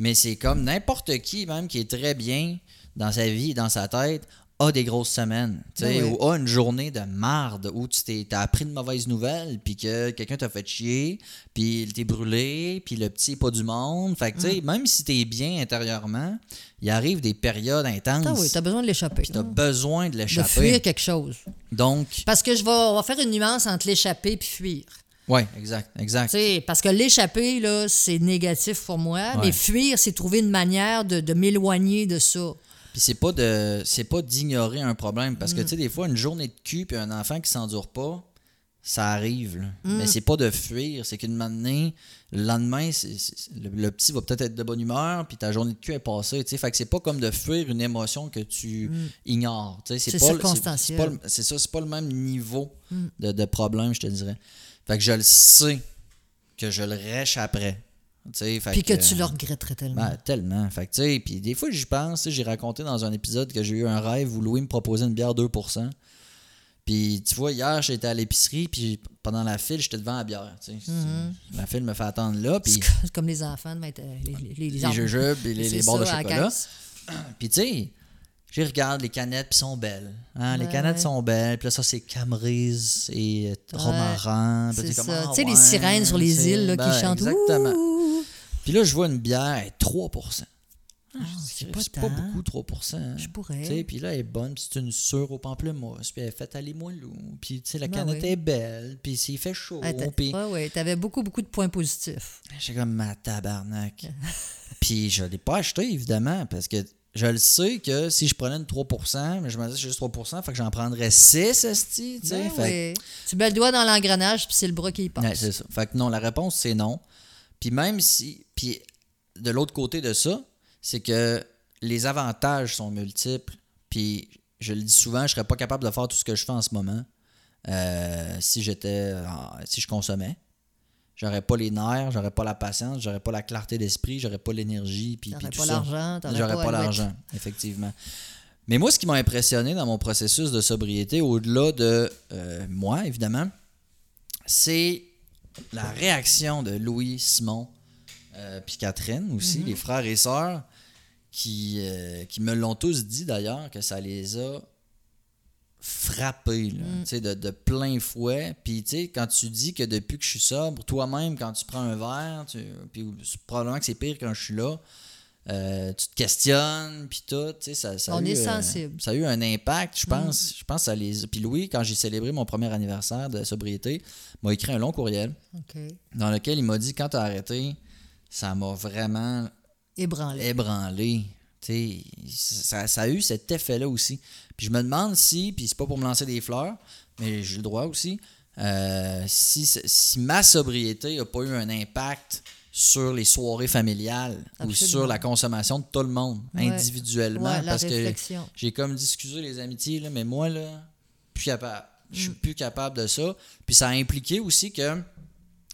Speaker 1: Mais c'est comme n'importe qui, même qui est très bien dans sa vie, dans sa tête, a des grosses semaines, tu sais,
Speaker 2: Ben oui.
Speaker 1: ou a une journée de marde où tu t'es, t'as appris de mauvaises nouvelles, puis que quelqu'un t'a fait chier, puis il t'est brûlé, puis le petit est pas du monde. Fait que, tu
Speaker 2: Mm.
Speaker 1: sais, même si t'es bien intérieurement, il arrive des périodes intenses.
Speaker 2: Ah oui, t'as besoin de l'échapper.
Speaker 1: t'as besoin de
Speaker 2: De
Speaker 1: l'échapper.
Speaker 2: fuir quelque chose.
Speaker 1: Donc,
Speaker 2: Parce que je vais, on va faire une nuance entre l'échapper puis fuir.
Speaker 1: Ouais, exact, exact.
Speaker 2: Tu sais, parce que l'échapper, là, c'est négatif pour moi,
Speaker 1: Ouais.
Speaker 2: mais fuir, c'est trouver une manière de, de m'éloigner de ça.
Speaker 1: Puis c'est pas de c'est pas d'ignorer un problème parce
Speaker 2: Mm.
Speaker 1: que tu sais des fois une journée de cul puis un enfant qui s'endure pas ça arrive là.
Speaker 2: Mm.
Speaker 1: mais c'est pas de fuir c'est qu'une matinée le lendemain c'est- c'est- le, le petit va peut-être être de bonne humeur puis ta journée de cul est passée tu sais fait que c'est pas comme de fuir une émotion que tu ignores tu sais
Speaker 2: Mm. C'est
Speaker 1: pas.
Speaker 2: Mm.
Speaker 1: c'est ça c'est pas le même niveau de, de problème je te dirais fait que je le sais que je le sais fait
Speaker 2: Puis que tu le regretterais tellement.
Speaker 1: ben, tellement. Fait que, puis des fois, j'y pense. J'ai raconté dans un épisode que j'ai eu un rêve où Louis me proposait une bière 2%. Puis, tu vois, hier, j'étais à l'épicerie, puis pendant la file, j'étais devant la bière. sais. La file me fait attendre là, puis
Speaker 2: c'est comme les enfants de mettre euh, les, les, les,
Speaker 1: les jujubes et les, les barres de chocolat. Puis, tu sais, je regarde les canettes, puis sont belles. Hein, les canettes
Speaker 2: ouais.
Speaker 1: sont belles. Puis là, ça, c'est camerise et euh, romarin. Ah,
Speaker 2: tu sais, les sirènes sur les îles là,
Speaker 1: ben,
Speaker 2: qui chantent.
Speaker 1: Exactement. Puis là, je vois une bière à 3%. Ah,
Speaker 2: c'est pas
Speaker 1: pas, beaucoup, 3%. hein.
Speaker 2: Je pourrais.
Speaker 1: Puis là, elle est bonne, puis c'est une sûre au pamplemousse, puis elle est faite à limoilou, puis tu sais, la
Speaker 2: Ben
Speaker 1: canette
Speaker 2: oui.
Speaker 1: est belle, puis s'il fait chaud,
Speaker 2: Ah,
Speaker 1: puis
Speaker 2: ouais, ouais, t'avais beaucoup, beaucoup de points positifs.
Speaker 1: j'ai comme ma tabarnak. (laughs) puis je l'ai pas acheté, évidemment, parce que je le sais que si je prenais une 3%, mais je me dis c'est juste 3%, fait que j'en prendrais 6, esti, tu sais.
Speaker 2: Ben
Speaker 1: fait que-
Speaker 2: oui. Tu mets le doigt dans l'engrenage, puis c'est le bras qui y passe.
Speaker 1: Ouais, c'est ça. Fait que non, la réponse, c'est non. Puis même si. Puis de l'autre côté de ça, c'est que les avantages sont multiples. Puis je le dis souvent, je serais pas capable de faire tout ce que je fais en ce moment euh, si j'étais. si je consommais. J'aurais pas les nerfs, j'aurais pas la patience, j'aurais pas la clarté d'esprit, j'aurais pas l'énergie, puis, puis tout
Speaker 2: pas
Speaker 1: ça. J'aurais
Speaker 2: pas
Speaker 1: l'argent, effectivement. Mais moi, ce qui m'a impressionné dans mon processus de sobriété, au-delà de euh, moi, évidemment, c'est la réaction de Louis, Simon, euh, puis Catherine aussi,
Speaker 2: Mhm.
Speaker 1: les frères et sœurs, qui, euh, qui me l'ont tous dit d'ailleurs que ça les a frappés là,
Speaker 2: Mm.
Speaker 1: tu de, de plein fouet. Puis tu quand tu dis que depuis que je suis sobre, toi-même, quand tu prends un verre, tu, puis probablement que c'est pire quand je suis là, euh, tu te questionnes, puis tout, tu ça, ça a
Speaker 2: On
Speaker 1: eu,
Speaker 2: est
Speaker 1: euh,
Speaker 2: sensible.
Speaker 1: ça a eu un impact,
Speaker 2: Mm.
Speaker 1: je pense. Je pense ça les. Puis Louis, quand j'ai célébré mon premier anniversaire de sobriété, m'a écrit un long courriel dans lequel il m'a dit quand t'as arrêté, ça m'a vraiment
Speaker 2: Ébranlé.
Speaker 1: ébranlé. Ça, ça a eu cet effet-là aussi. Puis je me demande si, puis c'est pas pour me lancer des fleurs, mais j'ai le droit aussi, euh, si, si ma sobriété n'a pas eu un impact sur les soirées familiales ou sur la consommation de tout le monde
Speaker 2: Ouais.
Speaker 1: individuellement.
Speaker 2: Ouais,
Speaker 1: parce que j'ai comme dit, excusez les amitiés, là, mais moi, là, plus capable. Je
Speaker 2: Mm.
Speaker 1: suis plus capable de ça. Puis ça a impliqué aussi que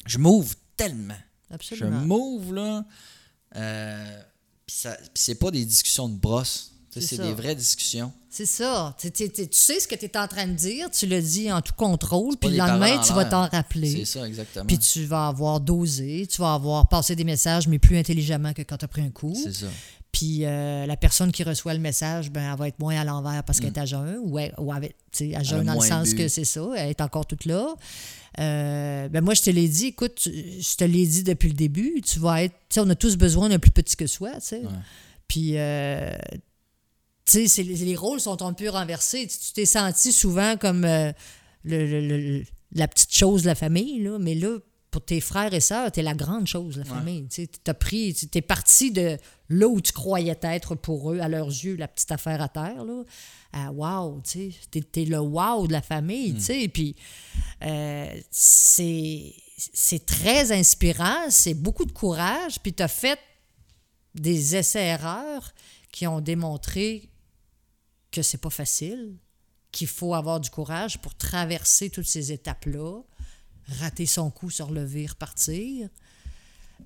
Speaker 1: je m'ouvre tellement. Je m'ouvre, là. Euh, puis puis c'est pas des discussions de brosse.
Speaker 2: C'est
Speaker 1: C'est des vraies discussions.
Speaker 2: C'est ça. Tu- sais ce que tu es en train de dire, tu le dis en tout contrôle, puis le lendemain, tu vas t'en
Speaker 1: C'est
Speaker 2: rappeler.
Speaker 1: ça, exactement.
Speaker 2: Puis tu vas avoir dosé, tu vas avoir passé des messages, mais plus intelligemment que quand tu as pris un coup.
Speaker 1: C'est ça.
Speaker 2: Puis euh, la personne qui reçoit le message, ben, elle va être moins à l'envers parce
Speaker 1: Mm.
Speaker 2: qu'elle est à jeun, ou, elle- ou à jeun dans le sens
Speaker 1: bu.
Speaker 2: que c'est ça, elle est encore toute là. Euh, ben moi, je te l'ai dit, écoute, je te l'ai dit depuis le début, tu vas être, tu sais, on a tous besoin d'un plus petit que soi, tu sais.
Speaker 1: Ouais.
Speaker 2: Puis, euh, tu sais, les, les rôles sont un peu renversés. Tu tu t'es senti souvent comme euh, le- le- le- la petite chose de la famille, là, mais là, pour tes frères et sœurs, t'es la grande chose la
Speaker 1: Ouais.
Speaker 2: famille. Tu t'as pris, tu t'es parti de là où tu croyais être pour eux, à leurs yeux, la petite affaire à terre, là, à wow, tu sais, t'es, le wow de la famille, tu sais, puis euh, c'est, c'est très inspirant, c'est beaucoup de courage, puis t'as fait des essais-erreurs qui ont démontré que c'est pas facile, qu'il faut avoir du courage pour traverser toutes ces étapes-là, rater son coup, se relever, repartir,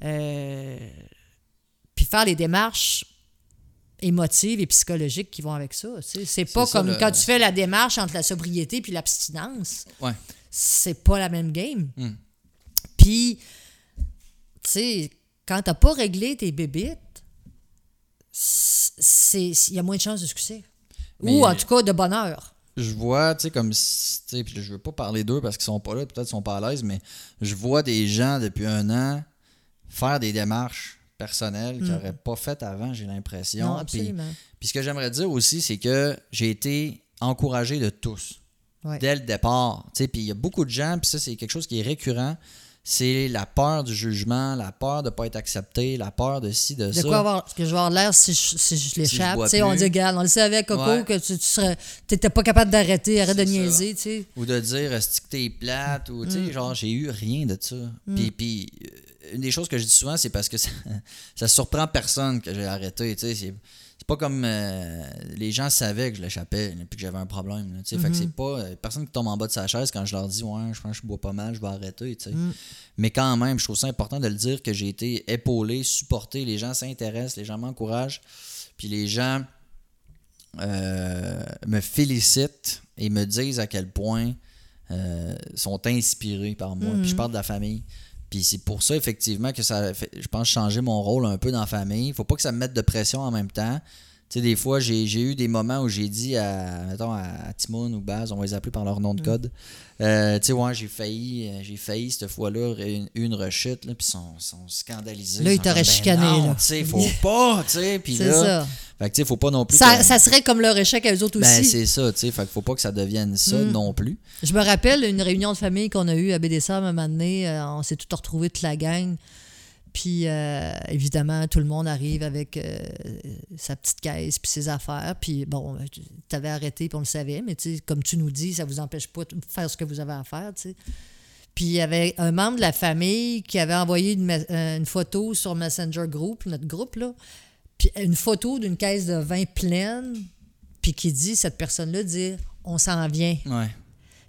Speaker 2: euh, puis faire les démarches émotives et psychologiques qui vont avec ça. C'est pas
Speaker 1: ça,
Speaker 2: comme
Speaker 1: le-
Speaker 2: quand tu fais la démarche entre la sobriété puis l'abstinence.
Speaker 1: Ouais.
Speaker 2: C'est pas la même game.
Speaker 1: Hmm.
Speaker 2: Puis, tu sais, quand t'as pas réglé tes bébites, c'est il y a moins de chances de succès. Ou en tout cas de bonheur.
Speaker 1: Je vois, tu sais, comme si, tu sais, puis je veux pas parler d'eux parce qu'ils sont pas là, peut-être qu'ils sont pas à l'aise, mais je vois des gens depuis un an faire des démarches personnelles qu'ils n'auraient pas faites avant, j'ai l'impression. Puis-
Speaker 2: absolument.
Speaker 1: Puis ce que j'aimerais dire aussi, c'est que j'ai été encouragé de tous
Speaker 2: Ouais.
Speaker 1: dès le départ. Tu sais, Puis il y a beaucoup de gens, puis ça, c'est quelque chose qui est récurrent. C'est la peur du jugement, la peur de ne pas être accepté, la peur de ci, de,
Speaker 2: De
Speaker 1: ça.
Speaker 2: quoi avoir, que je vais avoir l'air si je, si je l'échappe.
Speaker 1: bois
Speaker 2: Tu sais, on dit, regarde, on le savait, Coco,
Speaker 1: Ouais.
Speaker 2: que tu, t'étais pas capable d'arrêter, arrête de niaiser, tu sais.
Speaker 1: Ou de dire est-ce que t'es plate ou tu sais
Speaker 2: Mm.
Speaker 1: genre j'ai eu rien de ça. Puis puis euh, une des choses que je dis souvent c'est parce que ça, (laughs) ça surprend personne que j'ai arrêté, tu sais pas comme euh, les gens savaient que je l'échappais puis que j'avais un problème là, fait que c'est pas euh, personne qui tombe en bas de sa chaise quand je leur dis ouais, je pense que je bois pas mal, je vais arrêter, sais. Mais quand même, je trouve ça important de le dire que j'ai été épaulé, supporté, les gens s'intéressent, les gens m'encouragent, puis les gens euh, me félicitent et me disent à quel point sont inspirés par moi. Puis je parle de la famille. Puis c'est pour ça, effectivement, que ça a fait, je pense, changer mon rôle un peu dans la famille. Il faut pas que ça me mette de pression en même temps. Tu sais, des fois, j'ai eu des moments où j'ai dit à, mettons, à, à Timon ou Baz, on va les appeler par leur nom de code. euh, tu sais, ouais, j'ai failli, euh, j'ai failli cette fois-là une, une rechute, là, puis ils sont, sont scandalisés.
Speaker 2: Là, ils t'auraient
Speaker 1: ben
Speaker 2: chicané,
Speaker 1: non. Tu sais, faut (laughs) pas, tu sais. Puis
Speaker 2: C'est
Speaker 1: là,
Speaker 2: ça.
Speaker 1: fait que tu sais, faut pas non plus.
Speaker 2: Ça,
Speaker 1: que-
Speaker 2: ça serait comme leur échec à eux autres
Speaker 1: ben,
Speaker 2: aussi.
Speaker 1: c'est ça, tu sais. Fait faut pas que ça devienne ça
Speaker 2: Mm.
Speaker 1: non plus.
Speaker 2: Je me rappelle une réunion de famille qu'on a eue à BDSM un moment donné. euh, on s'est tout retrouvés, toute la gang. Puis, euh, évidemment, tout le monde arrive avec euh, sa petite caisse puis ses affaires. Puis, bon, tu avais arrêté puis on le savait. Mais, comme tu nous dis, ça vous empêche pas de faire ce que vous avez à faire, tu sais. Puis, il y avait un membre de la famille qui avait envoyé une, euh, une photo sur Messenger Group, notre groupe, là. Puis, une photo d'une caisse de vin pleine. Puis, qui dit, cette personne-là dit, on s'en vient
Speaker 1: Ouais.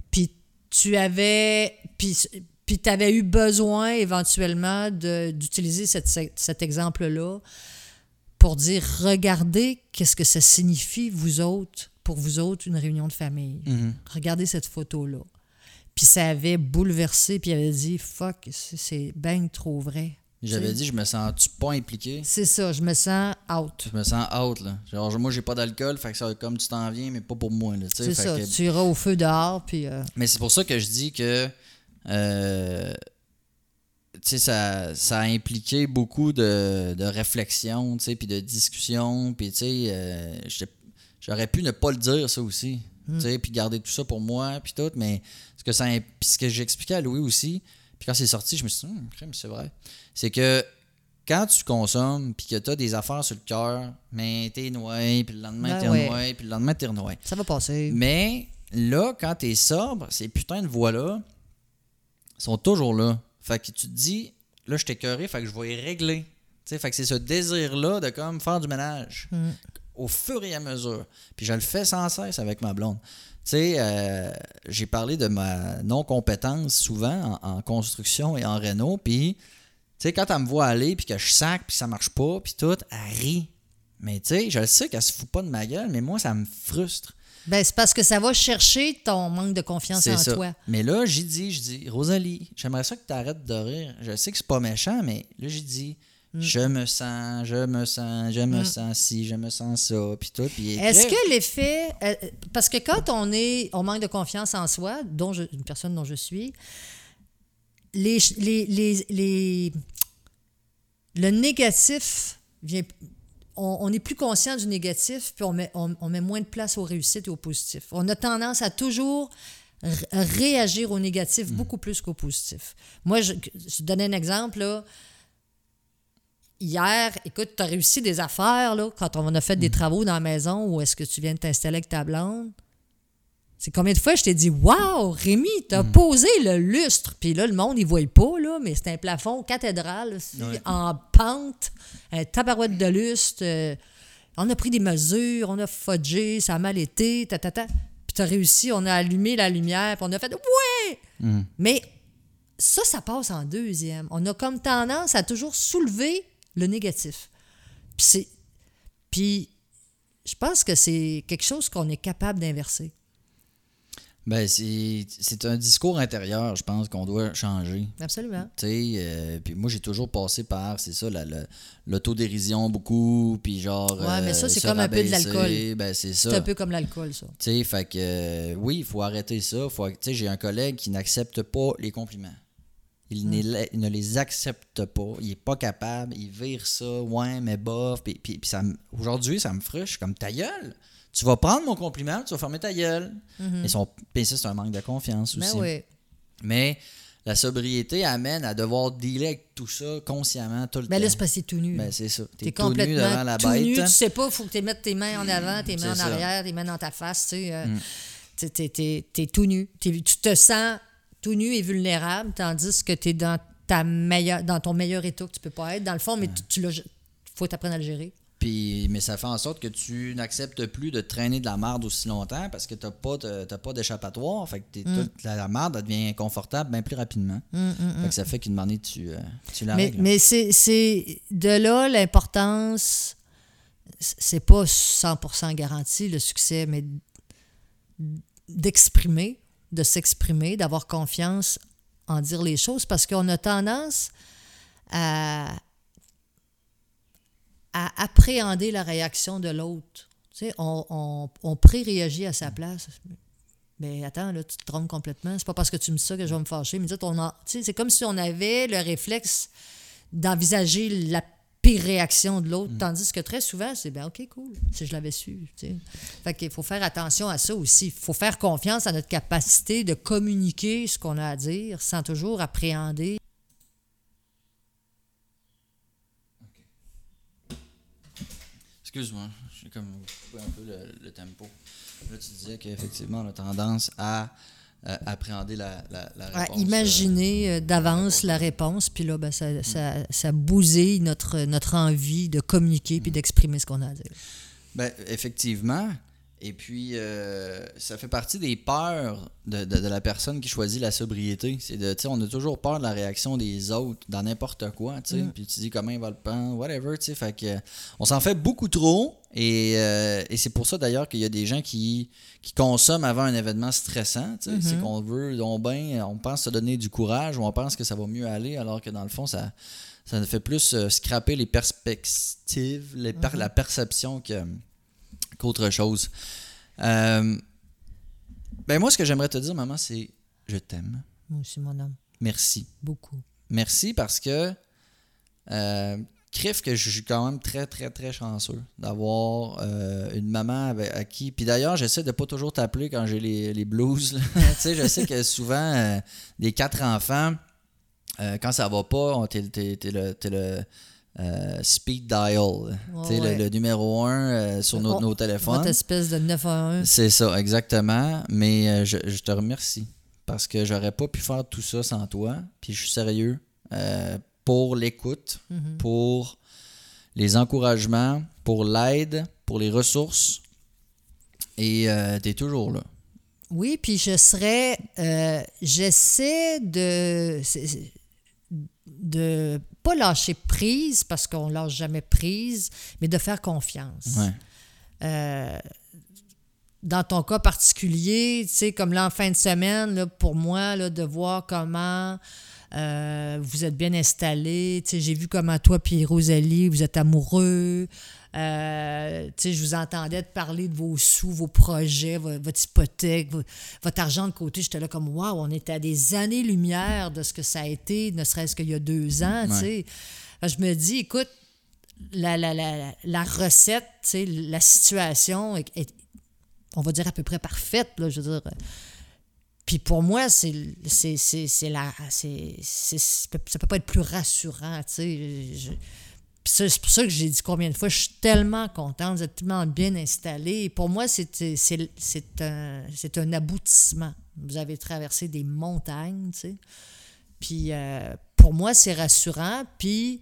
Speaker 2: puis tu avais puis puis tu avais eu besoin éventuellement d'utiliser cet, exemple-là pour dire regardez qu'est-ce que ça signifie vous autres pour vous autres une réunion de famille.
Speaker 1: Mhm.
Speaker 2: Regardez cette photo-là. Puis ça avait bouleversé puis il avait dit fuck c'est- bien trop vrai.
Speaker 1: J'avais dit, je me sens-tu pas impliqué?
Speaker 2: C'est ça, je me sens out.
Speaker 1: Je me sens out, là. Genre, moi, j'ai pas d'alcool, fait que ça, comme tu t'en viens, mais pas pour moi, là.
Speaker 2: C'est ça,
Speaker 1: que-
Speaker 2: tu iras au feu dehors puis euh,
Speaker 1: Mais c'est pour ça que je dis que euh, tu sais, ça, ça a impliqué beaucoup de, de réflexion, tu sais, puis de discussion, puis tu sais, euh, j'aurais pu ne pas le dire ça aussi, tu sais, puis garder tout ça pour moi, puis tout, mais ce que ça, ce que j'expliquais à Louis aussi, puis quand c'est sorti, je me suis dit, Hum, c'est vrai, c'est que quand tu consommes, puis que tu as des affaires sur le cœur, mais t'es noyé, puis le lendemain
Speaker 2: Ben
Speaker 1: t'es
Speaker 2: ouais.
Speaker 1: noyé, puis le lendemain t'es noyé.
Speaker 2: ça va passer.
Speaker 1: Mais là, quand t'es sobre, ces putains de voix-là sont toujours là. Fait que tu te dis, là, je t'ai écœuré, fait que je vais y régler. Fait que c'est ce désir-là de comme faire du ménage
Speaker 2: Mm.
Speaker 1: au fur et à mesure. Puis je le fais sans cesse avec ma blonde. Tu sais, euh, j'ai parlé de ma non-compétence souvent en, en construction et en réno. Puis, tu sais, quand elle me voit aller, puis que je sac, puis ça marche pas, puis tout, elle rit. Mais tu sais, je le sais qu'elle se fout pas de ma gueule, mais moi, ça me frustre.
Speaker 2: Ben c'est parce que ça va chercher ton manque de confiance en
Speaker 1: ça.
Speaker 2: toi.
Speaker 1: Mais là, j'ai dit, je dis, Rosalie, j'aimerais ça que tu arrêtes de rire. Je sais que c'est pas méchant, mais là, j'ai dit,
Speaker 2: Mm.
Speaker 1: je me sens, je me sens, je me sens ci, je me sens ça, puis tout. Puis
Speaker 2: Est-ce que l'effet. euh, parce que quand on est. On manque de confiance en soi, dont je- une personne dont je suis, les, les, les, les- le négatif vient. On, on est plus conscient du négatif, puis on met, on, on met moins de place aux réussites et au positif. On a tendance à toujours réagir au négatif beaucoup plus qu'au positif. Moi, je, je te donne un exemple, là. Hier, écoute, tu as réussi des affaires, là, quand on a fait des travaux dans la maison ou est-ce que tu viens de t'installer avec ta blonde? C'est combien de fois je t'ai dit Waouh, Rémi, t'as posé le lustre. Puis là, le monde, il ne voit pas, là, mais c'est un plafond cathédral aussi,
Speaker 1: Ouais.
Speaker 2: en pente, un tabarouette de lustre. euh, on a pris des mesures, on a fudgé, ça a mal été, ta, ta, ta. Puis t'as réussi, on a allumé la lumière, puis on a fait Ouais!
Speaker 1: Mm.
Speaker 2: Mais ça, ça passe en deuxième. On a comme tendance à toujours soulever le négatif. Puis c'est. Puis je pense que c'est quelque chose qu'on est capable d'inverser.
Speaker 1: Ben, c'est c'est un discours intérieur, je pense, qu'on doit changer.
Speaker 2: Absolument.
Speaker 1: Tu euh, puis moi, j'ai toujours passé par, c'est ça, la- la- l'autodérision beaucoup, puis genre.
Speaker 2: Ouais, mais ça,
Speaker 1: euh,
Speaker 2: c'est comme un peu de l'alcool.
Speaker 1: Ben, c'est
Speaker 2: C'est
Speaker 1: ça.
Speaker 2: un peu comme l'alcool, ça.
Speaker 1: Tu sais, fait que, euh, oui, il faut arrêter ça. Faut, tu sais, j'ai un collègue qui n'accepte pas les compliments. Il,
Speaker 2: Hmm.
Speaker 1: n'est- il ne les accepte pas. Il est pas capable. Il vire ça. Ouais, mais bof. Puis, aujourd'hui, ça me suis comme ta gueule. Tu vas prendre mon compliment, tu vas fermer ta gueule. Mais son, puis ça, c'est un manque de confiance
Speaker 2: Ben
Speaker 1: aussi.
Speaker 2: oui.
Speaker 1: Mais la sobriété amène à devoir dealer avec tout ça consciemment tout le
Speaker 2: Ben là, c'est
Speaker 1: temps.
Speaker 2: parce que tout nu.
Speaker 1: Ben, c'est ça.
Speaker 2: T'es
Speaker 1: T'es tout nu
Speaker 2: complètement
Speaker 1: devant la
Speaker 2: tout
Speaker 1: bête.
Speaker 2: nu, tu sais pas, il faut que tu mettes tes mains en avant, tes mains en.
Speaker 1: Mm.
Speaker 2: arrière, tes mains dans ta face, tu sais. euh, t'es- t'es- t'es- t'es tout nu. T'es- tu te sens tout nu et vulnérable, tandis que tu es dans, ta meilleure, dans ton meilleur état que tu peux pas être. Dans le fond, mais tu, tu l'as- faut t'apprendre à le gérer.
Speaker 1: Puis, mais ça fait en sorte que tu n'acceptes plus de traîner de la marde aussi longtemps parce que tu n'as pas, t'as pas d'échappatoire. Fait que t'es-
Speaker 2: Mm.
Speaker 1: toute la, la marde devient inconfortable bien plus rapidement. Fait que ça fait qu'une année, tu, euh, tu la
Speaker 2: Mais,
Speaker 1: règles.
Speaker 2: mais c'est, c'est de là l'importance, c'est pas 100% garanti le succès, mais d'exprimer, de s'exprimer, d'avoir confiance en dire les choses parce qu'on a tendance à, à appréhender la réaction de l'autre. Tu sais, on, on, on pré-réagit à sa place. Mais attends, là, tu te trompes complètement. C'est pas parce que tu me dis ça que je vais me fâcher. Mais on a, tu sais, c'est comme si on avait le réflexe d'envisager la pire réaction de l'autre, tandis que très souvent, c'est bien, OK, cool, si je l'avais su. tu sais. Fait qu'il faut faire attention à ça aussi. Il faut faire confiance à notre capacité de communiquer ce qu'on a à dire sans toujours appréhender.
Speaker 1: Excuse-moi, j'ai comme coupé un peu le, le tempo. Là, tu disais qu'effectivement, on a tendance à euh, appréhender la, la, la
Speaker 2: Ouais,
Speaker 1: réponse.
Speaker 2: imaginer euh, d'avance la réponse, puis là, ben, ça, ça, ça bousille notre, notre envie de communiquer puis d'exprimer ce qu'on a à dire.
Speaker 1: Ben, effectivement. Et puis, euh, ça fait partie des peurs de, de- de la personne qui choisit la sobriété. C'est de, tu sais, on a toujours peur de la réaction des autres dans n'importe quoi, tu sais. Puis tu dis comment il va le prendre, whatever, tu sais. Fait que, on s'en fait beaucoup trop. Et, euh, et c'est pour ça d'ailleurs qu'il y a des gens qui, qui consomment avant un événement stressant, tu sais. C'est qu'on veut, donc ben, on pense se donner du courage ou on pense que ça va mieux aller, alors que dans le fond, ça, ça ne fait plus euh, scraper les perspectives, les per- la perception que qu'autre chose. Euh, ben moi, ce que j'aimerais te dire, maman, c'est je t'aime.
Speaker 2: Moi aussi, mon homme,
Speaker 1: Merci.
Speaker 2: beaucoup.
Speaker 1: Merci parce que euh, crif que je suis quand même très, très, très chanceux d'avoir euh, une maman avec, à qui. Puis d'ailleurs, j'essaie de pas toujours t'appeler quand j'ai les, les blues. (laughs) tu sais, je sais que souvent, euh, les quatre enfants, quand ça va pas, t'es, le, t'es le, euh, speed dial. Sais, le- numéro un euh, sur nos,
Speaker 2: On-
Speaker 1: nos téléphones.
Speaker 2: Votre espèce de 911.
Speaker 1: C'est ça, exactement. Mais euh, je, je te remercie parce que j'aurais pas pu faire tout ça sans toi. Puis je suis sérieux euh, pour l'écoute,
Speaker 2: Mhm.
Speaker 1: pour les encouragements, pour l'aide, pour les ressources. Et tu es toujours là.
Speaker 2: Oui, puis je serais. J'essaie de. de pas lâcher prise, parce qu'on lâche jamais prise, mais de faire confiance.
Speaker 1: Ouais.
Speaker 2: Euh, dans ton cas particulier, tu sais, comme là en fin de semaine, là, pour moi, là, de voir comment euh, vous êtes bien installés. Tu sais, j'ai vu comment toi puis Rosalie, vous êtes amoureux. Euh, je vous entendais te parler de vos sous, vos projets, vo- votre hypothèque, vo- votre argent de côté. J'étais là comme, waouh, on était à des années-lumière de ce que ça a été, ne serait-ce qu'il y a deux ans,
Speaker 1: Ouais.
Speaker 2: Je me dis, écoute, la, la, la, la recette, tu sais, la situation est, est- on va dire à peu près parfaite, là, je veux dire. Puis pour moi, c'est c'est la c'est ça peut pas être plus rassurant, tu sais. C'est pour ça que j'ai dit combien de fois, je suis tellement contente, vous êtes tellement bien installés. Et pour moi, c'est un, un aboutissement. Vous avez traversé des montagnes, tu sais. Puis euh, pour moi, c'est rassurant. Puis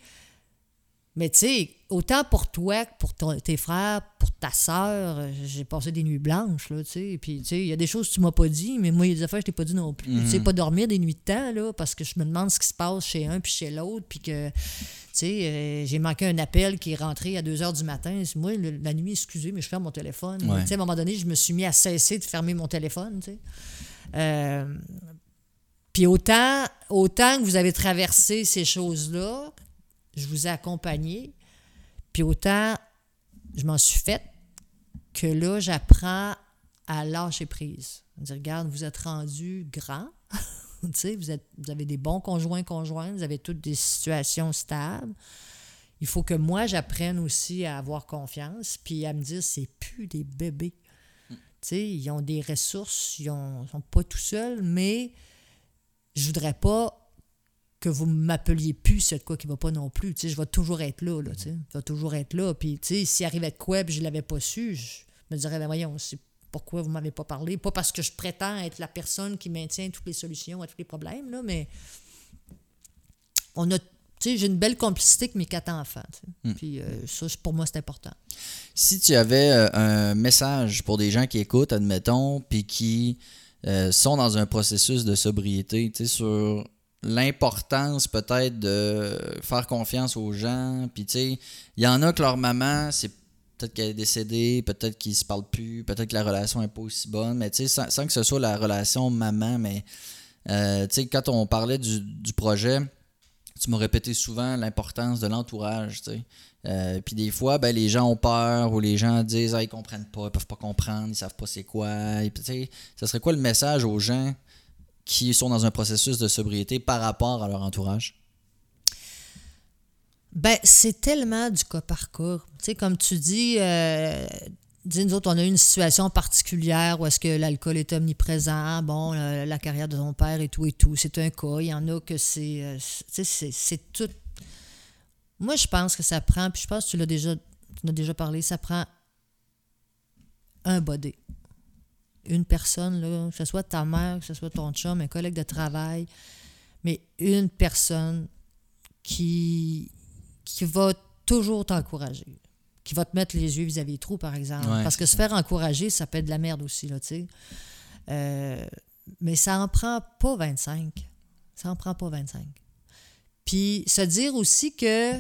Speaker 2: Mais tu sais, autant pour toi que pour ton- tes frères, pour ta sœur, j'ai passé des nuits blanches, là, tu sais. Puis, tu sais, il y a des choses que tu m'as pas dit, mais moi, il y a des affaires que je t'ai pas dit non plus.
Speaker 1: Mhm.
Speaker 2: Tu sais, pas dormir des nuits de temps, là, parce que je me demande ce qui se passe chez un puis chez l'autre, puis que, tu sais, euh, j'ai manqué un appel qui est rentré à 2 h du matin. Moi, le- la nuit, excusez, mais je ferme mon téléphone.
Speaker 1: Ouais.
Speaker 2: Tu sais, à un moment donné, je me suis mis à cesser de fermer mon téléphone, tu sais. Euh, puis autant, autant que vous avez traversé ces choses-là, je vous ai accompagné, puis autant je m'en suis faite que là, j'apprends à lâcher prise. Dire, regarde, vous êtes rendu grand, (laughs) vous, êtes, vous avez des bons conjoints, conjointes, vous avez toutes des situations stables. Il faut que moi, j'apprenne aussi à avoir confiance, puis à me dire, c'est plus des bébés. Sais, ils ont des ressources, ils ne sont pas tout seuls, mais je voudrais pas que vous m'appeliez plus c'est de quoi qui va pas non plus. Tu sais, je vais toujours être là, là tu sais. Je vais toujours être là. Puis, tu sais, s'il arrivait de quoi puis je l'avais pas su, je me dirais, ben voyons, c'est pourquoi vous m'avez pas parlé? Pas parce que je prétends être la personne qui maintient toutes les solutions à tous les problèmes, là, mais on a, tu sais, j'ai une belle complicité avec mes quatre enfants. tu sais. Puis euh, ça, c'est- pour moi, c'est important.
Speaker 1: Si tu avais euh, un message pour des gens qui écoutent, admettons, puis qui euh, sont dans un processus de sobriété, tu sais, sur l'importance peut-être de faire confiance aux gens, puis tu sais, il y en a que leur maman, c'est peut-être qu'elle est décédée, peut-être qu'ils se parlent plus, peut-être que la relation n'est pas aussi bonne, mais tu sais, sans, que ce soit la relation maman, mais euh, tu sais, quand on parlait du, du projet, tu m'as répété souvent l'importance de l'entourage, tu sais. Euh, puis des fois, ben, les gens ont peur ou les gens disent ah, ils comprennent pas, ils peuvent pas comprendre, ils savent pas c'est quoi. Et ça serait quoi le message aux gens qui sont dans un processus de sobriété par rapport à leur entourage?
Speaker 2: Ben, c'est tellement du cas par cas. Tu sais, comme tu dis, euh, dis, nous autres, on a une situation particulière où est-ce que l'alcool est omniprésent, bon, la, carrière de ton père et tout et tout. C'est un cas. Il y en a que c'est. euh, c'est- c'est tout. Moi, je pense que ça prend, puis je pense que tu l'as déjà, déjà parlé, ça prend un body. Une personne, là, que ce soit ta mère, que ce soit ton chum, un collègue de travail, mais une personne qui, qui va toujours t'encourager, qui va te mettre les yeux vis-à-vis des trous, par exemple.
Speaker 1: Ouais,
Speaker 2: Parce que se faire encourager, ça peut être de la merde aussi, là, tu sais. Euh, mais ça en prend pas 25. Ça en prend pas 25. Puis se dire aussi que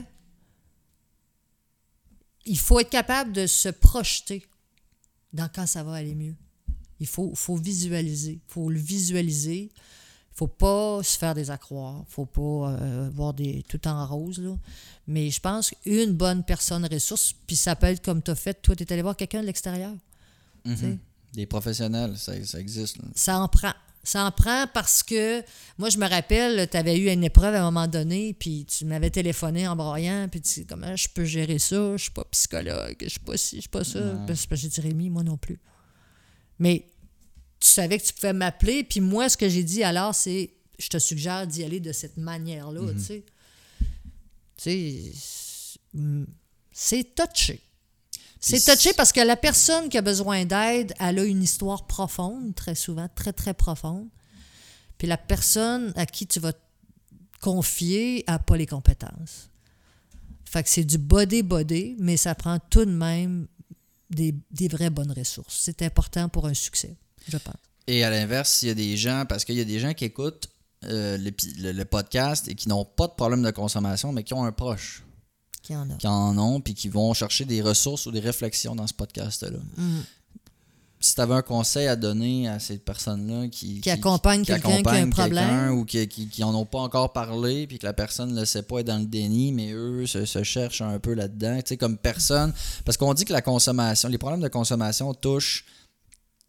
Speaker 2: il faut être capable de se projeter dans quand ça va aller mieux. Il faut, faut visualiser. Il faut le visualiser. Il faut pas se faire des accroires. Il faut pas euh, voir des, tout en rose. Là. Mais je pense qu'une bonne personne ressource, puis ça peut être comme tu as fait, toi, tu es allé voir quelqu'un de l'extérieur.
Speaker 1: Mhm.
Speaker 2: sais.
Speaker 1: Des professionnels, ça, ça existe. là.
Speaker 2: Ça en prend. Ça en prend parce que, moi, je me rappelle, tu avais eu une épreuve à un moment donné, puis tu m'avais téléphoné en broyant, puis tu dis, comment je peux gérer ça? Je suis pas psychologue, je suis pas ci, je suis pas ça. Parce que j'ai dit, Rémi, moi non plus. Mais tu savais que tu pouvais m'appeler, puis moi, ce que j'ai dit alors, c'est, je te suggère d'y aller de cette manière-là, tu sais. Tu sais, c'est- touché. C'est touché parce que la personne qui a besoin d'aide, elle a une histoire profonde, très souvent, très, très profonde. Puis la personne à qui tu vas te confier n'a pas les compétences. Fait que c'est du body-body, mais ça prend tout de même des, des vraies bonnes ressources. C'est important pour un succès, je pense.
Speaker 1: Et à l'inverse, il y a des gens, parce qu'il y a des gens qui écoutent euh, le, le podcast et qui n'ont pas de problème de consommation, mais qui ont un proche
Speaker 2: Qu'il y en a.
Speaker 1: qui en ont, puis qui vont chercher des ressources ou des réflexions dans ce podcast-là.
Speaker 2: Mm.
Speaker 1: Si tu avais un conseil à donner à ces personnes-là qui,
Speaker 2: Qui accompagnent quelqu'un qui a un problème.
Speaker 1: quelqu'un ou qui, qui, qui en ont pas encore parlé, puis que la personne ne le sait pas, est dans le déni, mais eux se, se cherchent un peu là-dedans. Tu sais, comme personne. Parce qu'on dit que la consommation, les problèmes de consommation touchent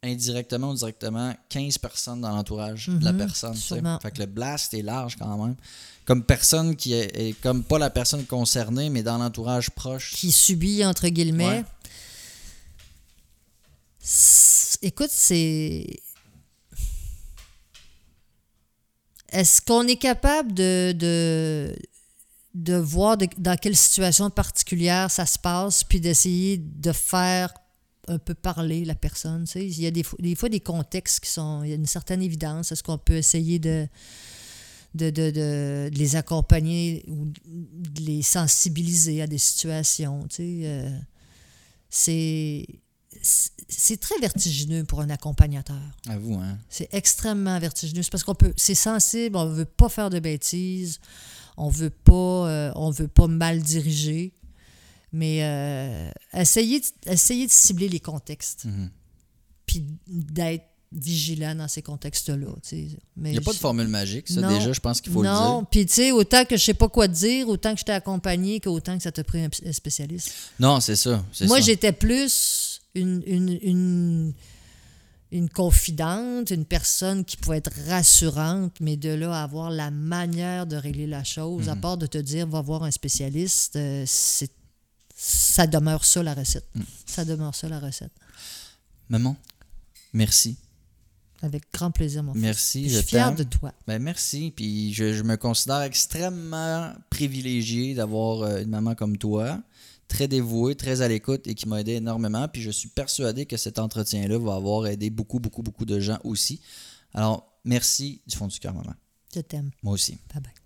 Speaker 1: indirectement ou directement 15 personnes dans l'entourage de la
Speaker 2: Mhm,
Speaker 1: personne. Fait que le blast est large quand même. Comme personne qui est, est comme pas la personne concernée, mais dans l'entourage proche.
Speaker 2: Qui subit, entre guillemets.
Speaker 1: Ouais.
Speaker 2: Écoute, c'est. Est-ce qu'on est capable de, voir dans quelle situation particulière ça se passe, puis d'essayer de faire un peu parler la personne? tu sais? Il y a des, fois- des fois des contextes qui sont. Il y a une certaine évidence. Est-ce qu'on peut essayer de, les accompagner ou de les sensibiliser à des situations. Tu euh, c'est c'est très vertigineux pour un accompagnateur.
Speaker 1: À vous, hein?
Speaker 2: C'est extrêmement vertigineux. C'est parce qu'on peut, c'est sensible, on veut pas faire de bêtises, on veut pas, euh, on veut pas mal diriger, mais euh, essayer, de- cibler les contextes,
Speaker 1: Mhm.
Speaker 2: puis d'être vigilant dans ces contextes-là.
Speaker 1: Il n'y a pas de formule magique, ça,
Speaker 2: Non.
Speaker 1: déjà, je pense qu'il faut le
Speaker 2: non,
Speaker 1: dire.
Speaker 2: puis tu sais, autant que je sais pas quoi te dire, autant que je t'ai accompagné, qu'autant que ça t'a pris un, spécialiste.
Speaker 1: Non, c'est ça.
Speaker 2: Moi, j'étais plus une, une, une, une confidente, une personne qui pouvait être rassurante, mais de là à avoir la manière de régler la chose, à
Speaker 1: Mhm.
Speaker 2: part de te dire va voir un spécialiste, euh, c'est ça demeure ça la recette.
Speaker 1: Mhm.
Speaker 2: Ça demeure ça la recette.
Speaker 1: Maman, merci.
Speaker 2: Avec grand plaisir, mon.
Speaker 1: Merci, je
Speaker 2: Je suis fière
Speaker 1: t'aime.
Speaker 2: de toi.
Speaker 1: Ben merci, puis je, je me considère extrêmement privilégié d'avoir euh, une maman comme toi, très dévouée, très à l'écoute et qui m'a aidé énormément. Puis je suis persuadé que cet entretien-là va avoir aidé beaucoup, beaucoup, beaucoup de gens aussi. Alors, merci du fond du cœur, maman.
Speaker 2: Je t'aime.
Speaker 1: Moi aussi.
Speaker 2: Bye bye.